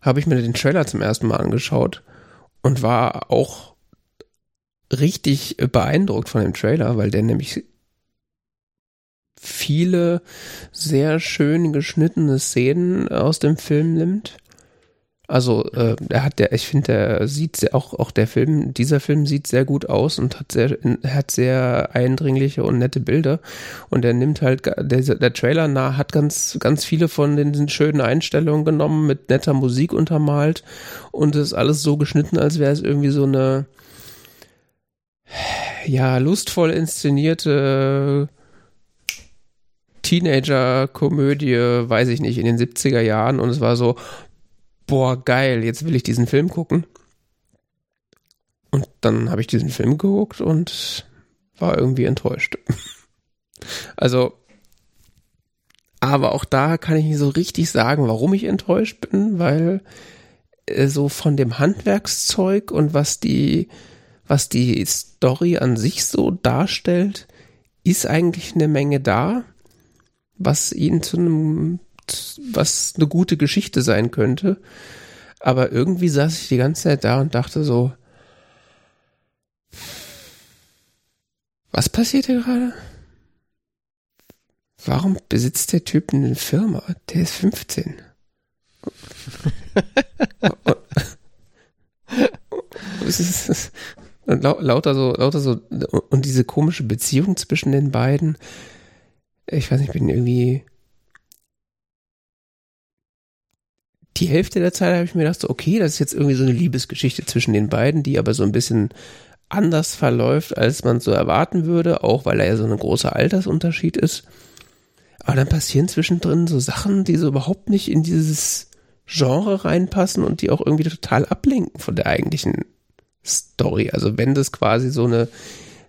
habe ich mir den Trailer zum ersten Mal angeschaut und war auch richtig beeindruckt von dem Trailer, weil der nämlich viele sehr schön geschnittene Szenen aus dem Film nimmt also äh, er hat der, ich finde, der sieht sehr, auch auch der Film, dieser Film sieht sehr gut aus und hat sehr hat sehr eindringliche und nette Bilder. Und er nimmt halt der, der Trailer nah hat ganz ganz viele von den schönen Einstellungen genommen mit netter Musik untermalt. Und ist alles so geschnitten, als wäre es irgendwie so eine ja lustvoll inszenierte Teenager-Komödie, weiß ich nicht, in den 70er Jahren. Und es war so, boah, geil, jetzt will ich diesen Film gucken. Und dann habe ich diesen Film geguckt und war irgendwie enttäuscht. also, aber auch da kann ich nicht so richtig sagen, warum ich enttäuscht bin, weil äh, so von dem Handwerkszeug und was die, was die Story an sich so darstellt, ist eigentlich eine Menge da, was ihn zu einem was eine gute Geschichte sein könnte. Aber irgendwie saß ich die ganze Zeit da und dachte so, was passiert hier gerade? Warum besitzt der Typ eine Firma? Der ist 15. und lauter so, lauter so, und diese komische Beziehung zwischen den beiden. Ich weiß nicht, ich bin irgendwie die Hälfte der Zeit habe ich mir gedacht, so, okay, das ist jetzt irgendwie so eine Liebesgeschichte zwischen den beiden, die aber so ein bisschen anders verläuft, als man so erwarten würde, auch weil er ja so ein großer Altersunterschied ist. Aber dann passieren zwischendrin so Sachen, die so überhaupt nicht in dieses Genre reinpassen und die auch irgendwie total ablenken von der eigentlichen Story. Also wenn das quasi so eine,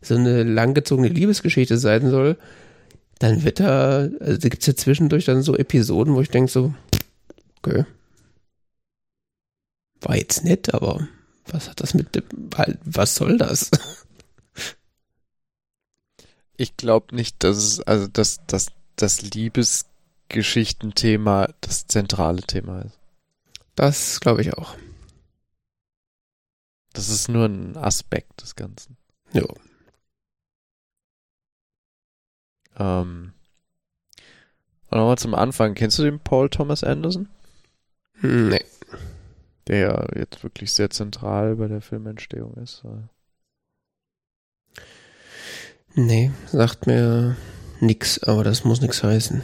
so eine langgezogene Liebesgeschichte sein soll, dann wird da, also gibt es ja zwischendurch dann so Episoden, wo ich denke so, okay, war jetzt nett, aber was hat das mit dem, was soll das? Ich glaube nicht, dass es, also dass, dass das Liebesgeschichtenthema das zentrale Thema ist. Das glaube ich auch. Das ist nur ein Aspekt des Ganzen. Ja. Ähm. Und nochmal zum Anfang. Kennst du den Paul Thomas Anderson? Nee der ja jetzt wirklich sehr zentral bei der Filmentstehung ist. Nee, sagt mir nix, aber das muss nix heißen.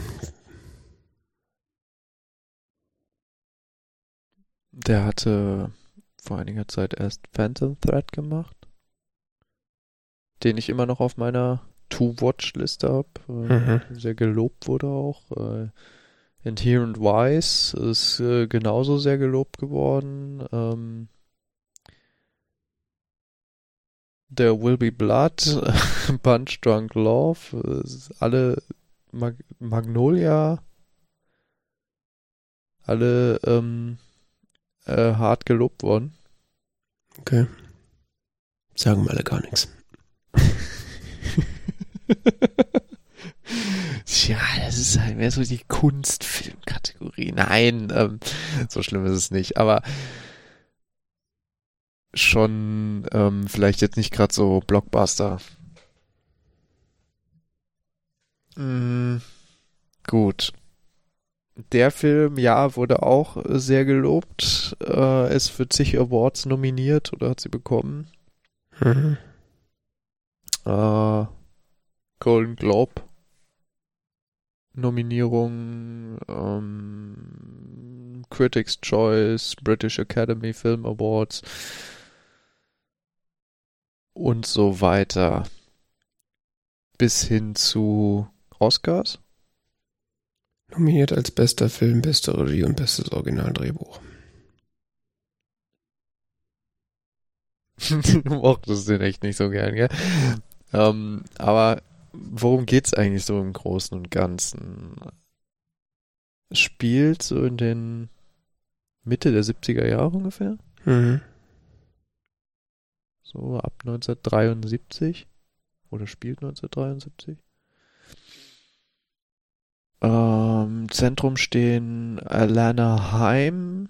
Der hatte vor einiger Zeit erst Phantom Thread gemacht, den ich immer noch auf meiner To-Watch-Liste habe. Mhm. Sehr gelobt wurde auch. Äh, Inherent Wise ist äh, genauso sehr gelobt geworden. Ähm, There Will Be Blood, Punch Drunk Love, alle Mag Magnolia, alle ähm, äh, hart gelobt worden. Okay. Sagen wir alle gar nichts. Ja, das ist halt mehr so die Kunstfilmkategorie. Nein, ähm, so schlimm ist es nicht. Aber schon ähm, vielleicht jetzt nicht gerade so Blockbuster. Mm, gut. Der Film, ja, wurde auch sehr gelobt. Äh, ist für zig Awards nominiert oder hat sie bekommen. Mhm. Äh, Golden Globe Nominierung, ähm, Critics Choice, British Academy Film Awards und so weiter. Bis hin zu Oscars. Nominiert als bester Film, beste Regie und bestes Originaldrehbuch. du mochtest den echt nicht so gern, gell? Ähm, aber worum geht's eigentlich so im Großen und Ganzen? Spielt so in den Mitte der 70er Jahre ungefähr? Mhm. So ab 1973. Oder spielt 1973. Ähm, Zentrum stehen Alana Haim,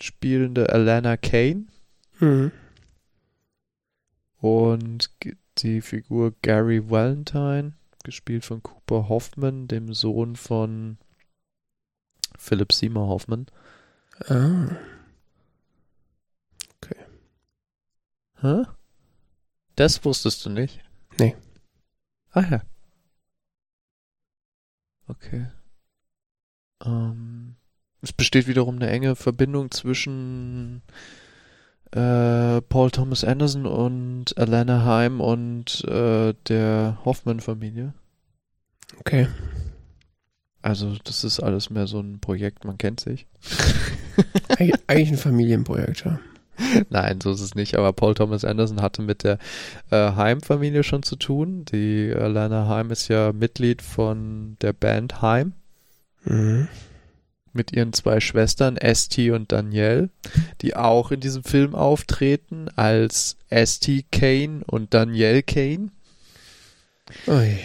spielende Alana Kane. Mhm. Und die Figur Gary Valentine, gespielt von Cooper Hoffman, dem Sohn von Philip Seymour Hoffman. Ah. Hä? Das wusstest du nicht? Nee. Ah ja. Okay. Ähm, es besteht wiederum eine enge Verbindung zwischen äh, Paul Thomas Anderson und Alana Haim und äh, der Hoffman-Familie. Okay. Also das ist alles mehr so ein Projekt, man kennt sich. Eig eigentlich ein Familienprojekt, ja. Nein, so ist es nicht. Aber Paul Thomas Anderson hatte mit der äh, Heim-Familie schon zu tun. Die Alana Heim ist ja Mitglied von der Band Heim Mhm. Mit ihren zwei Schwestern, Esti und Danielle, die auch in diesem Film auftreten als Esti Kane und Danielle Kane. Ui.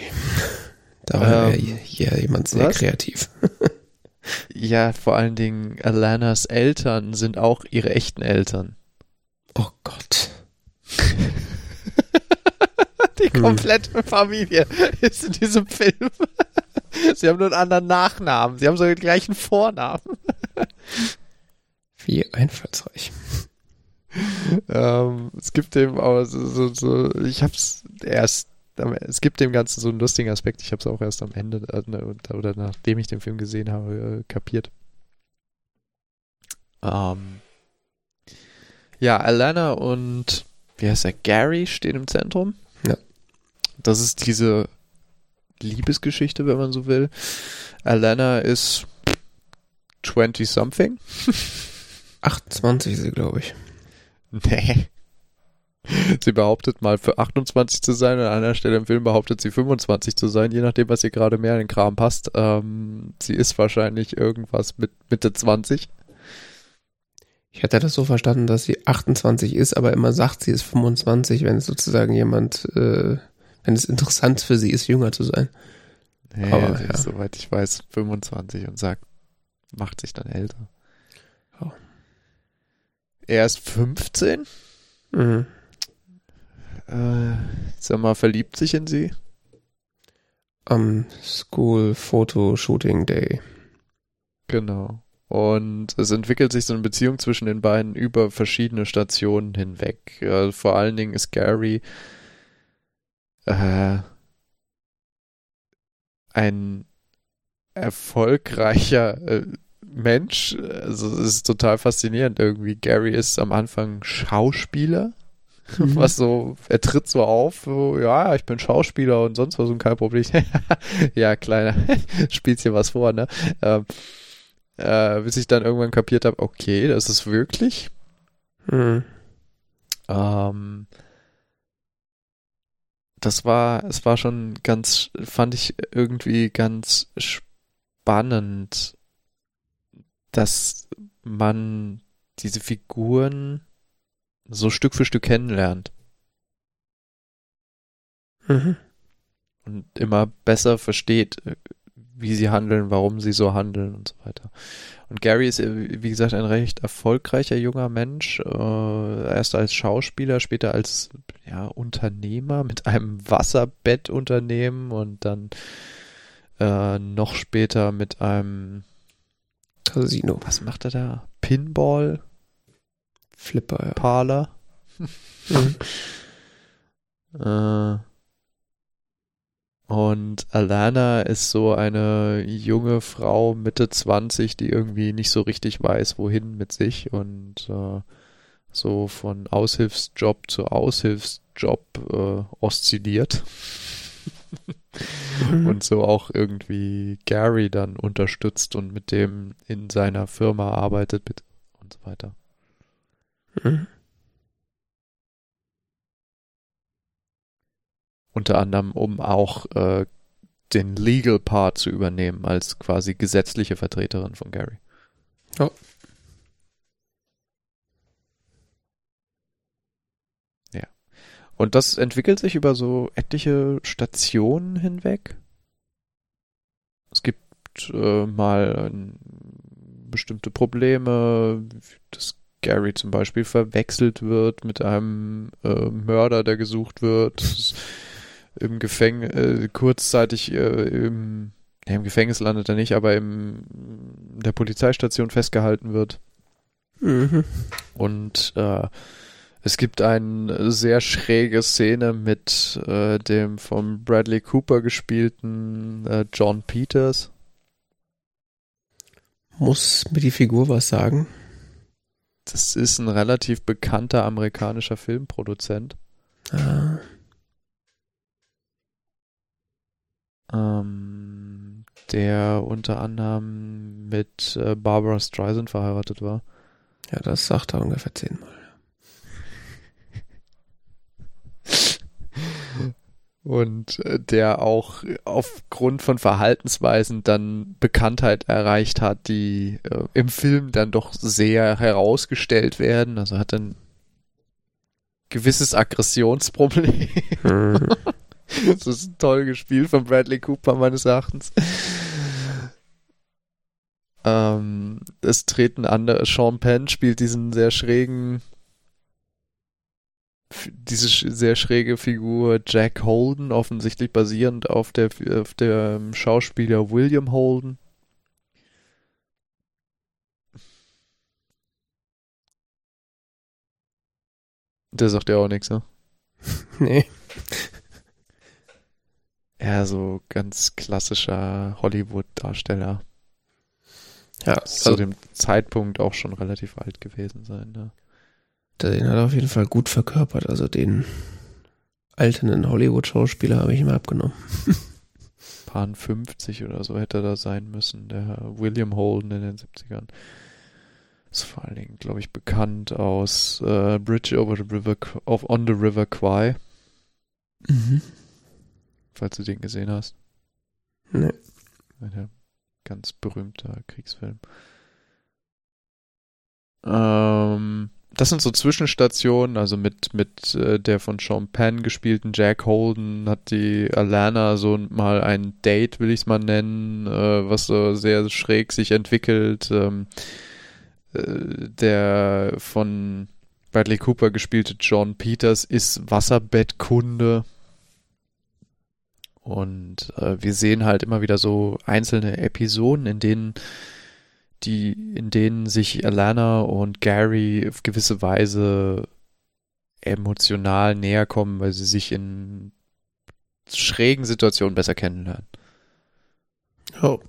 Da war Ähm, ja hier jemand sehr was? kreativ. Ja, vor allen Dingen Alanas Eltern sind auch ihre echten Eltern. Oh Gott. Die Hm. komplette Familie ist in diesem Film. Sie haben nur einen anderen Nachnamen. Sie haben sogar den gleichen Vornamen. Wie einfallsreich. Ähm, es gibt dem aber so, so, so ich hab's erst, es gibt dem Ganzen so einen lustigen Aspekt. Ich habe es auch erst am Ende äh, ne, oder nachdem ich den Film gesehen habe, äh, kapiert. Ähm, ja, Alana und wie heißt er? Gary stehen im Zentrum. Ja. Das ist diese Liebesgeschichte, wenn man so will. Alana ist 20 something. 28 ist sie, glaube ich. Nee. Sie behauptet mal für 28 zu sein, an einer Stelle im Film behauptet sie 25 zu sein, je nachdem, was ihr gerade mehr in den Kram passt. Ähm, sie ist wahrscheinlich irgendwas mit Mitte 20. Ich hatte das so verstanden, dass sie 28 ist, aber immer sagt, sie ist 25, wenn es sozusagen jemand, äh, wenn es interessant für sie ist, jünger zu sein. Nee, Aber, sie ja. ist, soweit ich weiß, 25 und sagt, macht sich dann älter. Oh. Er ist 15. Mhm. Äh, sag mal, verliebt sich in sie? Am School Photo Shooting Day. Genau. Und es entwickelt sich so eine Beziehung zwischen den beiden über verschiedene Stationen hinweg. Äh, vor allen Dingen ist Gary äh, ein erfolgreicher äh, Mensch. Also es ist total faszinierend irgendwie. Gary ist am Anfang Schauspieler. Mhm. Was so, er tritt so auf, so, ja, ich bin Schauspieler und sonst was und kein Problem. ja, kleiner, spielst hier was vor, ne? Ähm, äh, bis ich dann irgendwann kapiert habe, okay, das ist wirklich. Mhm. Ähm, das war, es war schon ganz, fand ich irgendwie ganz spannend, dass man diese Figuren so Stück für Stück kennenlernt Mhm. und immer besser versteht, wie sie handeln, warum sie so handeln und so weiter. Und Gary ist, äh, wie gesagt, ein recht erfolgreicher junger Mensch, äh, erst als Schauspieler, später als ja, Unternehmer mit einem Wasserbettunternehmen und dann äh, noch später mit einem, Casino. was macht er da? Pinball Flipper, Parler. ja. Mhm. Äh, und Alana ist so eine junge Frau Mitte 20, die irgendwie nicht so richtig weiß, wohin mit sich und äh, so von Aushilfsjob zu Aushilfsjob äh, oszilliert. Und so auch irgendwie Gary dann unterstützt und mit dem in seiner Firma arbeitet und so weiter. Mhm. Unter anderem, um auch äh, den Legal Part zu übernehmen, als quasi gesetzliche Vertreterin von Gary. Ja. Und das entwickelt sich über so etliche Stationen hinweg. Es gibt äh, mal ein, bestimmte Probleme, dass Gary zum Beispiel verwechselt wird mit einem äh, Mörder, der gesucht wird. Im Gefängnis, äh, kurzzeitig äh, im, ja, im Gefängnis landet er nicht, aber im der Polizeistation festgehalten wird. Mhm. Und äh, es gibt eine sehr schräge Szene mit äh, dem von Bradley Cooper gespielten äh, John Peters. Muss mir die Figur was sagen? Das ist ein relativ bekannter amerikanischer Filmproduzent. Ah, Ähm, der unter anderem mit äh, Barbara Streisand verheiratet war. ja, das sagt er ungefähr zehnmal. Und äh, der auch aufgrund von Verhaltensweisen dann Bekanntheit erreicht hat, die äh, im Film dann doch sehr herausgestellt werden. Also hat ein gewisses Aggressionsproblem. Das ist toll gespielt von Bradley Cooper meines Erachtens. Ähm, es treten andere, Sean Penn spielt diesen sehr schrägen, diese sehr schräge Figur Jack Holden, offensichtlich basierend auf der, auf dem Schauspieler William Holden. Der sagt ja auch nichts, ne? nee. Ja, so ganz klassischer Hollywood-Darsteller. Ja, Zu also, dem Zeitpunkt auch schon relativ alt gewesen sein. Ne? den hat er auf jeden Fall gut verkörpert. Also den alternden Hollywood-Schauspieler habe ich ihm abgenommen. Paar 50 oder so hätte er da sein müssen. Der William Holden in den 70ern. Ist vor allen Dingen, glaube ich, bekannt aus äh, Bridge over the River, of, on the River Kwai, Mhm. Falls du den gesehen hast. Nee. Ein ganz berühmter Kriegsfilm. Ähm, das sind so Zwischenstationen, also mit, mit äh, der von Sean Penn gespielten Jack Holden hat die Alana so mal ein Date, will ich es mal nennen, äh, was so sehr schräg sich entwickelt. Ähm, äh, der von Bradley Cooper gespielte John Peters ist Wasserbettkunde. Und äh, wir sehen halt immer wieder so einzelne Episoden, in denen die, in denen sich Alana und Gary auf gewisse Weise emotional näher kommen, weil sie sich in schrägen Situationen besser kennenlernen. Oh.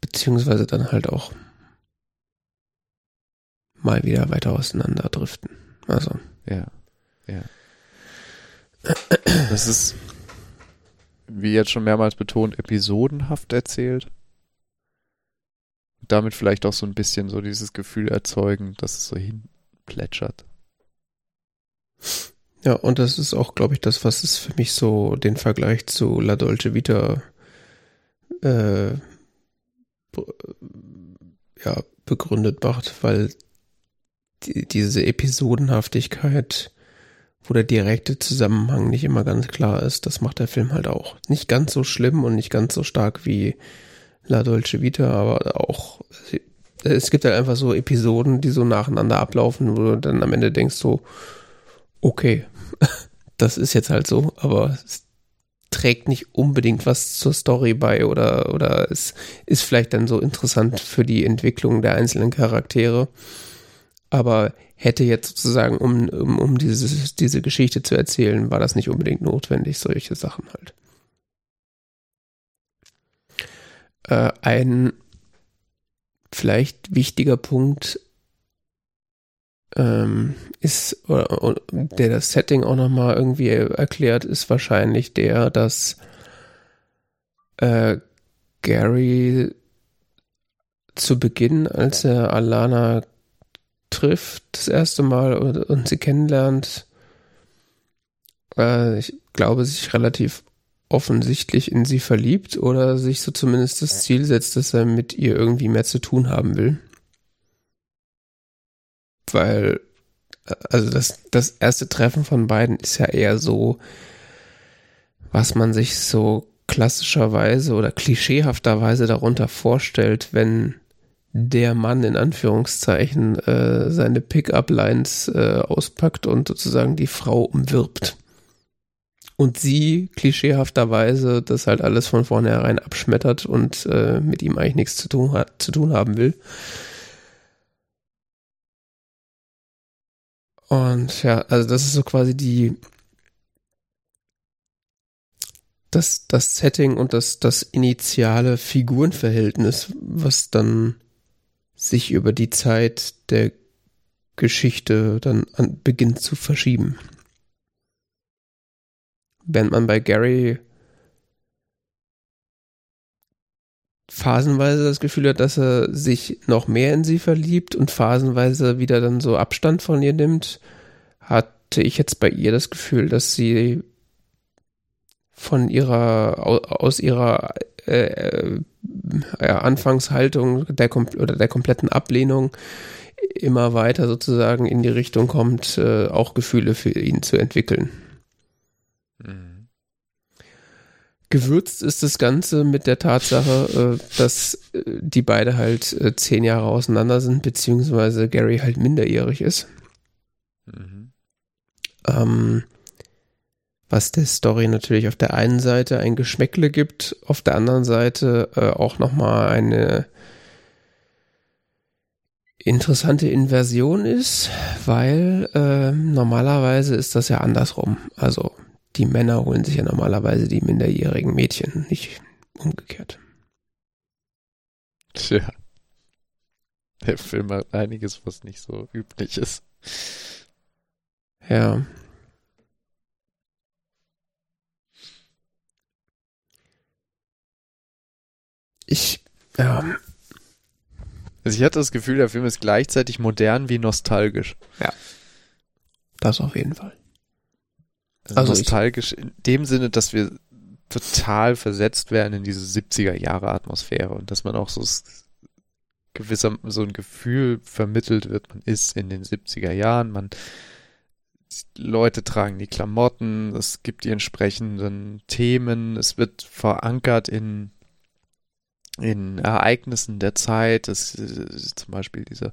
Beziehungsweise dann halt auch mal wieder weiter auseinanderdriften. Also, Ja, ja. Das ist, wie jetzt schon mehrmals betont, episodenhaft erzählt. Damit vielleicht auch so ein bisschen so dieses Gefühl erzeugen, dass es so hinplätschert. ja, und das ist auch, glaube ich, das, was es für mich so den Vergleich zu La Dolce Vita äh, ja, begründet macht, weil die, diese Episodenhaftigkeit, wo der direkte Zusammenhang nicht immer ganz klar ist, das macht der Film halt auch. Nicht ganz so schlimm und nicht ganz so stark wie La Dolce Vita, aber auch, es gibt halt einfach so Episoden, die so nacheinander ablaufen, wo du dann am Ende denkst so, okay, das ist jetzt halt so, aber es trägt nicht unbedingt was zur Story bei oder, oder es ist vielleicht dann so interessant für die Entwicklung der einzelnen Charaktere. Aber hätte jetzt sozusagen, um, um, um dieses, diese Geschichte zu erzählen, war das nicht unbedingt notwendig, solche Sachen halt. Äh, ein vielleicht wichtiger Punkt ähm, ist, oder, oder, der das Setting auch nochmal irgendwie erklärt, ist wahrscheinlich der, dass äh, Gary zu Beginn, als er Alana trifft, das erste Mal und, und sie kennenlernt, äh, ich glaube, sich relativ offensichtlich in sie verliebt oder sich so zumindest das Ziel setzt, dass er mit ihr irgendwie mehr zu tun haben will. Weil also das, das erste Treffen von beiden ist ja eher so, was man sich so klassischerweise oder klischeehafterweise darunter vorstellt, wenn der Mann in Anführungszeichen äh, seine Pickup-Lines äh, auspackt und sozusagen die Frau umwirbt. Und sie klischeehafterweise das halt alles von vornherein abschmettert und äh, mit ihm eigentlich nichts zu tun, hat, zu tun haben will. Und ja, also das ist so quasi die das, das Setting und das, das initiale Figurenverhältnis, was dann sich über die Zeit der Geschichte dann an, beginnt zu verschieben. Während man bei Gary phasenweise das Gefühl hat, dass er sich noch mehr in sie verliebt und phasenweise wieder dann so Abstand von ihr nimmt, hatte ich jetzt bei ihr das Gefühl, dass sie von ihrer aus ihrer äh, äh, Anfangshaltung der oder der kompletten Ablehnung immer weiter sozusagen in die Richtung kommt, äh, auch Gefühle für ihn zu entwickeln. Mhm. Gewürzt ist das Ganze mit der Tatsache, äh, dass äh, die beide halt äh, zehn Jahre auseinander sind, beziehungsweise Gary halt minderjährig ist. Mhm. Ähm, was der Story natürlich auf der einen Seite ein Geschmäckle gibt, auf der anderen Seite äh, auch nochmal eine interessante Inversion ist, weil äh, normalerweise ist das ja andersrum. Also die Männer holen sich ja normalerweise die minderjährigen Mädchen, nicht umgekehrt. Tja. Der Film hat einiges, was nicht so üblich ist. Ja. Ich, ja. Also ich hatte das Gefühl, der Film ist gleichzeitig modern wie nostalgisch. Ja. Das auf jeden Fall. Also, also nostalgisch in dem Sinne, dass wir total versetzt werden in diese 70er Jahre Atmosphäre und dass man auch so gewisser so ein Gefühl vermittelt wird, man ist in den 70er Jahren, man Leute tragen die Klamotten, es gibt die entsprechenden Themen, es wird verankert in in Ereignissen der Zeit, das ist zum Beispiel diese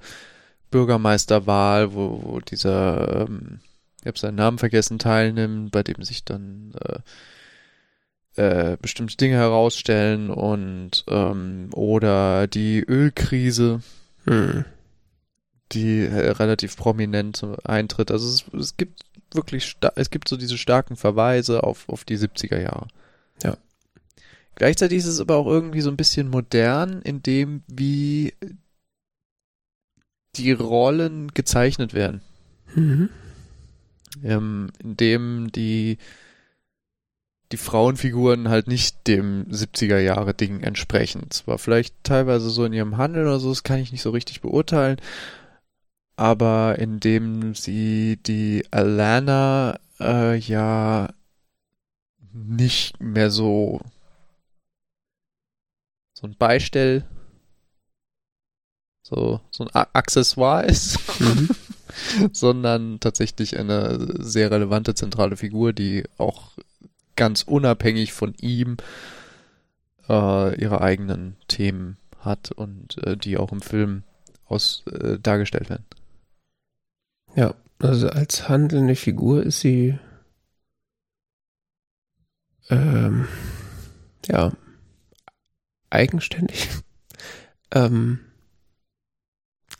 Bürgermeisterwahl, wo, wo dieser, ähm, ich habe seinen Namen vergessen, teilnimmt, bei dem sich dann äh, äh, bestimmte Dinge herausstellen und ähm, oder die Ölkrise, hm. die äh, relativ prominent eintritt. Also es, es gibt wirklich, es gibt so diese starken Verweise auf, auf die 70er Jahre. Ja. Gleichzeitig ist es aber auch irgendwie so ein bisschen modern, in dem wie die Rollen gezeichnet werden. Mhm. Ähm, in dem die die Frauenfiguren halt nicht dem 70er Jahre Ding entsprechen. Zwar vielleicht teilweise so in ihrem Handel oder so, das kann ich nicht so richtig beurteilen, aber indem sie die Alana äh, ja nicht mehr so so ein Beistell, so, so ein Accessoire ist, mhm. sondern tatsächlich eine sehr relevante zentrale Figur, die auch ganz unabhängig von ihm äh, ihre eigenen Themen hat und äh, die auch im Film aus äh, dargestellt werden. Ja, also als handelnde Figur ist sie ähm, ja eigenständig. ähm,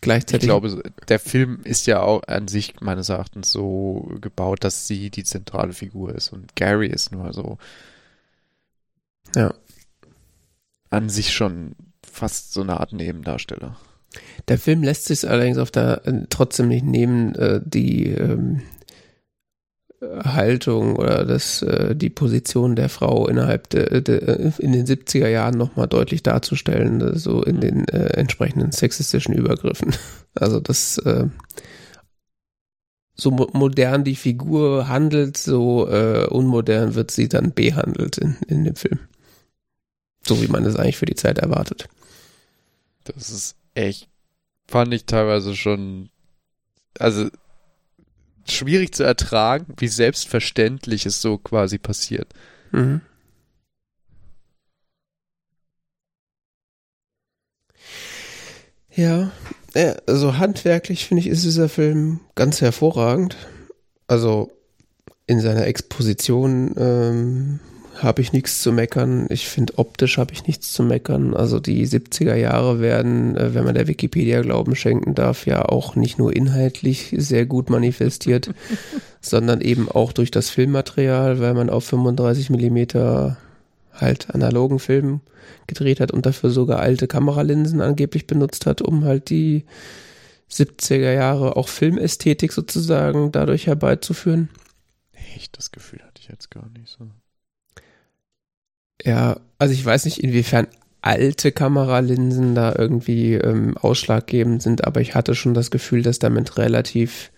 gleichzeitig. Ich glaube, der Film ist ja auch an sich meines Erachtens so gebaut, dass sie die zentrale Figur ist und Gary ist nur so. Ja. An sich schon fast so eine Art Nebendarsteller. Der Film lässt sich allerdings auf der äh, trotzdem nicht nehmen, äh, die ähm, Haltung oder das, äh, die Position der Frau innerhalb der, der in den 70er Jahren nochmal deutlich darzustellen, so in den äh, entsprechenden sexistischen Übergriffen. Also das äh, so modern die Figur handelt, so äh, unmodern wird sie dann behandelt in, in dem Film. So wie man es eigentlich für die Zeit erwartet. Das ist echt, fand ich teilweise schon, also schwierig zu ertragen, wie selbstverständlich es so quasi passiert. Mhm. Ja, ja, also handwerklich finde ich, ist dieser Film ganz hervorragend. Also in seiner Exposition ähm, habe ich nichts zu meckern. Ich finde, optisch habe ich nichts zu meckern. Also die 70er Jahre werden, äh, wenn man der Wikipedia Glauben schenken darf, ja auch nicht nur inhaltlich sehr gut manifestiert, sondern eben auch durch das Filmmaterial, weil man auf 35 Millimeter halt analogen Film gedreht hat und dafür sogar alte Kameralinsen angeblich benutzt hat, um halt die 70er Jahre auch Filmästhetik sozusagen dadurch herbeizuführen. Echt, das Gefühl hatte ich jetzt gar nicht so. Ja, also ich weiß nicht, inwiefern alte Kameralinsen da irgendwie ähm, ausschlaggebend sind, aber ich hatte schon das Gefühl, dass damit relativ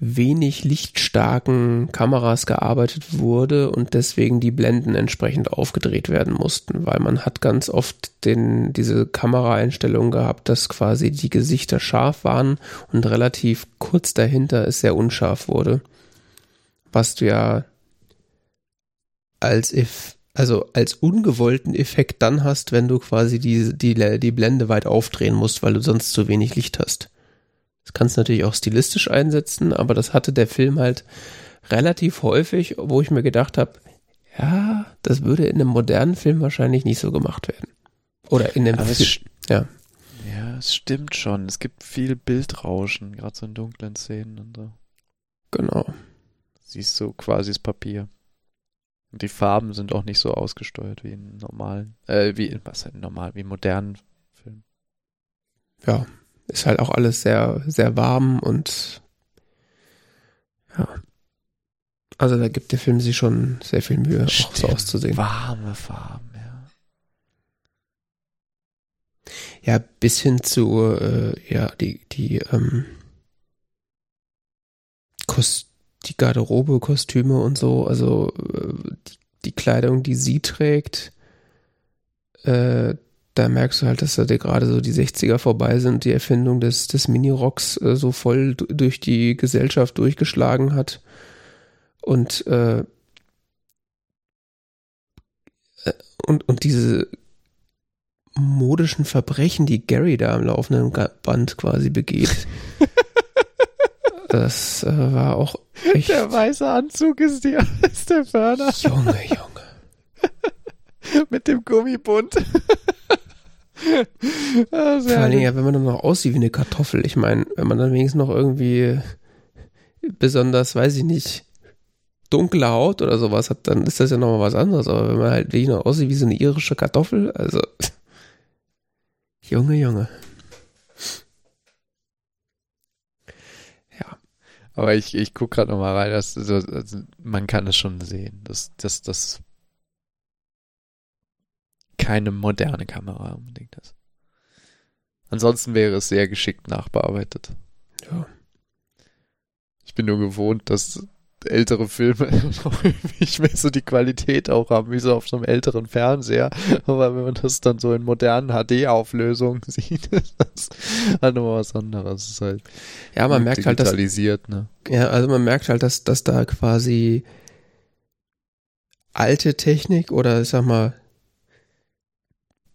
wenig lichtstarken Kameras gearbeitet wurde und deswegen die Blenden entsprechend aufgedreht werden mussten, weil man hat ganz oft den, diese Kameraeinstellung gehabt, dass quasi die Gesichter scharf waren und relativ kurz dahinter es sehr unscharf wurde. Was du ja als if, also als ungewollten Effekt dann hast, wenn du quasi die, die, die Blende weit aufdrehen musst, weil du sonst zu wenig Licht hast. Das kannst du natürlich auch stilistisch einsetzen, aber das hatte der Film halt relativ häufig, wo ich mir gedacht habe, ja, das würde in einem modernen Film wahrscheinlich nicht so gemacht werden. Oder in einem Film. Ja. Ja, es stimmt schon. Es gibt viel Bildrauschen, gerade so in dunklen Szenen und so. Genau. Siehst du quasi das Papier. Die Farben sind auch nicht so ausgesteuert wie in normalen, äh, wie, was halt normal, wie in modernen Filmen. Ja, ist halt auch alles sehr, sehr warm und ja. Also da gibt der Film sich schon sehr viel Mühe, Stimmt, auch so auszusehen. Warme Farben, ja. Ja, bis hin zu, äh, ja, die, die, ähm, Kost die Garderobe, Kostüme und so, also äh, die, die Kleidung, die sie trägt, äh, da merkst du halt, dass da gerade so die 60er vorbei sind, die Erfindung des, des Minirocks äh, so voll durch die Gesellschaft durchgeschlagen hat. Und, äh, äh, und, und diese modischen Verbrechen, die Gary da am laufenden Band quasi begeht. das äh, war auch echt. Der weiße Anzug ist, die, ist der Förder. Junge, Junge. Mit dem Gummibund. ah, Vor allem, ja, wenn man dann noch aussieht wie eine Kartoffel. Ich meine, wenn man dann wenigstens noch irgendwie besonders, weiß ich nicht, dunkle Haut oder sowas hat, dann ist das ja nochmal was anderes. Aber wenn man halt wirklich noch aussieht wie so eine irische Kartoffel, also Junge, Junge. Aber ich, ich gucke gerade nochmal rein, dass, also, man kann es schon sehen, dass, dass das keine moderne Kamera unbedingt ist. Ansonsten wäre es sehr geschickt nachbearbeitet. Ja. Ich bin nur gewohnt, dass ältere Filme nicht mehr so die Qualität auch haben, wie so auf so einem älteren Fernseher. Aber wenn man das dann so in modernen HD-Auflösungen sieht, ist das halt nochmal was anderes. ist halt ja, man merkt halt, dass, ne? ja, also man merkt halt, dass, dass da quasi alte Technik oder ich sag mal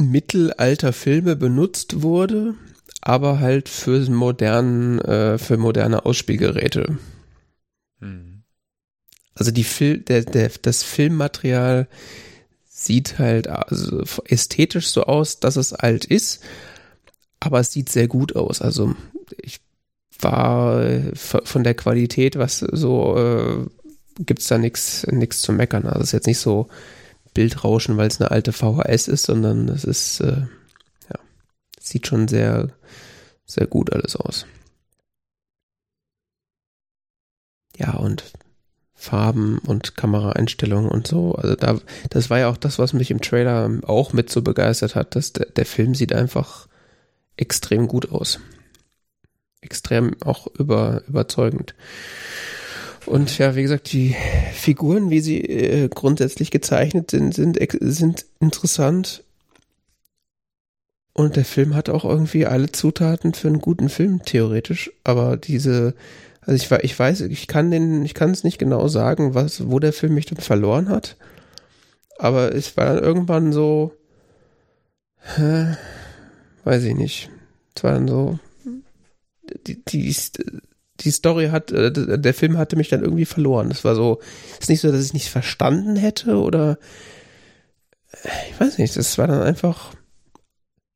Mittelalter Filme benutzt wurde, aber halt für modernen, äh, für moderne Ausspielgeräte. Hm. Also die Fil der, der, das Filmmaterial sieht halt also ästhetisch so aus, dass es alt ist, aber es sieht sehr gut aus. Also ich war von der Qualität, was so äh, gibt's da nichts nichts zu meckern. Also es ist jetzt nicht so Bildrauschen, weil es eine alte VHS ist, sondern es ist, äh, ja, sieht schon sehr, sehr gut alles aus. Ja, und Farben und Kameraeinstellungen und so. Also da, das war ja auch das, was mich im Trailer auch mit so begeistert hat, dass der, der Film sieht einfach extrem gut aus. Extrem auch über, überzeugend. Und ja, wie gesagt, die Figuren, wie sie äh, grundsätzlich gezeichnet sind, sind, sind interessant. Und der Film hat auch irgendwie alle Zutaten für einen guten Film, theoretisch. Aber diese, Also ich, ich weiß, ich kann den, ich kann es nicht genau sagen, was, wo der Film mich dann verloren hat. Aber es war dann irgendwann so, äh, weiß ich nicht. Es war dann so, die, die, die Story hat, äh, der Film hatte mich dann irgendwie verloren. Es war so, es ist nicht so, dass ich es nicht verstanden hätte oder ich weiß nicht, das war dann einfach,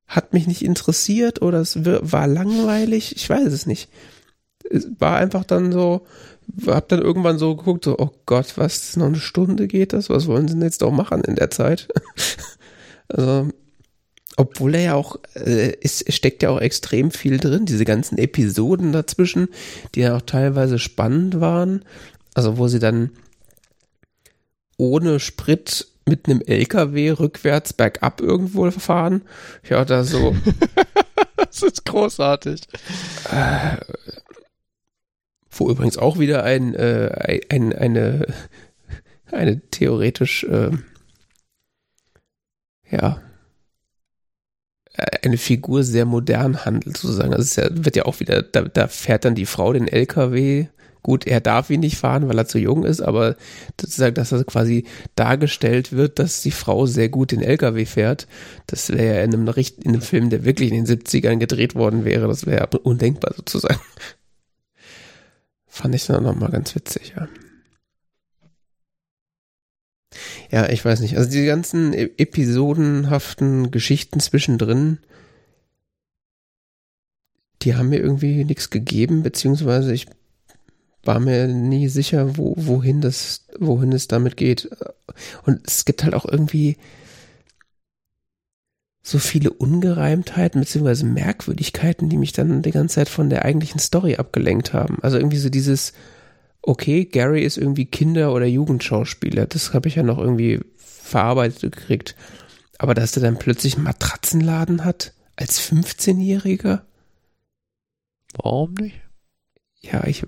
hat mich nicht interessiert oder es war langweilig, ich weiß es nicht. War einfach dann so, hab dann irgendwann so geguckt, so, oh Gott, was, noch eine Stunde geht das? Was wollen sie denn jetzt auch machen in der Zeit? also, obwohl er ja auch, äh, es steckt ja auch extrem viel drin, diese ganzen Episoden dazwischen, die ja auch teilweise spannend waren, also wo sie dann ohne Sprit mit einem LKW rückwärts bergab irgendwo fahren. Ja, da so. das ist großartig. Äh, wo übrigens auch wieder ein, äh, ein eine, eine theoretisch, äh, ja, eine Figur sehr modern handelt, sozusagen. Also es ja, wird ja auch wieder, da, da fährt dann die Frau den LKW Gut, er darf ihn nicht fahren, weil er zu jung ist, aber sozusagen, dass er quasi dargestellt wird, dass die Frau sehr gut den LKW fährt, das wäre ja in einem, in einem Film, der wirklich in den 70ern gedreht worden wäre, das wäre undenkbar sozusagen. Fand ich dann nochmal ganz witzig, ja. Ja, ich weiß nicht. Also die ganzen e-, episodenhaften Geschichten zwischendrin, die haben mir irgendwie nichts gegeben, beziehungsweise ich war mir nie sicher, wo, wohin das, wohin es damit geht. Und es gibt halt auch irgendwie so viele Ungereimtheiten beziehungsweise Merkwürdigkeiten, die mich dann die ganze Zeit von der eigentlichen Story abgelenkt haben. Also irgendwie so dieses, okay, Gary ist irgendwie Kinder- oder Jugendschauspieler. Das habe ich ja noch irgendwie verarbeitet gekriegt. Aber dass er dann plötzlich einen Matratzenladen hat als 15-Jähriger? Warum nicht? Ja, ich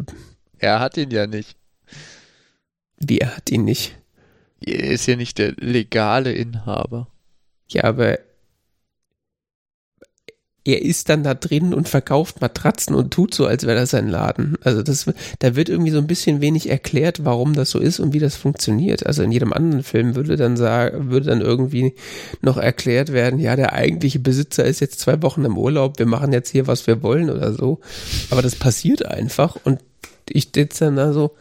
er hat ihn ja nicht. Wie, er hat ihn nicht? Er ist ja nicht der legale Inhaber. Ja, aber er ist dann da drin und verkauft Matratzen und tut so, als wäre das sein Laden. Also das, da wird irgendwie so ein bisschen wenig erklärt, warum das so ist und wie das funktioniert. Also in jedem anderen Film würde dann sagen, würde dann irgendwie noch erklärt werden, ja, der eigentliche Besitzer ist jetzt zwei Wochen im Urlaub, wir machen jetzt hier, was wir wollen oder so. Aber das passiert einfach und ich sitze dann da so,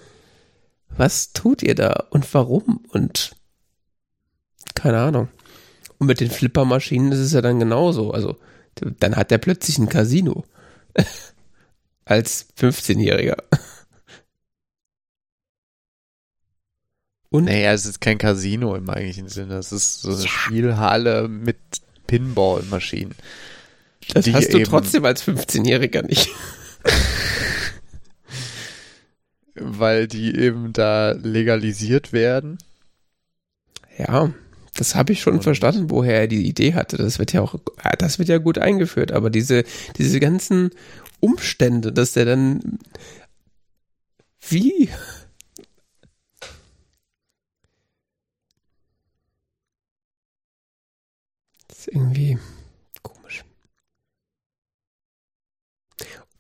was tut ihr da und warum? Und keine Ahnung. Und mit den Flippermaschinen ist es ja dann genauso. Also, dann hat er plötzlich ein Casino. Als 15-Jähriger. Und? Naja, es ist kein Casino im eigentlichen Sinne. Es ist so eine ja. Spielhalle mit Pinball-Maschinen. Das hast du trotzdem als 15-Jähriger nicht. weil die eben da legalisiert werden. Ja, das habe ich schon Und verstanden, woher er die Idee hatte. Das wird ja auch, das wird ja gut eingeführt, aber diese, diese ganzen Umstände, dass der dann wie? Das ist irgendwie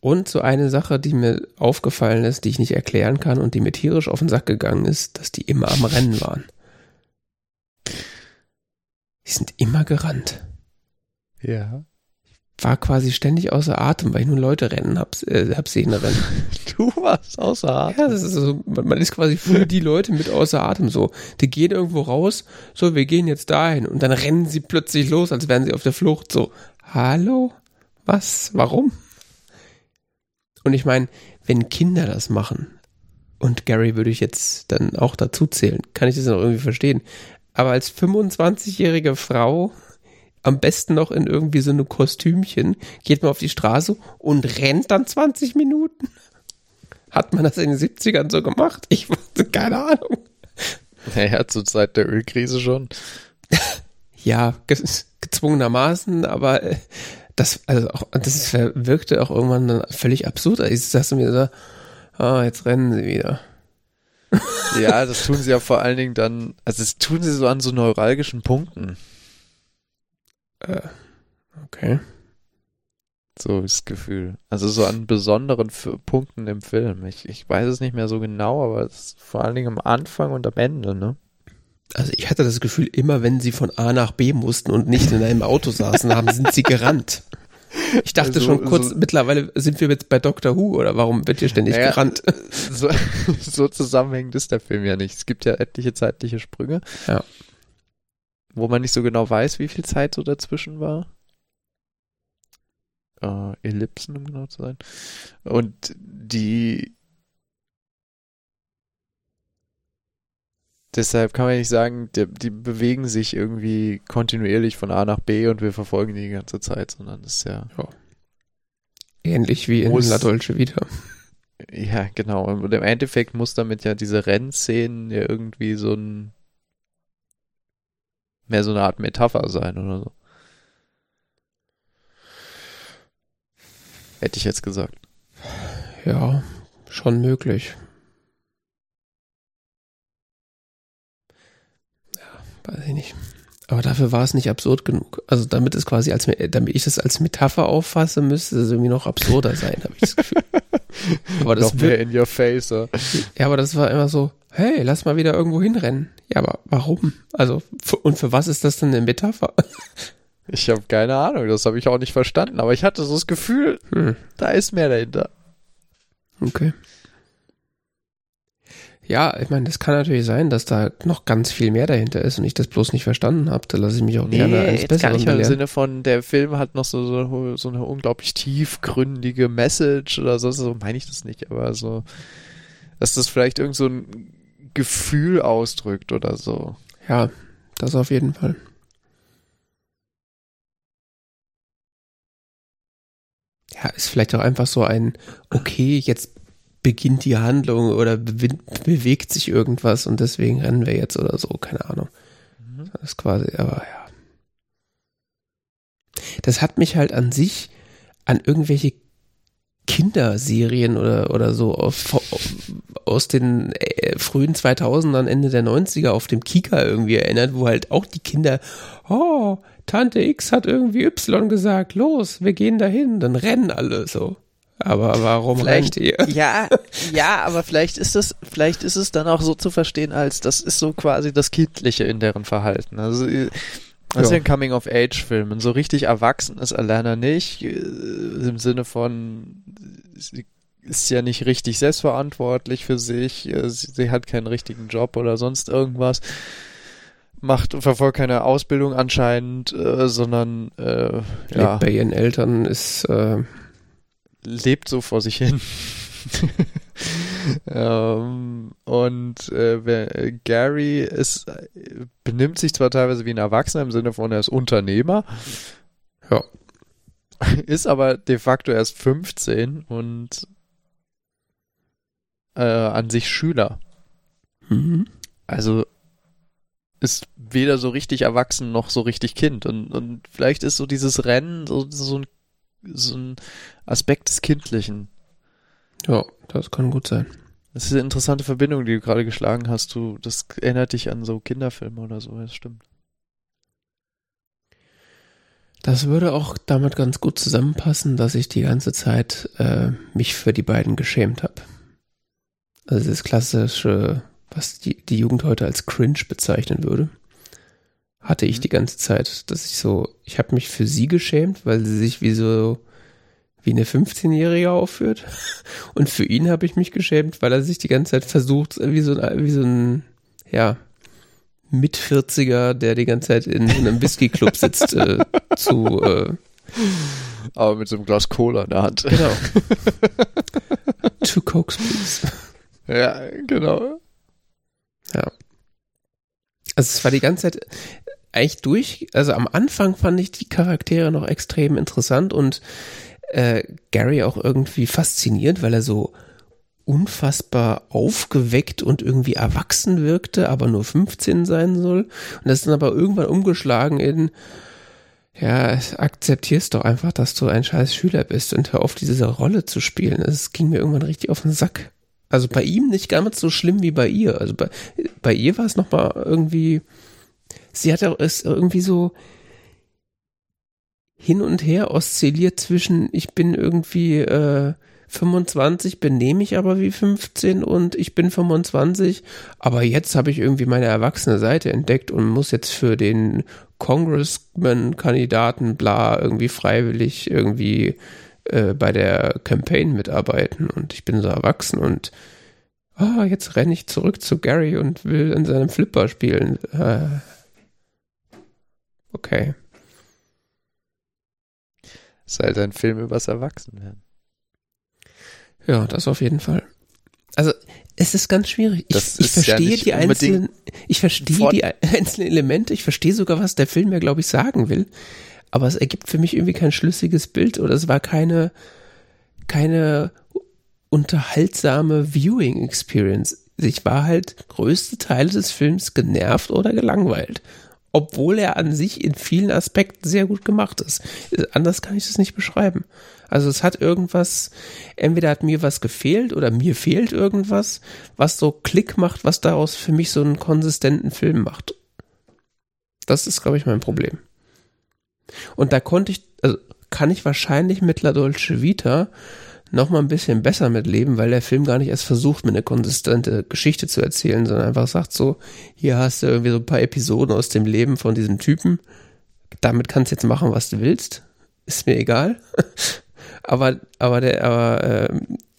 Und so eine Sache, die mir aufgefallen ist, die ich nicht erklären kann und die mir tierisch auf den Sack gegangen ist, dass die immer am Rennen waren. Die sind immer gerannt. Ja. Ich war quasi ständig außer Atem, weil ich nur Leute rennen hab, äh, hab sehen rennen. Du warst außer Atem. Ja, das ist so, man ist quasi für die Leute mit außer Atem so. Die gehen irgendwo raus, so, wir gehen jetzt dahin und dann rennen sie plötzlich los, als wären sie auf der Flucht, so, hallo? Was? Warum? Und ich meine, wenn Kinder das machen, und Gary würde ich jetzt dann auch dazu zählen, kann ich das noch irgendwie verstehen. Aber als 25-jährige Frau, am besten noch in irgendwie so einem Kostümchen, geht man auf die Straße und rennt dann 20 Minuten. Hat man das in den 70ern so gemacht? Ich wusste keine Ahnung. Naja, zur Zeit der Ölkrise schon. ja, gezwungenermaßen, aber äh, das, also auch, das wirkte auch irgendwann dann völlig absurd. Ich sagte mir so, ah, jetzt rennen sie wieder. Ja, das tun sie ja vor allen Dingen dann, also das tun sie so an so neuralgischen Punkten. Äh, okay. So das Gefühl. Also so an besonderen F Punkten im Film. Ich, ich weiß es nicht mehr so genau, aber es ist vor allen Dingen am Anfang und am Ende, ne? Also ich hatte das Gefühl, immer wenn sie von A nach B mussten und nicht in einem Auto saßen haben, sind sie gerannt. Ich dachte Also, schon kurz, so- mittlerweile sind wir jetzt bei Doctor Who oder warum wird hier ständig Naja, gerannt? So, so zusammenhängend ist der Film ja nicht. Es gibt ja etliche zeitliche Sprünge. Ja. Wo man nicht so genau weiß, wie viel Zeit so dazwischen war. Äh, Ellipsen, um genau zu sein. Und die. Deshalb kann man nicht sagen, die, die bewegen sich irgendwie kontinuierlich von A nach B und wir verfolgen die die ganze Zeit, sondern das ist ja. Ähnlich wie in Muss- La Dolce Vita. Ja, genau. Und im Endeffekt muss damit ja diese Rennszenen ja irgendwie so ein mehr so eine Art Metapher sein oder so. Hätte ich jetzt gesagt. Ja, schon möglich. Weiß ich nicht. Aber dafür war es nicht absurd genug. Also damit es quasi als damit ich das als Metapher auffasse, müsste es irgendwie noch absurder sein, habe ich das Gefühl. Aber das Noch mehr in your face. Ja. ja, aber das war immer so, hey, lass mal wieder irgendwo hinrennen. Ja, aber warum? Also und für was ist das denn eine Metapher? Ich habe keine Ahnung, das habe ich auch nicht verstanden, aber ich hatte so das Gefühl, Hm. da ist mehr dahinter. Okay. Ja, ich meine, das kann natürlich sein, dass da noch ganz viel mehr dahinter ist und ich das bloß nicht verstanden habe. Da lasse ich mich auch gerne eines jetzt gar Besseren nicht mal im. Sinne von, der Film hat noch so, so, so eine unglaublich tiefgründige Message oder so, so meine ich das nicht, aber so, dass das vielleicht irgend so ein Gefühl ausdrückt oder so. Ja, das auf jeden Fall. Ja, ist vielleicht auch einfach so ein, okay, jetzt beginnt die Handlung oder bewin- bewegt sich irgendwas und deswegen rennen wir jetzt oder so, keine Ahnung. Das ist quasi, aber ja. Das hat mich halt an sich an irgendwelche Kinderserien oder, oder so auf, aus den äh, frühen 2000ern, Ende der 90er auf dem Kika irgendwie erinnert, wo halt auch die Kinder, oh, Tante X hat irgendwie Y gesagt, los, wir gehen dahin, dann rennen alle so. Aber warum Vielleicht- rennt ihr? Ja, ja, aber vielleicht ist es, vielleicht ist es dann auch so zu verstehen, als das ist so quasi das Kindliche in deren Verhalten. Also äh, das ist ja Ja. ein Coming-of-Age-Film. Und so richtig erwachsen ist Alana nicht, äh, im Sinne von, sie ist ja nicht richtig selbstverantwortlich für sich, äh, sie, sie hat keinen richtigen Job oder sonst irgendwas, macht, verfolgt keine Ausbildung anscheinend, äh, sondern äh, ja, Lebt bei ihren Eltern ist, äh, lebt so vor sich hin. ähm, und äh, Gary ist, benimmt sich zwar teilweise wie ein Erwachsener im Sinne von, er ist Unternehmer, ja, ist aber de facto erst 15 und äh, an sich Schüler. mhm. Also ist weder so richtig erwachsen noch so richtig Kind. Und, und vielleicht ist so dieses Rennen so, so, ein, so ein Aspekt des Kindlichen. ja, das kann gut sein. Das ist eine interessante Verbindung, die du gerade geschlagen hast. Du, das erinnert dich an so Kinderfilme oder so, das stimmt. Das würde auch damit ganz gut zusammenpassen, dass ich die ganze Zeit äh, mich für die beiden geschämt habe. Also das klassische, was die, die Jugend heute als cringe bezeichnen würde, hatte ich Mhm. die ganze Zeit, dass ich so, ich habe mich für sie geschämt, weil sie sich wie so wie eine 15-Jährige aufführt. Und für ihn habe ich mich geschämt, weil er sich die ganze Zeit versucht, wie so ein, wie so ein ja, mit 40er, der die ganze Zeit in einem Whisky-Club sitzt, äh, zu, äh, Aber mit so einem Glas Cola in der Hand. genau. Two Cokes, please. ja, genau. Ja. Also es war die ganze Zeit eigentlich durch, also am Anfang fand ich die Charaktere noch extrem interessant und äh, Gary auch irgendwie faszinierend, weil er so unfassbar aufgeweckt und irgendwie erwachsen wirkte, aber nur 15 sein soll. Und das ist dann aber irgendwann umgeschlagen in, ja, akzeptierst doch einfach, dass du ein scheiß Schüler bist und hör auf, diese Rolle zu spielen. Es ging mir irgendwann richtig auf den Sack. Also bei ihm nicht ganz so schlimm wie bei ihr. Also bei, bei ihr war es nochmal irgendwie, sie hat auch ist irgendwie so, hin und her oszilliert zwischen, ich bin irgendwie äh, 25, benehme ich aber wie 15 und ich bin 25, aber jetzt habe ich irgendwie meine erwachsene Seite entdeckt und muss jetzt für den Congressman-Kandidaten bla irgendwie freiwillig irgendwie äh, bei der Campaign mitarbeiten und ich bin so erwachsen und ah, jetzt renne ich zurück zu Gary und will in seinem Flipper spielen. Äh, okay. Ist halt ein Film übers Erwachsenwerden. Ja, das auf jeden Fall. Also es ist ganz schwierig. Ich, ich verstehe ja die einzelnen, ich verstehe die einzelnen Elemente, ich verstehe sogar, was der Film mir, glaube ich, sagen will. Aber es ergibt für mich irgendwie kein schlüssiges Bild oder es war keine, keine unterhaltsame Viewing Experience. Ich war halt größte Teile des Films genervt oder gelangweilt. Obwohl er an sich in vielen Aspekten sehr gut gemacht ist. Anders kann ich es nicht beschreiben. Also es hat irgendwas, entweder hat mir was gefehlt oder mir fehlt irgendwas, was so Klick macht, was daraus für mich so einen konsistenten Film macht. Das ist, glaube ich, mein Problem. Und da konnte ich, also kann ich wahrscheinlich mit La Dolce Vita noch mal ein bisschen besser mitleben, weil der Film gar nicht erst versucht, mir eine konsistente Geschichte zu erzählen, sondern einfach sagt so, hier hast du irgendwie so ein paar Episoden aus dem Leben von diesem Typen. Damit kannst du jetzt machen, was du willst. Ist mir egal. aber, aber der, aber, äh,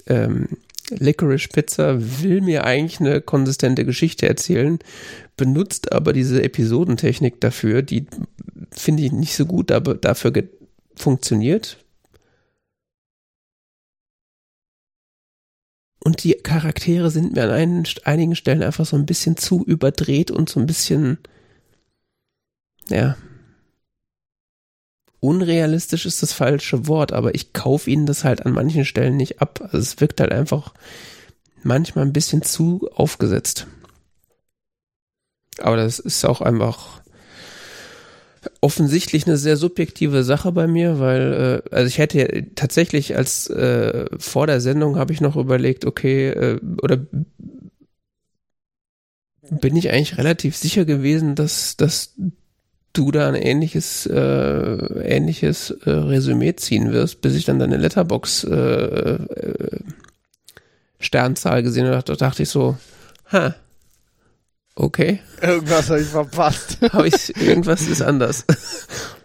ähm, Licorice Pizza will mir eigentlich eine konsistente Geschichte erzählen, benutzt aber diese Episodentechnik dafür, die finde ich nicht so gut, aber dafür funktioniert. Und die Charaktere sind mir an einen, einigen Stellen einfach so ein bisschen zu überdreht und so ein bisschen, ja, unrealistisch ist das falsche Wort, aber ich kaufe ihnen das halt an manchen Stellen nicht ab. Also es wirkt halt einfach manchmal ein bisschen zu aufgesetzt. Aber das ist auch einfach offensichtlich eine sehr subjektive Sache bei mir, weil äh, also ich hätte tatsächlich als äh, vor der Sendung habe ich noch überlegt, okay, äh, oder bin ich eigentlich relativ sicher gewesen, dass dass du da ein ähnliches, äh, ähnliches äh, Resümee ziehen wirst, bis ich dann deine Letterbox äh, äh, Sternzahl gesehen habe, da dachte ich so, ha, okay. Irgendwas habe ich verpasst. Hab ich, irgendwas ist anders.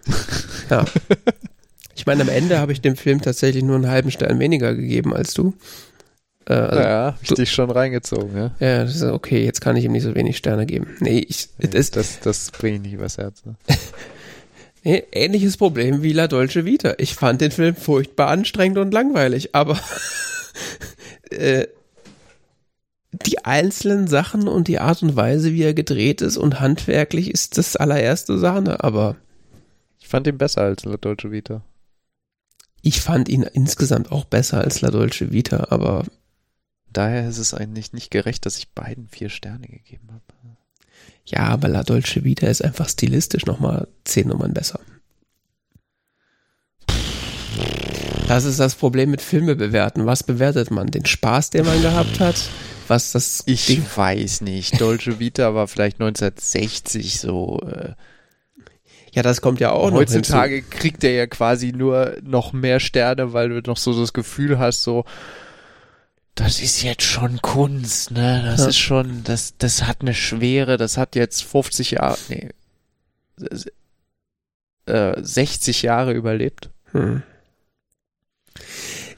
ja. Ich meine, am Ende habe ich dem Film tatsächlich nur einen halben Stern weniger gegeben als du. Äh, also, ja, hab ich du, dich schon reingezogen, ja. Ja, das ist okay, jetzt kann ich ihm nicht so wenig Sterne geben. Nee, ich, nee, das, das, das bringe ich nicht übers Herz. Ne? nee, ähnliches Problem wie La Dolce Vita. Ich fand den Film furchtbar anstrengend und langweilig, aber äh, die einzelnen Sachen und die Art und Weise, wie er gedreht ist und handwerklich ist das allererste Sahne, aber ich fand ihn besser als La Dolce Vita. Ich fand ihn insgesamt auch besser als La Dolce Vita, aber Daher ist es eigentlich nicht gerecht, dass ich beiden vier Sterne gegeben habe. Ja, aber La Dolce Vita ist einfach stilistisch nochmal zehn Nummern besser. Das ist das Problem mit Filme bewerten. Was bewertet man? Den Spaß, den man gehabt hat? Was das Ich Ding? weiß nicht. Dolce Vita war vielleicht 1960 so. Äh, ja, das kommt ja auch Heutzutage noch Heutzutage kriegt er ja quasi nur noch mehr Sterne, weil du noch so das Gefühl hast, so, das ist jetzt schon Kunst, ne? Das ja. ist schon, das, das hat eine Schwere, das hat jetzt 50 Jahre, nee, äh, 60 Jahre überlebt. Hm.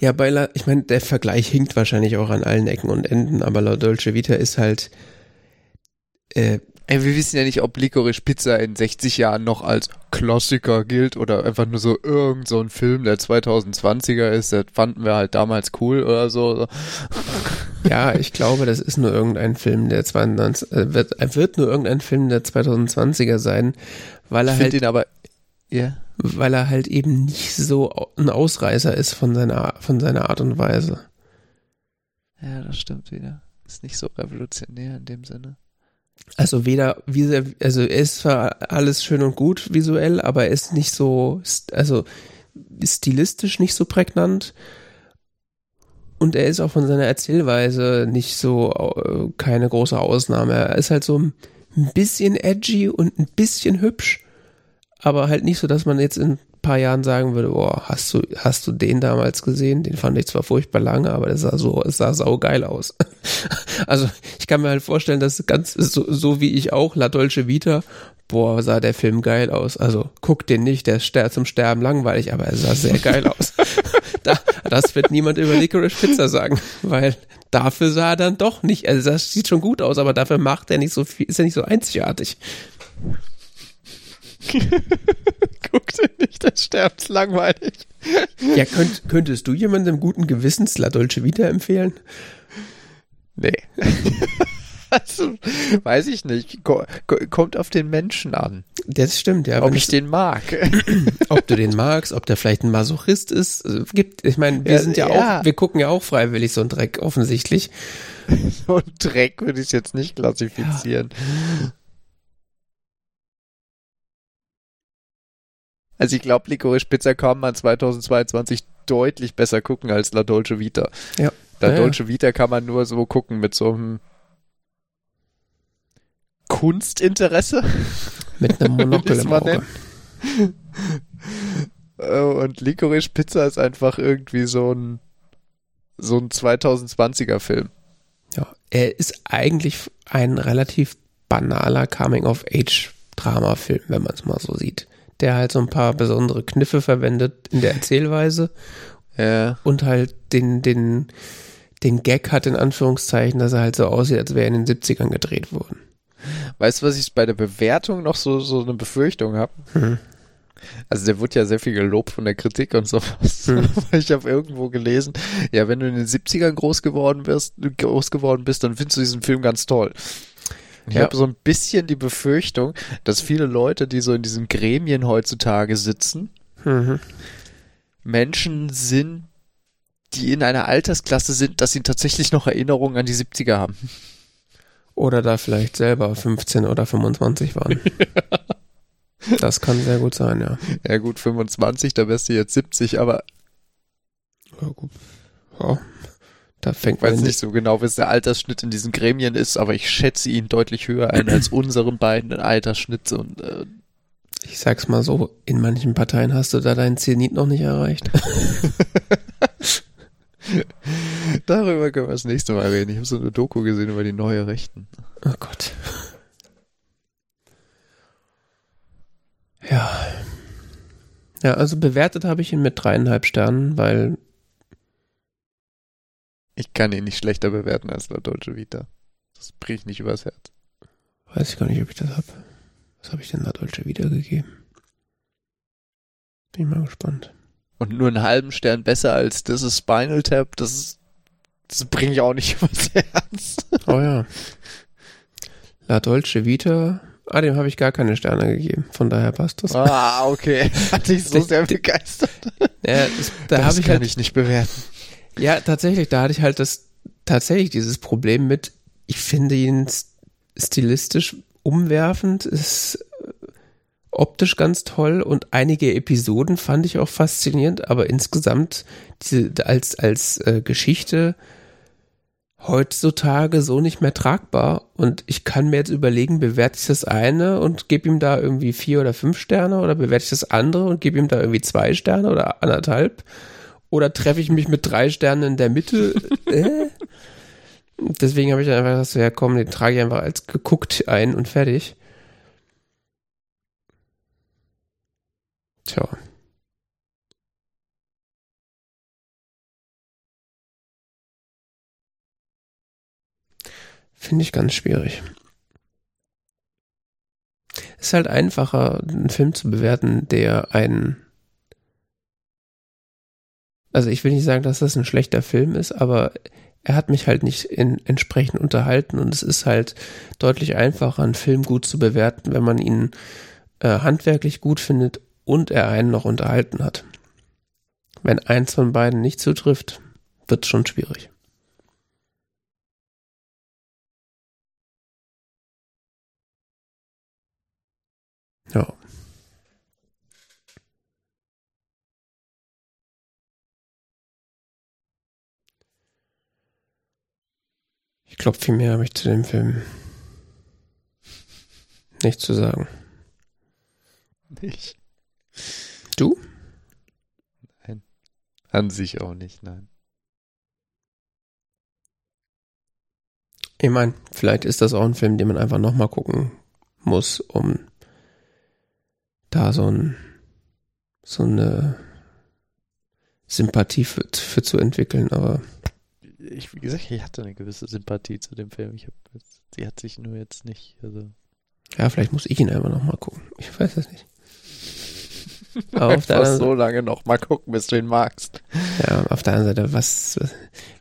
Ja, bei La, ich meine, der Vergleich hinkt wahrscheinlich auch an allen Ecken und Enden, aber La Dolce Vita ist halt, äh, Ey, wir wissen ja nicht, ob Licorice Pizza in 60 Jahren noch als Klassiker gilt oder einfach nur so irgend so ein Film, der 2020er ist. Das fanden wir halt damals cool oder so. Ja, ich glaube, das ist nur irgendein Film, der 22, äh, wird, wird nur irgendein Film der 2020er sein, weil er ich halt, ihn aber, yeah. Weil er halt eben nicht so ein Ausreißer ist von seiner, von seiner Art und Weise. Ja, das stimmt wieder. Ist nicht so revolutionär in dem Sinne. Also weder, also er ist zwar alles schön und gut visuell, aber er ist nicht so, also stilistisch nicht so prägnant. Und er ist auch von seiner Erzählweise nicht so, keine große Ausnahme. Er ist halt so ein bisschen edgy und ein bisschen hübsch, aber halt nicht so, dass man jetzt in paar Jahren sagen würde, boah, hast du, hast du den damals gesehen? Den fand ich zwar furchtbar lange, aber das sah so, es sah saugeil aus. also ich kann mir halt vorstellen, dass ganz so, so wie ich auch, La Dolce Vita, boah, sah der Film geil aus. Also guck den nicht, der ist zum Sterben langweilig, aber er sah sehr geil aus. da, das wird niemand über Licorice Pizza sagen, weil dafür sah er dann doch nicht, also das sieht schon gut aus, aber dafür macht er nicht so viel, ist er nicht so einzigartig. Guck dir nicht, der stirbt langweilig. Ja, könnt, könntest du jemandem guten Gewissens La Dolce Vita empfehlen? Nee. also, weiß ich nicht. Kommt auf den Menschen an. Das stimmt, ja. Ob ich den mag. ob du den magst, ob der vielleicht ein Masochist ist. Also, gibt, ich meine, wir ja, sind ja, ja, auch, wir gucken ja auch freiwillig so einen Dreck, offensichtlich. so einen Dreck würde ich jetzt nicht klassifizieren. Ja. Also ich glaube, Licorice Pizza kann man 2022 deutlich besser gucken als La Dolce Vita. Ja. La ja, Dolce Vita kann man nur so gucken mit so einem Kunstinteresse. Mit einem Monokel im Auge. Oh, und Licorice Pizza ist einfach irgendwie so ein so ein 2020er Film. Ja, er ist eigentlich ein relativ banaler Coming-of-Age-Drama-Film, wenn man es mal so sieht der halt so ein paar besondere Kniffe verwendet in der Erzählweise. Ja. Und halt den, den, den Gag hat in Anführungszeichen, dass er halt so aussieht, als wäre er in den 70ern gedreht worden. Weißt du, was ich bei der Bewertung noch so, so eine Befürchtung habe? Mhm. Also der wurde ja sehr viel gelobt von der Kritik und sowas. Mhm. Ich habe irgendwo gelesen, ja, wenn du in den 70ern groß geworden bist, groß geworden bist, dann findest du diesen Film ganz toll. Ich ja. habe so ein bisschen die Befürchtung, dass viele Leute, die so in diesen Gremien heutzutage sitzen, mhm. Menschen sind, die in einer Altersklasse sind, dass sie tatsächlich noch Erinnerungen an die 70er haben. Oder da vielleicht selber 15 oder 25 waren. das kann sehr gut sein, ja. Ja gut, 25, da wärst du jetzt 70, aber ja, gut. Ja, da fängt ich weiß nicht so genau, was der Altersschnitt in diesen Gremien ist, aber ich schätze ihn deutlich höher ein als unseren beiden Altersschnitt und äh, ich sag's mal so, in manchen Parteien hast du da deinen Zenit noch nicht erreicht. Darüber können wir das nächste Mal reden. Ich habe so eine Doku gesehen über die neue Rechten. Oh Gott. Ja. Ja, also bewertet habe ich ihn mit dreieinhalb Sternen, weil ich kann ihn nicht schlechter bewerten als La Dolce Vita. Das bricht nicht übers Herz. Weiß ich gar nicht, ob ich das habe. Was habe ich denn La Dolce Vita gegeben? Bin mal gespannt. Und nur einen halben Stern besser als das ist Spinal Tap, das, das bringe ich auch nicht übers Herz. Oh ja. La Dolce Vita, ah, dem habe ich gar keine Sterne gegeben. Von daher passt das. Ah, okay. Hat dich so sehr begeistert. Ja, das, da das ich kann halt, ich nicht bewerten. Ja, tatsächlich, da hatte ich halt das tatsächlich dieses Problem mit, ich finde ihn stilistisch umwerfend, ist äh, optisch ganz toll und einige Episoden fand ich auch faszinierend, aber insgesamt diese, als, als äh, Geschichte heutzutage so nicht mehr tragbar und ich kann mir jetzt überlegen, bewerte ich das eine und gebe ihm da irgendwie vier oder fünf Sterne oder bewerte ich das andere und gebe ihm da irgendwie zwei Sterne oder anderthalb oder treffe ich mich mit drei Sternen in der Mitte? äh? Deswegen habe ich dann einfach gesagt, ja komm, den trage ich einfach als geguckt ein und fertig. Tja. Finde ich ganz schwierig. Es ist halt einfacher, einen Film zu bewerten, der einen also ich will nicht sagen, dass das ein schlechter Film ist, aber er hat mich halt nicht in, entsprechend unterhalten und es ist halt deutlich einfacher, einen Film gut zu bewerten, wenn man ihn äh, handwerklich gut findet und er einen noch unterhalten hat. Wenn eins von beiden nicht zutrifft, wird es schon schwierig. Ja. Ich glaube, viel mehr habe ich zu dem Film nicht zu sagen. Nicht. Du? An sich auch nicht, nein. Ich meine, vielleicht ist das auch ein Film, den man einfach nochmal gucken muss, um da so ein so eine Sympathie für, für zu entwickeln, aber Ich, wie gesagt, ich hatte eine gewisse Sympathie zu dem Film. Ich hab, sie hat sich nur jetzt nicht, also. ja, vielleicht muss ich ihn einfach nochmal gucken. Ich weiß es nicht. Aber auf der anderen so lange noch mal gucken, bis du ihn magst. Ja, auf der anderen Seite, was, was-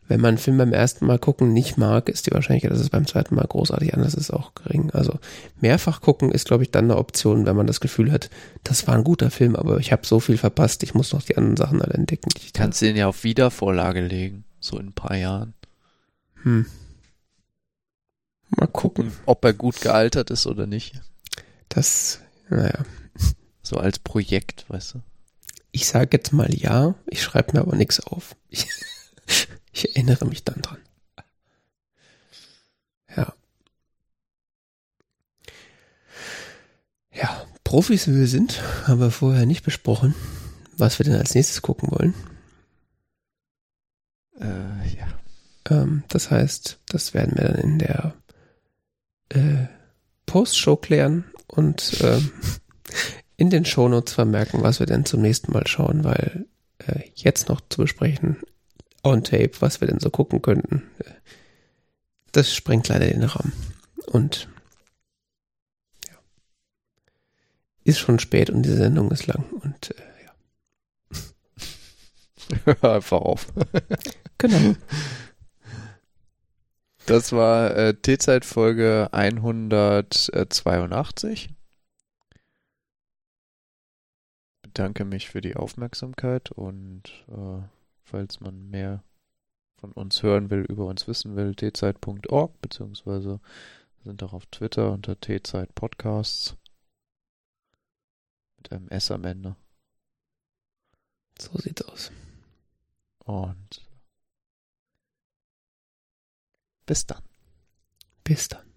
wenn man einen Film beim ersten Mal gucken nicht mag, ist die Wahrscheinlichkeit, dass es beim zweiten Mal großartig anders ist, auch gering. Also mehrfach gucken ist, glaube ich, dann eine Option, wenn man das Gefühl hat, das war ein guter Film, aber ich habe so viel verpasst, ich muss noch die anderen Sachen alle entdecken. Ich Kannst du ihn ja auf Wiedervorlage legen, so in ein paar Jahren. Hm. Mal gucken. Ob er gut gealtert ist oder nicht. Das, naja. So als Projekt, weißt du. Ich sage jetzt mal ja, ich schreibe mir aber nichts auf. Ich, ich erinnere mich dann dran. Ja. Ja, Profis wie wir sind, haben wir vorher nicht besprochen, was wir denn als nächstes gucken wollen. Äh, ja. Ähm, das heißt, das werden wir dann in der äh, Postshow klären und ähm, in den Shownotes vermerken, was wir denn zum nächsten Mal schauen, weil äh, jetzt noch zu besprechen on tape, was wir denn so gucken könnten, äh, das sprengt leider den Rahmen. Und ja, ist schon spät und diese Sendung ist lang und äh, ja. Hör einfach auf. Genau. Das war äh, T-Zeit-Folge 182. Bedanke mich für die Aufmerksamkeit und äh, falls man mehr von uns hören will, über uns wissen will, tzeit.org, beziehungsweise sind auch auf Twitter unter T-Zeit Podcasts mit einem S am Ende. So sieht's aus. Und bis dann. Bis dann.